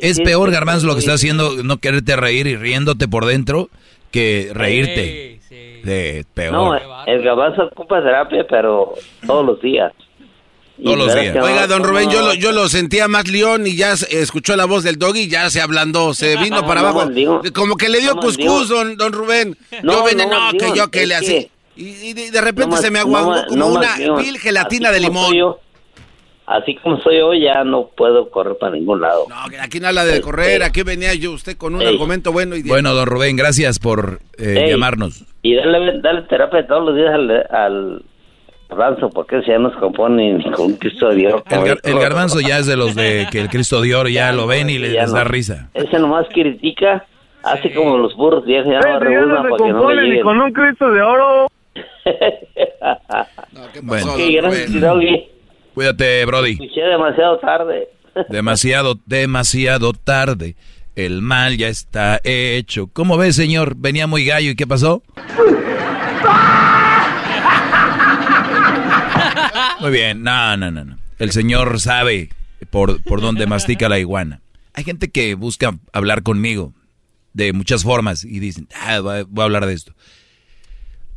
Es peor, Garbanzo, lo que está haciendo, no quererte reír y riéndote por dentro, que reírte. Sí, peor. no, el gabazo ocupa terapia, pero todos los días. Todos los días. Oiga, don no- Rubén, yo lo, yo lo sentía más león y ya se- escuchó la voz del doggy y ya se ablandó, se vino No, para no abajo. Como que le dio cuscús, don, don Rubén. No, yo venía, no no, maldigo, que yo que le hacía. Y, y de, repente no se me mal- como no una vil gelatina Así de como limón. soy yo, así como soy yo, ya no puedo correr para ningún lado. Aquí no habla de correr, aquí venía yo usted con un Ey. argumento bueno y Bueno, don Rubén, gracias por eh, llamarnos. Y darle, darle terapia todos los días al, al, garbanzo, porque ese ya no se compone ni con un Cristo de oro. El, gar- el garbanzo ya es de los de que el Cristo de oro ya lo ven y les, les no. da risa. Ese nomás critica, hace como los burros viejos, ya no no se para que no le con un Cristo de oro. Bueno, Qué gracias, Doggy. Cuídate, Brody. Escuché demasiado tarde. Demasiado, demasiado tarde. El mal ya está hecho. ¿Cómo ves, señor? Venía muy gallo y ¿qué pasó? Muy bien, no, no, no, no. El señor sabe por, por dónde mastica la iguana. Hay gente que busca hablar conmigo de muchas formas y dicen, ah, voy a hablar de esto.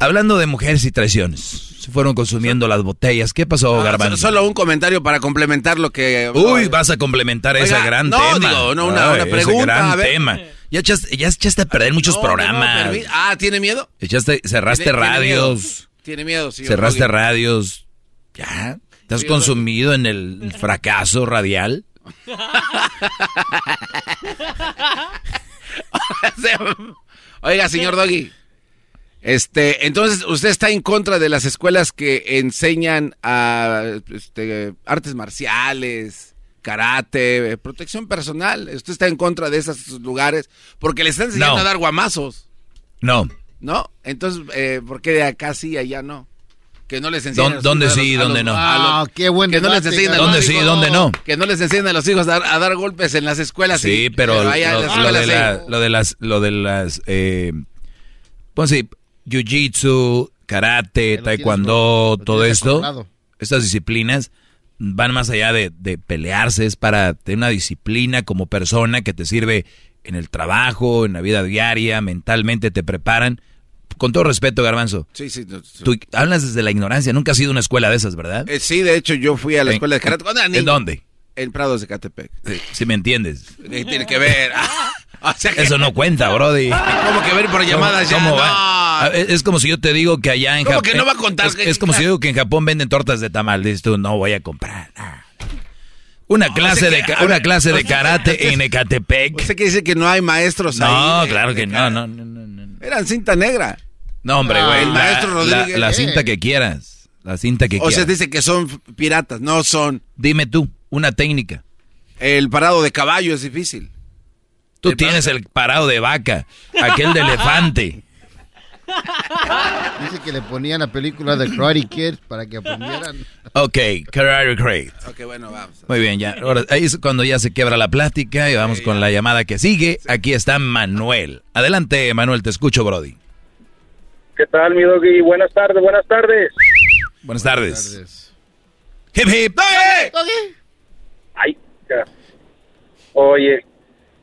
Hablando de mujeres y traiciones, se fueron consumiendo las botellas. ¿Qué pasó, Ah, Garbanzo? Solo un comentario para complementar lo que... Uy, vas a complementar ese gran no, tema. digo, no, una- Ay, una ese pregunta, gran a ver. tema. Ya echaste, ya echaste a perder muchos No, no, no, programas. ah, ¿tiene miedo? Echaste, cerraste Tiene- tiene radios. miedo. Tiene miedo, sí. cerraste radios. Ya. ¿Estás Sí, consumido en el fracaso radial? Oiga, señor Doggy. Este, entonces, ¿usted está en contra de las escuelas que enseñan a este, artes marciales, karate, protección personal? ¿Usted está en contra de esos lugares? Porque le están enseñando No. a dar guamazos, No. ¿no? Entonces, eh, ¿por qué de acá sí, allá no? Que no les enseñan ¿Dó- a los dónde sí y dónde no? Ah, qué buen que no les debate, enseñan a Garbanzo. los ¿Dónde sí y dónde no? Que no les enseñan a los hijos a dar, a dar golpes en las escuelas. Sí, pero lo de las, lo de las, eh, pues sí, jiu-jitsu, karate, taekwondo, todo esto, estas disciplinas van más allá de, de pelearse, es para tener una disciplina como persona que te sirve en el trabajo, en la vida diaria, mentalmente te preparan. Con todo respeto, Garbanzo, Sí, sí. no, sí. tú hablas desde la ignorancia, nunca has ido a una escuela de esas, ¿verdad? Eh, sí, de hecho, yo fui a la ¿En- escuela de karate. ¿En dónde? En Prados de Catepec. Sí, si me entiendes. ¿Qué tiene que ver? O sea que- Eso no cuenta, Brody. ¿Cómo que ver por llamadas ya? ¿Cómo No. va? A ver, Es como si yo te digo que allá en ¿Cómo Japón. que no va a contar? Es, es como si yo digo que en Japón venden tortas de tamal. Dices tú, no voy a comprar. Ah. Una clase de que- una clase de karate en Ecatepec. ¿Usted quiere decir que no hay maestros No, ahí? de- claro de que no, no, no, no, no. Eran cinta negra. No, hombre, Ah, güey. el la- maestro la- Rodríguez, La, ¿qué? cinta que quieras. La cinta que O sea, quieras. dice que son piratas. No son. Dime tú, una técnica. El parado de caballo es difícil. Tú tienes el parado de vaca, aquel de elefante. Dice que le ponían la película de Karate Kid para que aprendieran. Ok, Karate Kid. Ok, bueno, vamos. Muy bien, ya. Ahora, ahí es cuando ya se quiebra la plática y vamos con la llamada que sigue. Aquí está Manuel. Adelante, Manuel, te escucho, Brody. ¿Qué tal, mi doggy? Buenas tardes, buenas tardes. Buenas tardes. Hip hip. Ay, ya. Oye,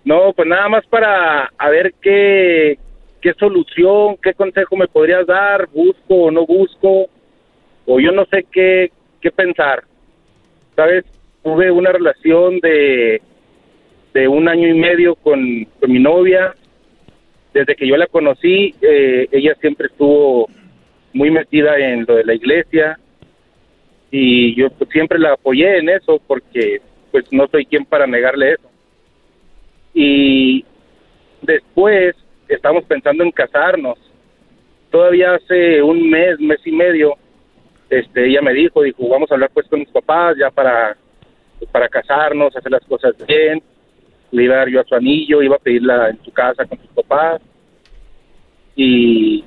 no, pues nada más para a ver qué, qué solución, qué consejo me podrías dar, busco o no busco, o yo no sé qué, qué pensar. ¿Sabes? Tuve una relación de, de un año y medio con, con mi novia. Desde que yo la conocí, eh, ella siempre estuvo muy metida en lo de la iglesia y yo pues, siempre la apoyé en eso porque pues no soy quien para negarle eso. Y después estamos pensando en casarnos. Todavía hace un mes, mes y medio, este, ella me dijo, dijo, vamos a hablar pues con mis papás ya para, para casarnos, hacer las cosas bien. Le iba a dar yo a su anillo, iba a pedirla en su casa con sus papás. Y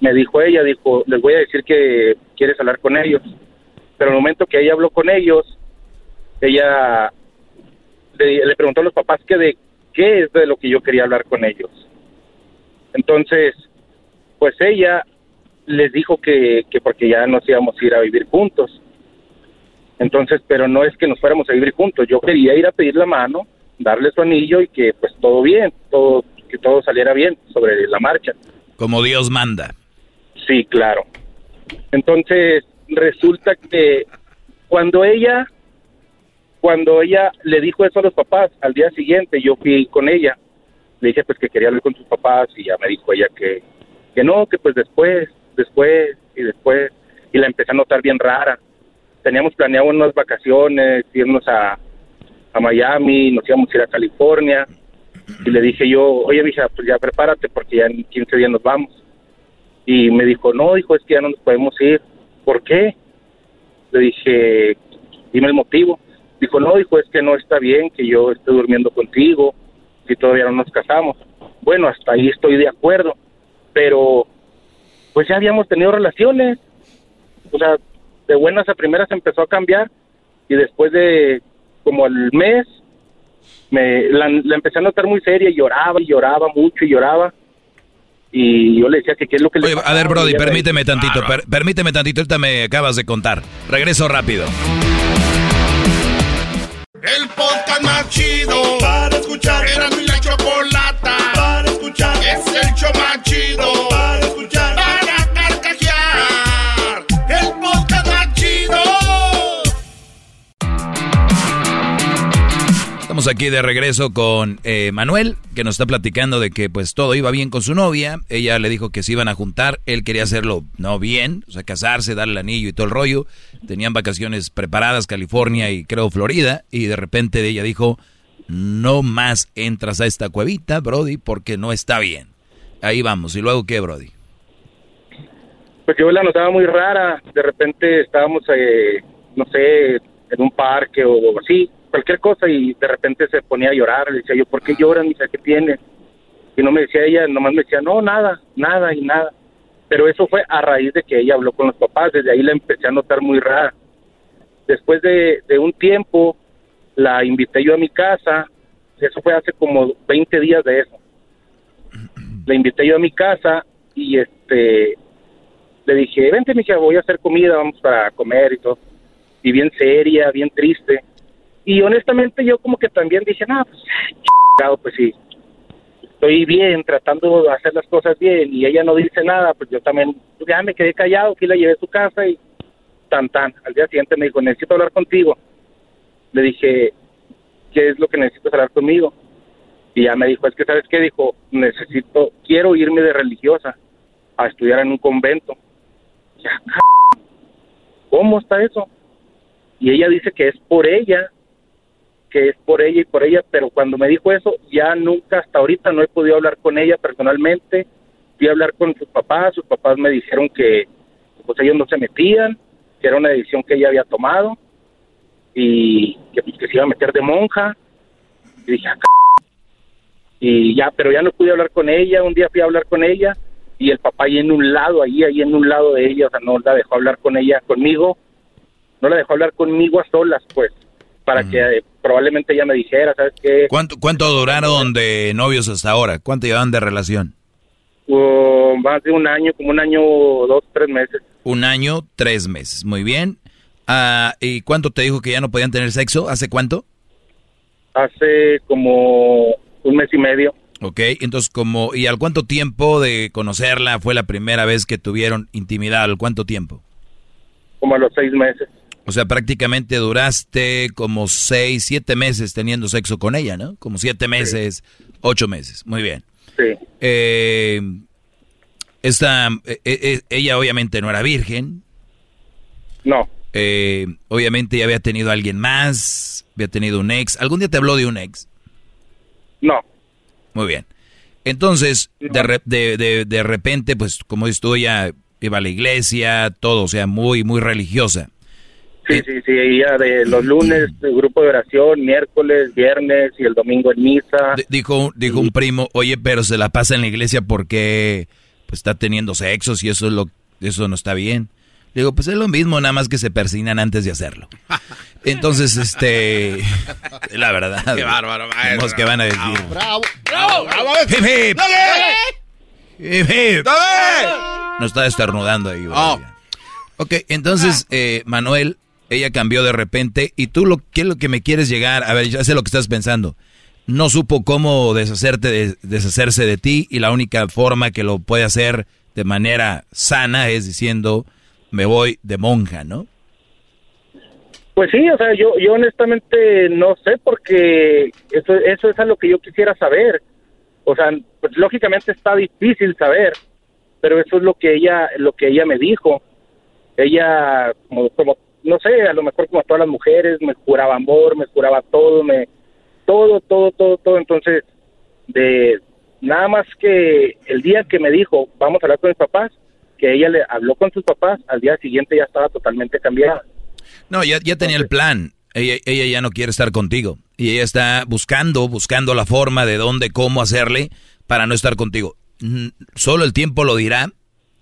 me dijo ella, dijo, les voy a decir que quieres hablar con ellos. Pero el momento que ella habló con ellos, ella le, le preguntó a los papás que de qué es de lo que yo quería hablar con ellos. Entonces, pues ella les dijo que, que porque ya nos íbamos a ir a vivir juntos. Entonces, pero no es que nos fuéramos a vivir juntos. Yo quería ir a pedir la mano, darle su anillo y que pues todo bien, todo que todo saliera bien sobre la marcha. Como Dios manda. Sí, claro. Entonces, resulta que cuando ella cuando ella le dijo eso a los papás, al día siguiente yo fui con ella. Le dije pues que quería hablar con sus papás y ya me dijo ella que que no, que pues después, después y después y la empecé a notar bien rara. Teníamos planeado unas vacaciones, irnos a a Miami, nos íbamos a ir a California y le dije yo, oye, hija, pues ya prepárate porque ya en 15 días nos vamos. Y me dijo, no, hijo, es que ya no nos podemos ir. ¿Por qué? Le dije, dime el motivo. Dijo, no, dijo, es que no está bien que yo esté durmiendo contigo si todavía no nos casamos. Bueno, hasta ahí estoy de acuerdo, pero pues ya habíamos tenido relaciones. O sea, de buenas a primeras empezó a cambiar y después de como el mes me la, la empecé a notar muy seria y lloraba y lloraba mucho y lloraba y yo le decía que qué es lo que le Oye, a ver, Brody, permíteme tantito, per- permíteme tantito, ahorita me acabas de contar. Regreso rápido. El podcast más chido para escuchar. Era mi Aquí de regreso con eh, Manuel, que nos está platicando de que pues todo iba bien con su novia. Ella le dijo que se iban a juntar. Él quería hacerlo no bien, o sea, casarse, darle el anillo y todo el rollo. Tenían vacaciones preparadas, California y creo Florida. Y de repente ella dijo, no más entras a esta cuevita, Brody, porque no está bien. Ahí vamos. ¿Y luego qué, Brody? pues yo la notaba muy rara. De repente estábamos, eh, no sé, en un parque o así, cualquier cosa, y de repente se ponía a llorar. Le decía yo, ¿por qué decía, ¿qué tiene? Y no me decía ella, nomás me decía, no, nada, nada y nada. Pero eso fue a raíz de que ella habló con los papás. Desde ahí la empecé a notar muy rara. Después de, de un tiempo, la invité yo a mi casa. Eso fue hace como 20 días de eso. La invité yo a mi casa y este le dije, vente, mija, voy a hacer comida, vamos para comer y todo. Y bien seria, bien triste. Y honestamente yo como que también dije, no, pues, chingado, pues sí, estoy bien, tratando de hacer las cosas bien. Y ella no dice nada, pues yo también, pues, ya me quedé callado, aquí la llevé a su casa y tan tan. Al día siguiente me dijo, necesito hablar contigo. Le dije, ¿qué es lo que necesitas hablar conmigo? Y ya me dijo, es que, ¿sabes qué? Dijo, necesito, quiero irme de religiosa a estudiar en un convento. Ya, ¿Cómo está eso? Y ella dice que es por ella, que es por ella y por ella, pero cuando me dijo eso, ya nunca, hasta ahorita no he podido hablar con ella personalmente. Fui a hablar con sus papás, sus papás me dijeron que pues ellos no se metían, que era una decisión que ella había tomado y que, pues, que se iba a meter de monja. Y dije, "Ah, c-". y ya, pero ya no pude hablar con ella. Un día fui a hablar con ella y el papá ahí en un lado, ahí, ahí en un lado de ella, o sea, no la dejó hablar con ella, conmigo, no la dejó hablar conmigo a solas, pues, para que eh, probablemente ella me dijera, ¿sabes qué? ¿Cuánto, cuánto duraron de novios hasta ahora? ¿Cuánto llevan de relación? Uh, más de un año, como un año, dos, tres meses. Un año, tres meses. Muy bien. Ah, ¿Y cuánto te dijo que ya no podían tener sexo? ¿Hace cuánto? Hace como un mes y medio. Ok, entonces como... ¿Y al cuánto tiempo de conocerla fue la primera vez que tuvieron intimidad? ¿Al cuánto tiempo? como a los seis meses. O sea, prácticamente duraste como seis, siete meses teniendo sexo con ella, ¿no? Como siete meses, ocho meses. Muy bien. Sí. Eh, esta, eh, eh, ella obviamente no era virgen. No. Eh, obviamente ya había tenido a alguien más, había tenido un ex. ¿Algún día te habló de un ex? No. Muy bien. Entonces, de, de, de, de repente, pues como dices tú, ella iba a la iglesia, todo, o sea, muy, muy religiosa. Sí, sí, sí, ella de los lunes, el grupo de oración, miércoles, viernes y el domingo en misa. D- Dijo, dijo un primo, oye, pero se la pasa en la iglesia porque pues, está teniendo sexos y eso, es lo, eso no está bien. Le digo, pues es lo mismo, nada más que se persinan antes de hacerlo. Entonces, este, la verdad. Qué bárbaro, maestro. que van a decir. ¡Bravo! ¡Bravo! ¡Bravo! Hip, hip. Hip, hip. No está estornudando ahí. güey. Ok, entonces, eh, Manuel, ella cambió de repente. ¿Y tú lo, qué es lo que me quieres llegar? A ver, ya sé lo que estás pensando. No supo cómo deshacerte de, deshacerse de ti y la única forma que lo puede hacer de manera sana es diciendo, me voy de monja, ¿no? Pues sí, o sea, yo, yo honestamente no sé porque eso, eso es a lo que yo quisiera saber. O sea, pues lógicamente está difícil saber, pero eso es lo que ella, lo que ella me dijo. Ella, como, como, no sé, a lo mejor como todas las mujeres, me juraba amor, me juraba todo, me, todo, todo, todo, todo. Entonces, de nada más que el día que me dijo, vamos a hablar con mis papás, que ella le habló con sus papás, al día siguiente ya estaba totalmente cambiada. No, ya, ya tenía el plan. Ella, ella ya no quiere estar contigo. Y ella está buscando, buscando la forma de dónde, cómo hacerle para no estar contigo. Solo el tiempo lo dirá.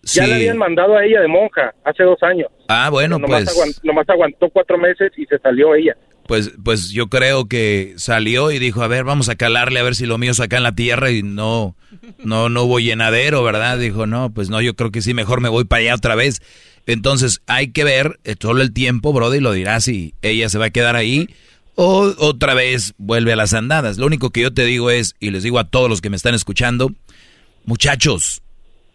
Ya Sí. le habían mandado a ella de monja hace dos años. Ah, bueno, nomás, pues, nomás aguantó cuatro meses y se salió ella. pues, pues yo creo que salió y dijo, a ver, vamos a calarle a ver si lo mío es acá en la tierra y no, no, no hubo llenadero, ¿verdad? Dijo, no, pues no, yo creo que sí, mejor me voy para allá otra vez. Entonces hay que ver eh, solo el tiempo, Brody, lo dirá si ella se va a quedar ahí o otra vez vuelve a las andadas. Lo único que yo te digo es, y les digo a todos los que me están escuchando, muchachos,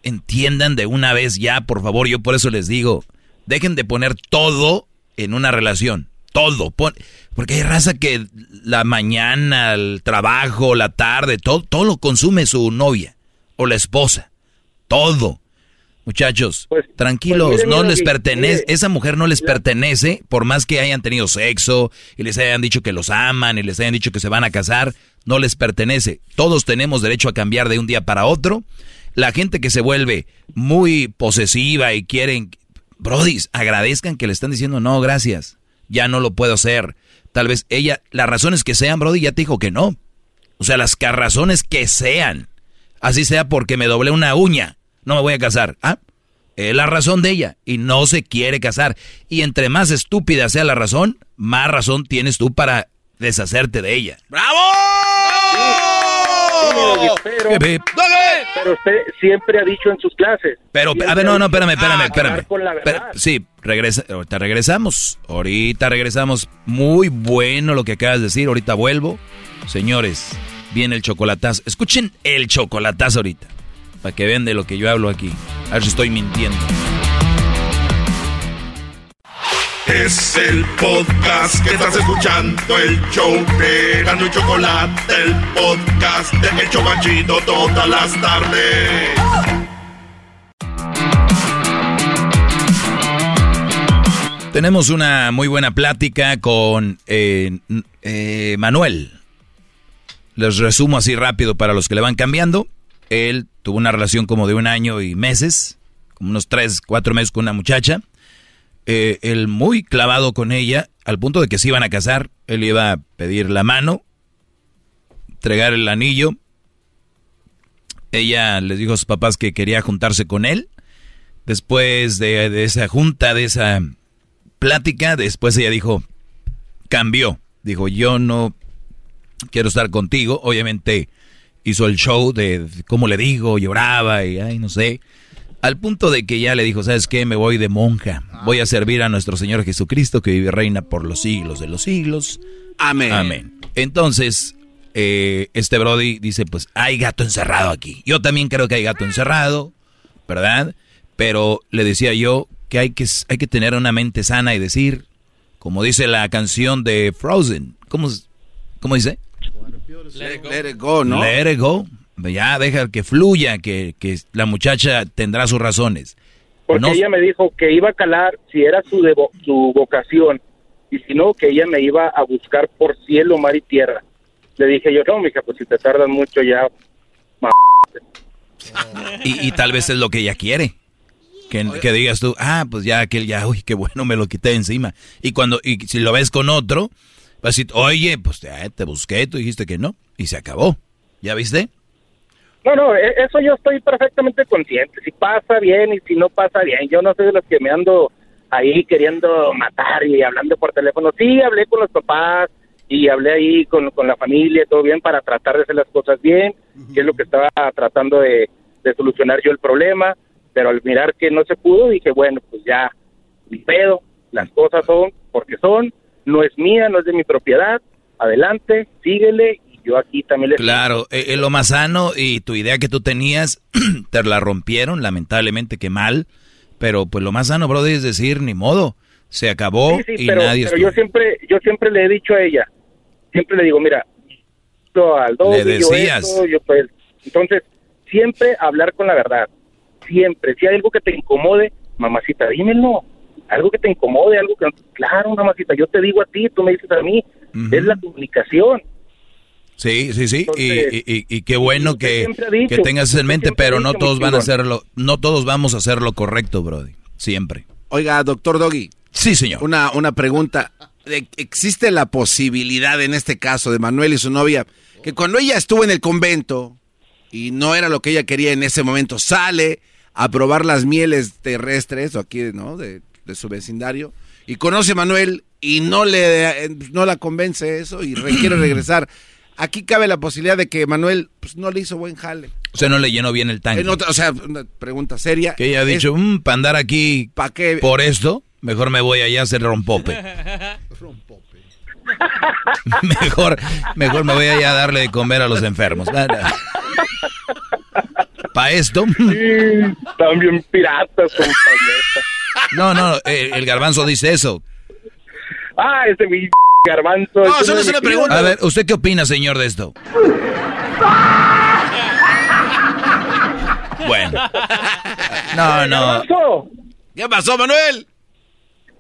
entiendan de una vez ya, por favor, yo por eso les digo, dejen de poner todo en una relación, todo, pon- porque hay raza que la mañana, el trabajo, la tarde, todo, todo lo consume su novia o la esposa, todo. Muchachos, tranquilos, pues mire, no les pertenece, esa mujer no les pertenece, por más que hayan tenido sexo y les hayan dicho que los aman y les hayan dicho que se van a casar, no les pertenece. Todos tenemos derecho a cambiar de un día para otro. La gente que se vuelve muy posesiva y quieren, brodis, agradezcan que le están diciendo no, gracias, ya no lo puedo hacer. Tal vez ella, las razones que sean, brody, ya te dijo que no. O sea, las razones que sean. Así sea porque me doblé una uña, no me voy a casar. Ah, es la razón de ella y no se quiere casar. Y entre más estúpida sea la razón, más razón tienes tú para deshacerte de ella. Pero, pero usted siempre ha dicho en sus clases. Pero, a ver, no, no, espérame, espérame, "Ah, espérame. hablar con la Pero, verdad". sí, regresa, ahorita regresamos. Ahorita regresamos. Muy bueno lo que acabas de decir. Ahorita vuelvo. Señores, viene el chocolatazo. Escuchen el chocolatazo ahorita. Para que vean de lo que yo hablo aquí. A ver si estoy mintiendo. Es el podcast que estás escuchando, el show de y Chocolate, el podcast de El Chobachito todas las tardes. Tenemos una muy buena plática con eh, eh, Manuel. Les resumo así rápido para los que le van cambiando. Él tuvo una relación como de un año y meses, como unos tres, cuatro meses con una muchacha. Eh, él muy clavado con ella, al punto de que se iban a casar. Él iba a pedir la mano, entregar el anillo. Ella les dijo a sus papás que quería juntarse con él. Después de, de esa junta, de esa plática, después ella dijo, cambió. Dijo, yo no quiero estar contigo. Obviamente hizo el show de cómo le digo, lloraba y ay, no sé. Al punto de que ya le dijo, ¿sabes qué? Me voy de monja. Voy a servir a nuestro Señor Jesucristo que vive y reina por los siglos de los siglos. Amén. Amén. Entonces, eh, este Brody dice, pues hay gato encerrado aquí. Yo también creo que hay gato encerrado, ¿verdad? Pero le decía yo que hay que, hay que tener una mente sana y decir, como dice la canción de Frozen, ¿cómo, cómo dice? Let it go, let it go, ¿no? Let it go. Ya deja que fluya, que, que la muchacha tendrá sus razones. Porque No- ella me dijo que iba a calar si era su, devo- su vocación y si no, que ella me iba a buscar por cielo, mar y tierra. Le dije yo, no, mija, pues si te tardas mucho ya, Y, y tal vez es lo que ella quiere. Que, que digas tú, ah, pues ya aquel ya, uy, qué bueno, me lo quité de encima. Y cuando, y si lo ves con otro, vas a decir, oye, pues te, te busqué, tú dijiste que no, y se acabó. ¿Ya viste? No, no, e- eso yo estoy perfectamente consciente. Si pasa bien y si no pasa bien. Yo no soy de los que me ando ahí queriendo matar y hablando por teléfono. Sí, hablé con los papás y hablé ahí con, con la familia, todo bien, para tratar de hacer las cosas bien, que es lo que estaba tratando de, de solucionar yo el problema. Pero al mirar que no se pudo, dije, bueno, pues ya, mi pedo, las cosas son porque son, no es mía, no es de mi propiedad. Adelante, síguele yo aquí también le Claro, eh, eh, lo más sano y tu idea que tú tenías, te la rompieron, lamentablemente que mal. Pero pues lo más sano, brother, es decir, ni modo, se acabó Sí, sí, y pero, nadie pero estuvo. yo siempre yo siempre le he dicho a ella siempre le digo mira yo al doble, Le yo decías. esto, yo pues entonces siempre hablar con la verdad siempre si hay algo que te incomode mamacita dímelo algo que te incomode algo que claro mamacita yo te digo a ti tú me dices a mí es la comunicación Sí, sí, sí, y- Entonces, y, y- y qué bueno que, dicho, que tengas eso en mente, pero no todos van a hacerlo, no todos vamos a hacer lo correcto, Brody, siempre. Oiga, doctor Doggy. Sí, señor. Una, una pregunta. De- ¿Existe la posibilidad en este caso de Manuel y su novia que cuando ella estuvo en el convento y no era lo que ella quería en ese momento, sale a probar las mieles terrestres o aquí, ¿no? De, de su vecindario y conoce a Manuel y no le no la convence eso y re- quiere regresar. Aquí cabe la posibilidad de que Manuel pues, no le hizo buen jale. O sea, no le llenó bien el tanque. En otra- o sea, una pregunta seria. Que ella ha dicho, "Mm, para andar aquí por esto, mejor me voy allá a hacer rompope. mejor, mejor me voy allá a darle de comer a los enfermos. Para esto. También piratas, compañero. No, no, el garbanzo dice eso. Ah, ese mi garbanzo. No, solo es una pregunta. A ver, ¿usted qué opina, señor, de esto? Bueno. No, no. ¿Qué pasó, Manuel?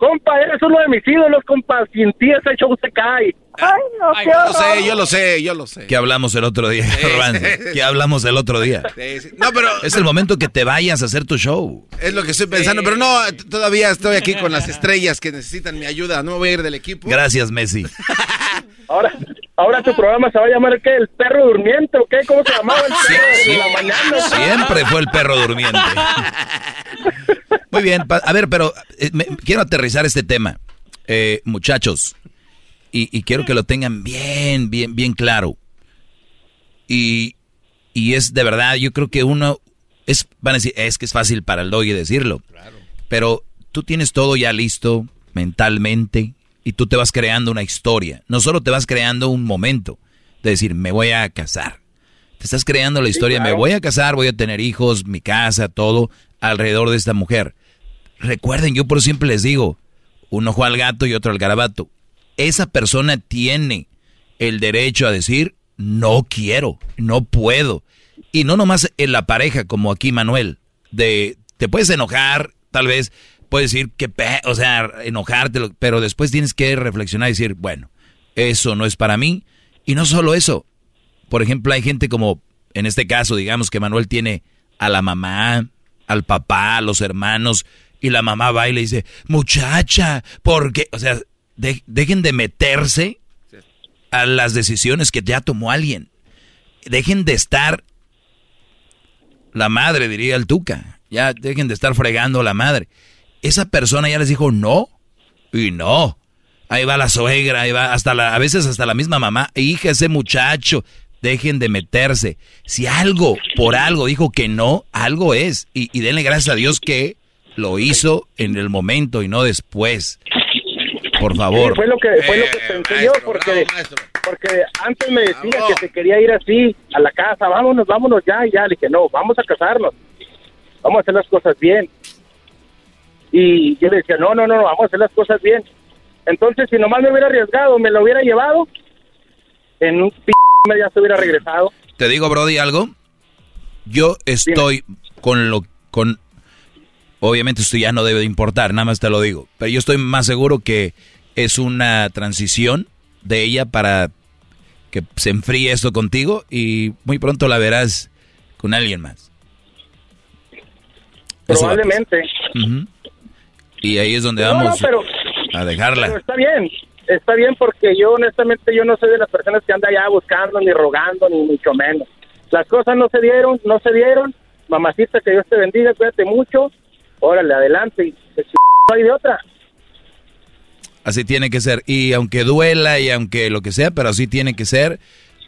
Compa, eres uno de mis ídolos, compa. Sin ti ese show se cae. Ay, no, qué Yo lo sé, yo lo sé, yo lo sé. ¿Qué hablamos el otro día, garbanzo? ¿Qué hablamos el otro día? Sí, sí. No, pero Es el momento que te vayas a hacer tu show. es lo que estoy pensando, pero no, todavía estoy aquí con las estrellas que necesitan mi ayuda. No me voy a ir del equipo. Gracias, Messi. Ahora, ahora tu programa se va a llamar ¿qué? ¿El perro durmiente o qué? ¿Cómo se llamaba el perro de la mañana? Siempre fue el perro durmiente. Muy bien, a ver, pero eh, me- quiero aterrizar este tema. Eh, muchachos, y, y quiero que lo tengan bien, bien, bien claro. Y, y es de verdad, yo creo que uno, es, van a decir, es que es fácil para el doggy decirlo. Pero tú tienes todo ya listo mentalmente y tú te vas creando una historia. No solo te vas creando un momento de decir, me voy a casar. Te estás creando la historia, me claro. voy a casar, voy a tener hijos, mi casa, todo alrededor de esta mujer. Recuerden, yo por siempre les digo, un ojo al gato y otro al garabato. Esa persona tiene el derecho a decir, no quiero, no puedo. Y no nomás en la pareja, como aquí Manuel, de te puedes enojar, tal vez puedes decir que, o sea, enojarte, pero después tienes que reflexionar y decir, bueno, eso no es para mí. Y no solo eso, por ejemplo, hay gente como, en este caso, digamos que Manuel tiene a la mamá, al papá, a los hermanos, y la mamá va y le dice, muchacha, ¿por qué? O sea, de- dejen de meterse a las decisiones que ya tomó alguien. Dejen de estar, la madre diría el Tuca, ya dejen de estar fregando a la madre. Esa persona ya les dijo no, y no. Ahí va la suegra, ahí va hasta la, a veces hasta la misma mamá, hija, ese muchacho, dejen de meterse. Si algo, por algo dijo que no, algo es. Y, y denle gracias a Dios que lo hizo en el momento y no después. Por favor. Sí, fue lo que, fue lo que pensé yo, porque, porque antes me decía que se quería ir así a la casa, vámonos, vámonos ya, y ya. Le dije, no, vamos a casarnos, vamos a hacer las cosas bien. Y yo le decía, no, no, no, no, vamos a hacer las cosas bien. Entonces, si nomás me hubiera arriesgado, me lo hubiera llevado, en un p ya se hubiera regresado. Te digo, Brody, algo. Yo estoy con lo con obviamente esto ya no debe de importar, nada más te lo digo, pero yo estoy más seguro que es una transición de ella para que se enfríe esto contigo y muy pronto la verás con alguien más. Eso. Probablemente. Y ahí es donde No, no, vamos pero- a dejarla. Pero está bien, está bien porque yo honestamente yo no soy de las personas que anda allá buscando ni rogando ni mucho menos. Las cosas no se dieron, no se dieron. Mamacita, que Dios te bendiga, cuídate mucho. Órale, adelante. Y se ch- no hay de otra. Así tiene que ser. Y aunque duela y aunque lo que sea, pero así tiene que ser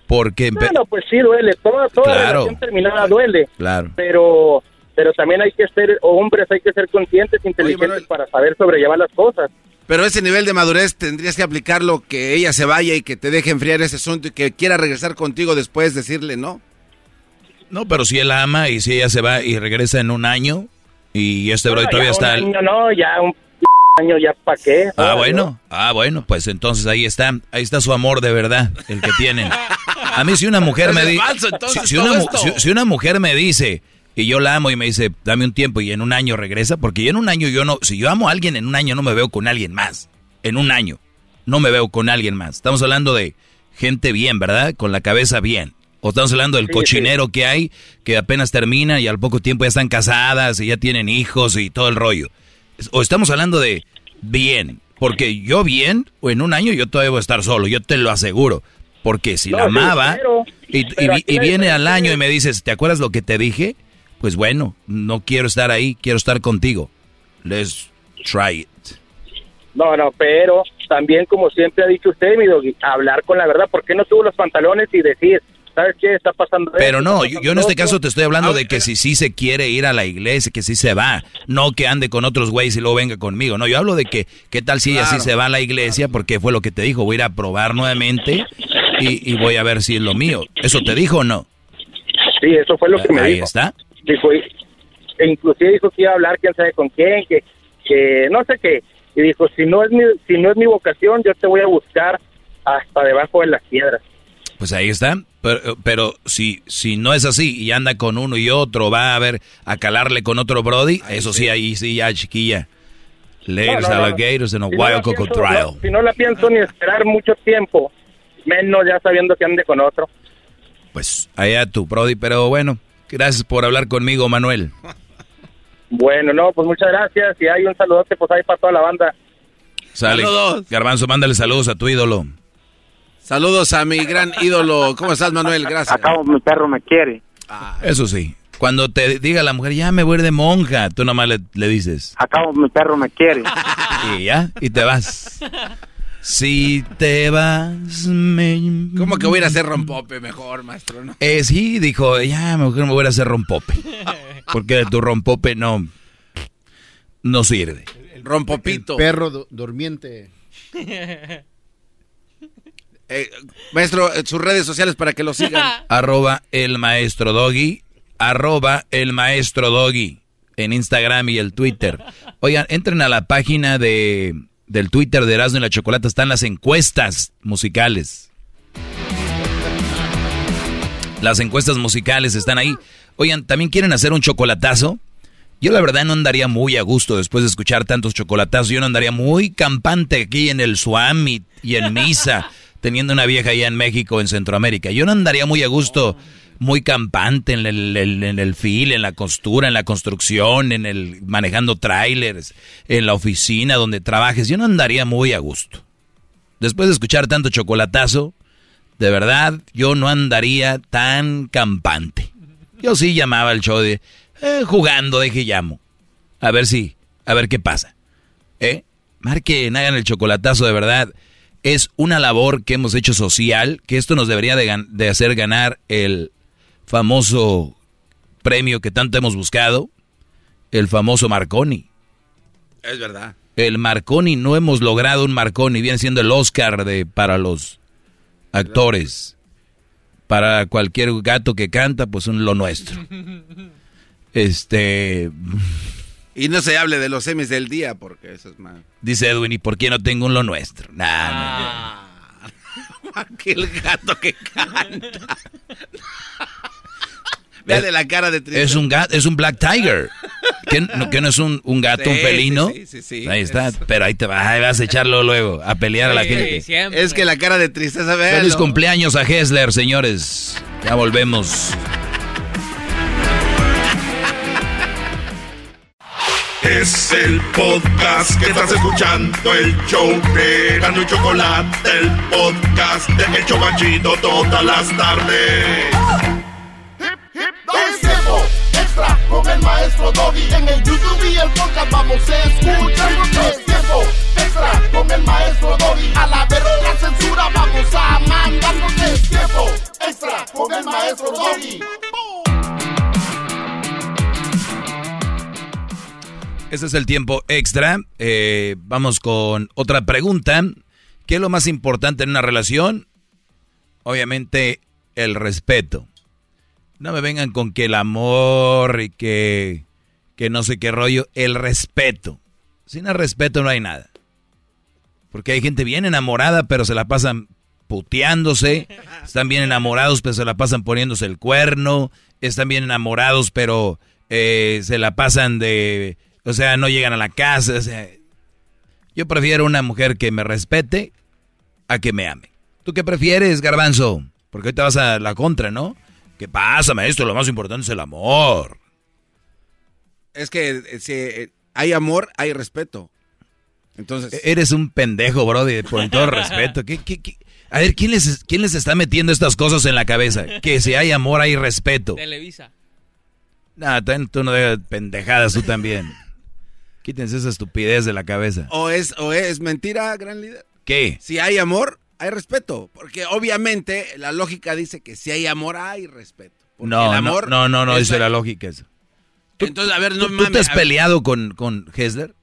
porque... Bueno, pues sí duele, toda, toda Claro. relación terminada duele, Claro. pero pero también hay que ser hombres, hay que ser conscientes, inteligentes para saber sobrellevar las cosas. Pero ese nivel de madurez tendrías que aplicarlo, que ella se vaya y que te deje enfriar ese asunto y que quiera regresar contigo después, decirle no. No, pero si él ama y si ella se va y regresa en un año y este bro No, todavía ya está... un año, no, ya un año, ya para qué. Ah, bueno, ah, bueno, pues entonces ahí está, ahí está su amor de verdad, el que tienen. A mí si una mujer me dice, una, si una mujer me dice y yo la amo y me dice, dame un tiempo y en un año regresa, porque yo en un año yo no, si yo amo a alguien en un año no me veo con alguien más, en un año no me veo con alguien más. Estamos hablando de gente bien, ¿verdad? Con la cabeza bien. O estamos hablando del Sí, cochinero que hay, que apenas termina y al poco tiempo ya están casadas y ya tienen hijos y todo el rollo. O estamos hablando de bien. Porque yo bien, o en un año yo todavía voy a estar solo, yo te lo aseguro. Porque si la amaba y, y, viene al año y me dices, ¿te acuerdas lo que te dije? Pues bueno, no quiero estar ahí, quiero estar contigo. Let's try it. No, no, pero también como siempre ha dicho usted, mi doggy, hablar con la verdad. ¿Por qué no subo los pantalones y decir, ¿sabes qué está pasando? Pero no, yo, en este caso te estoy hablando de que si sí se quiere ir a la iglesia, que sí se va, no que ande con otros güeyes y luego venga conmigo. No, yo hablo de que, ¿qué tal si ella sí se va a la iglesia? Porque fue lo que te dijo, voy a ir a probar nuevamente y, voy a ver si es lo mío. ¿Eso te dijo o no? Sí, eso fue lo que me dijo. Ahí está. Dijo, e inclusive dijo que iba a hablar quién sabe con quién, que, que no sé qué. Y dijo, si no es mi, si no es mi vocación, yo te voy a buscar hasta debajo de las piedras. Pues ahí está. Pero, pero, si, si no es así y anda con uno y otro, va a ver a calarle con otro Brody, eso sí, ahí sí, ya chiquilla. Laters, alligators and a wild coco trial. si no la pienso ni esperar mucho tiempo, menos ya sabiendo que ande con otro. Pues allá tú, Brody, pero bueno, gracias por hablar conmigo, Manuel. Bueno, no, pues muchas gracias y hay un saludote pues ahí para toda la banda. Saludos. Garbanzo, mándale saludos a tu ídolo. Saludos a mi gran ídolo. ¿Cómo estás, Manuel? Gracias. Acabo, mi perro me quiere. Ah. Eso sí. Cuando te diga la mujer, ya me voy de monja, tú nomás le, le dices. Acabo, mi perro me quiere. Y ya, y te vas. Si te vas, me... ¿Cómo que voy a ir a hacer rompope mejor, maestro? ¿no? Eh, sí, dijo, ya, mejor me voy a hacer rompope. Porque tu rompope no, no sirve. El rompopito. perro durmiente. Eh, maestro, eh, sus redes sociales para que lo sigan. arroba el maestro doggy. Arroba el maestro doggy. En Instagram y el Twitter. Oigan, entren a la página de del Twitter de Erasmo y la Chocolata están las encuestas musicales. Las encuestas musicales están ahí. Oigan, ¿también quieren hacer un chocolatazo? Yo la verdad no andaría muy a gusto después de escuchar tantos chocolatazos. Yo no andaría muy campante aquí en el Suami y en Misa, teniendo una vieja allá en México, en Centroamérica. Yo no andaría muy a gusto muy campante en el, en el fil, en la costura, en la construcción, en el manejando trailers, en la oficina donde trabajes. Yo no andaría muy a gusto. Después de escuchar tanto chocolatazo, de verdad, yo no andaría tan campante. Yo sí llamaba al show de eh, jugando, de que llamo. A ver si, a ver qué pasa. ¿Eh? Marquen, hagan el chocolatazo de verdad. Es una labor que hemos hecho social, que esto nos debería de hacer ganar el famoso premio que tanto hemos buscado, el famoso Marconi. Es verdad. El Marconi, no hemos logrado un Marconi, viene siendo el Oscar de, para los actores. Para cualquier gato que canta, pues un lo nuestro. Este... Y no se hable de los semis del día, porque eso es más... Dice Edwin, ¿y por qué no tengo un lo nuestro? Nah, ah. Aquel gato que canta. Veale la cara de tristeza. Es un gato, es un black tiger. ¿Que no, que no es un, un gato, un felino? Sí, sí, sí, Ahí está. Pero ahí te vas, ahí vas a echarlo luego, a pelear a la gente. Es que la cara de tristeza. Feliz cumpleaños a Hessler, señores. Ya volvemos. Es el podcast que estás escuchando, el show de Gano y Chocolate, el podcast de El Chocachito todas las tardes. Es tiempo extra con el maestro Doggy. En el YouTube y el podcast vamos a escuchar. Es tiempo extra con el maestro Doggy. A la verga la censura vamos a mandar. Es tiempo extra con el maestro Doggy. Este es el tiempo extra. Eh, vamos con otra pregunta. ¿Qué es lo más importante en una relación? Obviamente el respeto. No me vengan con que el amor y que, que no sé qué rollo. El respeto. Sin el respeto no hay nada. Porque hay gente bien enamorada, pero se la pasan puteándose. Están bien enamorados, pero se la pasan poniéndose el cuerno. Están bien enamorados, pero eh, se la pasan de... O sea, no llegan a la casa. yo prefiero una mujer que me respete a que me ame. ¿Tú qué prefieres, garbanzo? Porque hoy te vas a la contra, ¿no? ¿Qué pasa, maestro? Lo más importante es el amor. Es que eh, si hay amor, hay respeto. Entonces. Eres un pendejo, Brody, con todo respeto. ¿Qué, qué, qué? A ver, ¿quién les, ¿quién les está metiendo estas cosas en la cabeza? Que si hay amor, hay respeto. Televisa. No, tú no debes pendejadas, tú también. Quítense esa estupidez de la cabeza. O es, o es mentira, gran líder. ¿Qué? Si hay amor, hay respeto. Porque obviamente la lógica dice que si hay amor, hay respeto. Porque No, el amor no, no, no, no es- dice la lógica eso. Entonces, a ver, no ¿Tú, tú mames. te has ver, peleado con, con Hessler?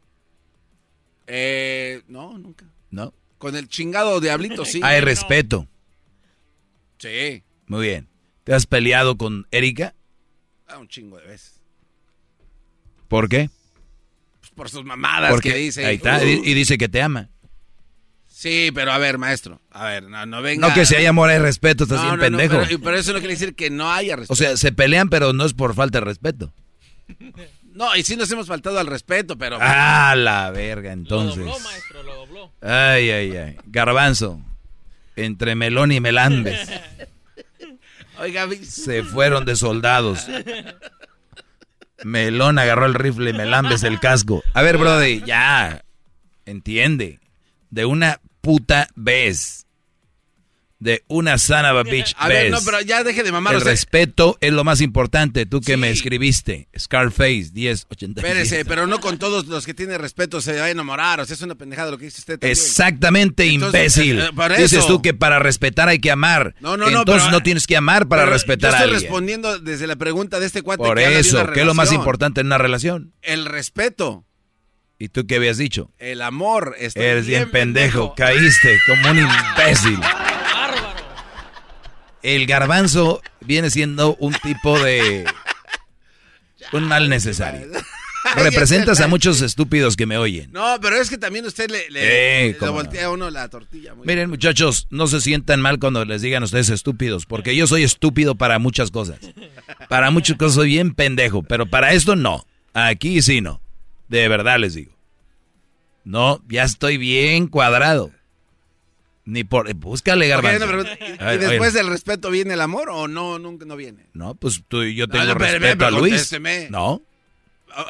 Eh, no, nunca. ¿No? Con el chingado diablito, sí. Hay respeto. Sí. Muy bien. ¿Te has peleado con Erika? Ah, un chingo de veces. ¿Por qué? Pues por sus mamadas Porque que dice. ahí está, Uh. y dice que te ama. Sí, pero a ver, maestro. A ver, no, no venga. No que si hay amor hay respeto, estás No, bien no, no, pendejo. pero, pero eso no quiere decir que no haya respeto. O sea, se pelean, pero no es por falta de respeto. No, y sí nos hemos faltado al respeto, pero. Ah, la verga, entonces. Lo dobló, maestro, lo dobló. Ay, ay, ay. Garbanzo. Entre Melón y Melambes. Oiga, Se fueron de soldados. Melón agarró el rifle y Melambes el casco. A ver, Brody, ya. Entiende. De una puta vez. De una son of a A ver, no, pero ya deje de mamar. El o sea, respeto es lo más importante. Tú que me escribiste. Scarface 1080. espérese, pero no con todos los que tienen respeto se va a enamorar. O sea, es una pendejada lo que dice usted. también. Exactamente, Entonces, imbécil. eh, Dices tú que para respetar hay que amar. No, no, no, Entonces pero- no tienes que amar para respetar yo a estoy alguien. respondiendo desde la pregunta de este cuate Por que eso, ¿qué es lo más importante en una relación? El respeto, ¿Y tú qué habías dicho? el amor. Eres bien pendejo, caíste como un imbécil. El garbanzo viene siendo un tipo de... Un mal necesario. Representas a muchos estúpidos que me oyen. No, pero es que también usted le, le, Eh, voltea a uno la tortilla. muy Miren muchachos, no se sientan mal cuando les digan a ustedes estúpidos, porque yo soy estúpido para muchas cosas. Para muchas cosas soy bien pendejo, pero para esto no. Aquí sí no. De verdad les digo. No, ya estoy bien cuadrado. Ni por... Búscale, Ok, garbanzo. no, ¿Y, A ver, y después del respeto viene el amor o no? Nunca no viene. No, pues tú y yo tengo no, respeto pero a Luis. contésteme. No,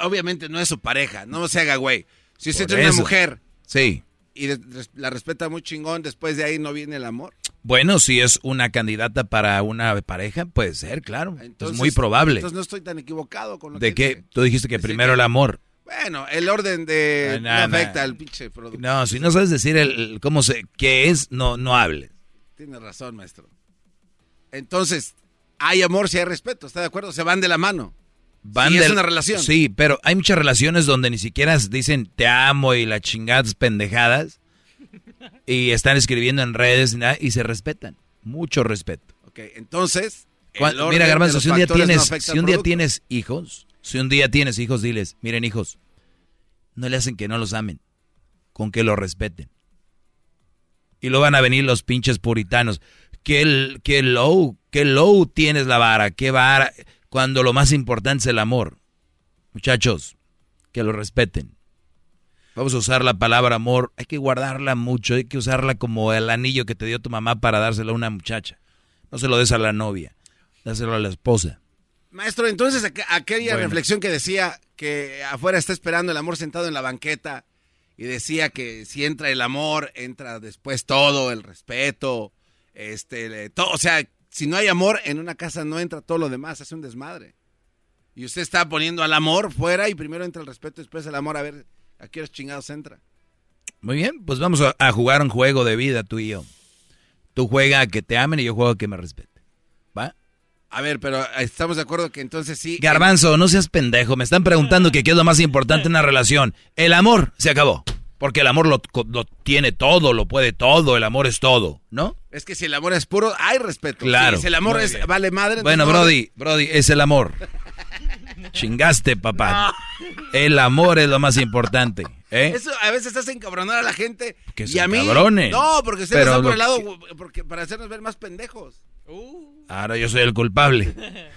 Obviamente no es su pareja, no se haga güey. Si usted tiene una mujer sí. y de- la respeta muy chingón, después de ahí no viene el amor. Bueno, si es una candidata para una pareja, puede ser, claro. Entonces- es muy probable. Entonces no estoy tan equivocado con lo ¿De que qué? Tú dijiste que primero el amor. Bueno, el orden de no afecta nah. al pinche producto. No, si no sabes decir el, el cómo se, qué es, no, no hables. Tiene razón, maestro. Entonces, hay amor si hay respeto, ¿está de acuerdo? Se van de la mano. Van Sí, es una relación. Sí, pero hay muchas relaciones donde ni siquiera dicen te amo y las chingadas pendejadas. Y están escribiendo en redes y, se respetan. Mucho respeto. Ok, entonces. Mira, Garbanzo, si un día no tienes, si un día tienes hijos, si un día tienes hijos, diles, miren hijos, no le hacen que no los amen, con que los respeten. Y luego van a venir los pinches puritanos. Qué, qué low, qué low tienes la vara, qué vara, cuando lo más importante es el amor. Muchachos, que lo respeten. Vamos a usar la palabra amor, hay que guardarla mucho, hay que usarla como el anillo que te dio tu mamá para dárselo a una muchacha. No se lo des a la novia, dáselo a la esposa. Maestro, entonces aqu- aquella Bueno. reflexión que decía que afuera está esperando el amor sentado en la banqueta y decía que si entra el amor, entra después todo, el respeto, este, todo, o sea, si no hay amor en una casa no entra todo lo demás, es un desmadre. Y usted está poniendo al amor fuera y primero entra el respeto, después el amor, a ver a qué horas chingados entra. Muy bien, pues vamos a, a jugar un juego de vida tú y yo. Tú juega a que te amen y yo juego a que me respeten. A ver, pero estamos de acuerdo que entonces sí. Garbanzo, no seas pendejo. Me están preguntando que qué es lo más importante en una relación. El amor se acabó. Porque el amor lo, lo tiene todo, lo puede todo, el amor es todo, ¿no? Es que si el amor es puro, hay respeto. Claro. Sí, si el amor es, bien. vale madre. Bueno, no- Brody, Brody, es el amor. Chingaste, papá. El amor es lo más importante. ¿eh? Eso a veces hace encabronar a la gente. Que y son a mí. cabrones. No, porque ustedes están por el lado porque, para hacernos ver más pendejos. Ahora yo soy el culpable.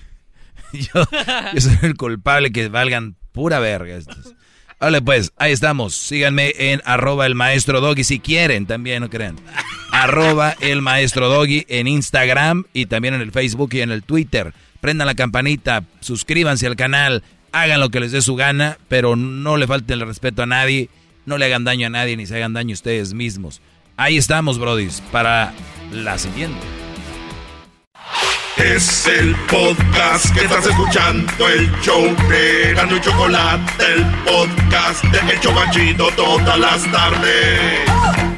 Yo, yo soy el culpable que valgan pura verga estos. Vale, pues, ahí estamos. Síganme en arroba el maestro doggy si quieren, también, no crean. Arroba el maestro doggy en Instagram y también en el Facebook y en el Twitter. Prendan la campanita, suscríbanse al canal, hagan lo que les dé su gana, pero no le falten el respeto a nadie. no le hagan daño a nadie ni se hagan daño ustedes mismos. Ahí estamos, brodis, para la siguiente. Es el podcast que estás escuchando, el show de Gano y Chocolate, el podcast de El Chocachito todas las tardes.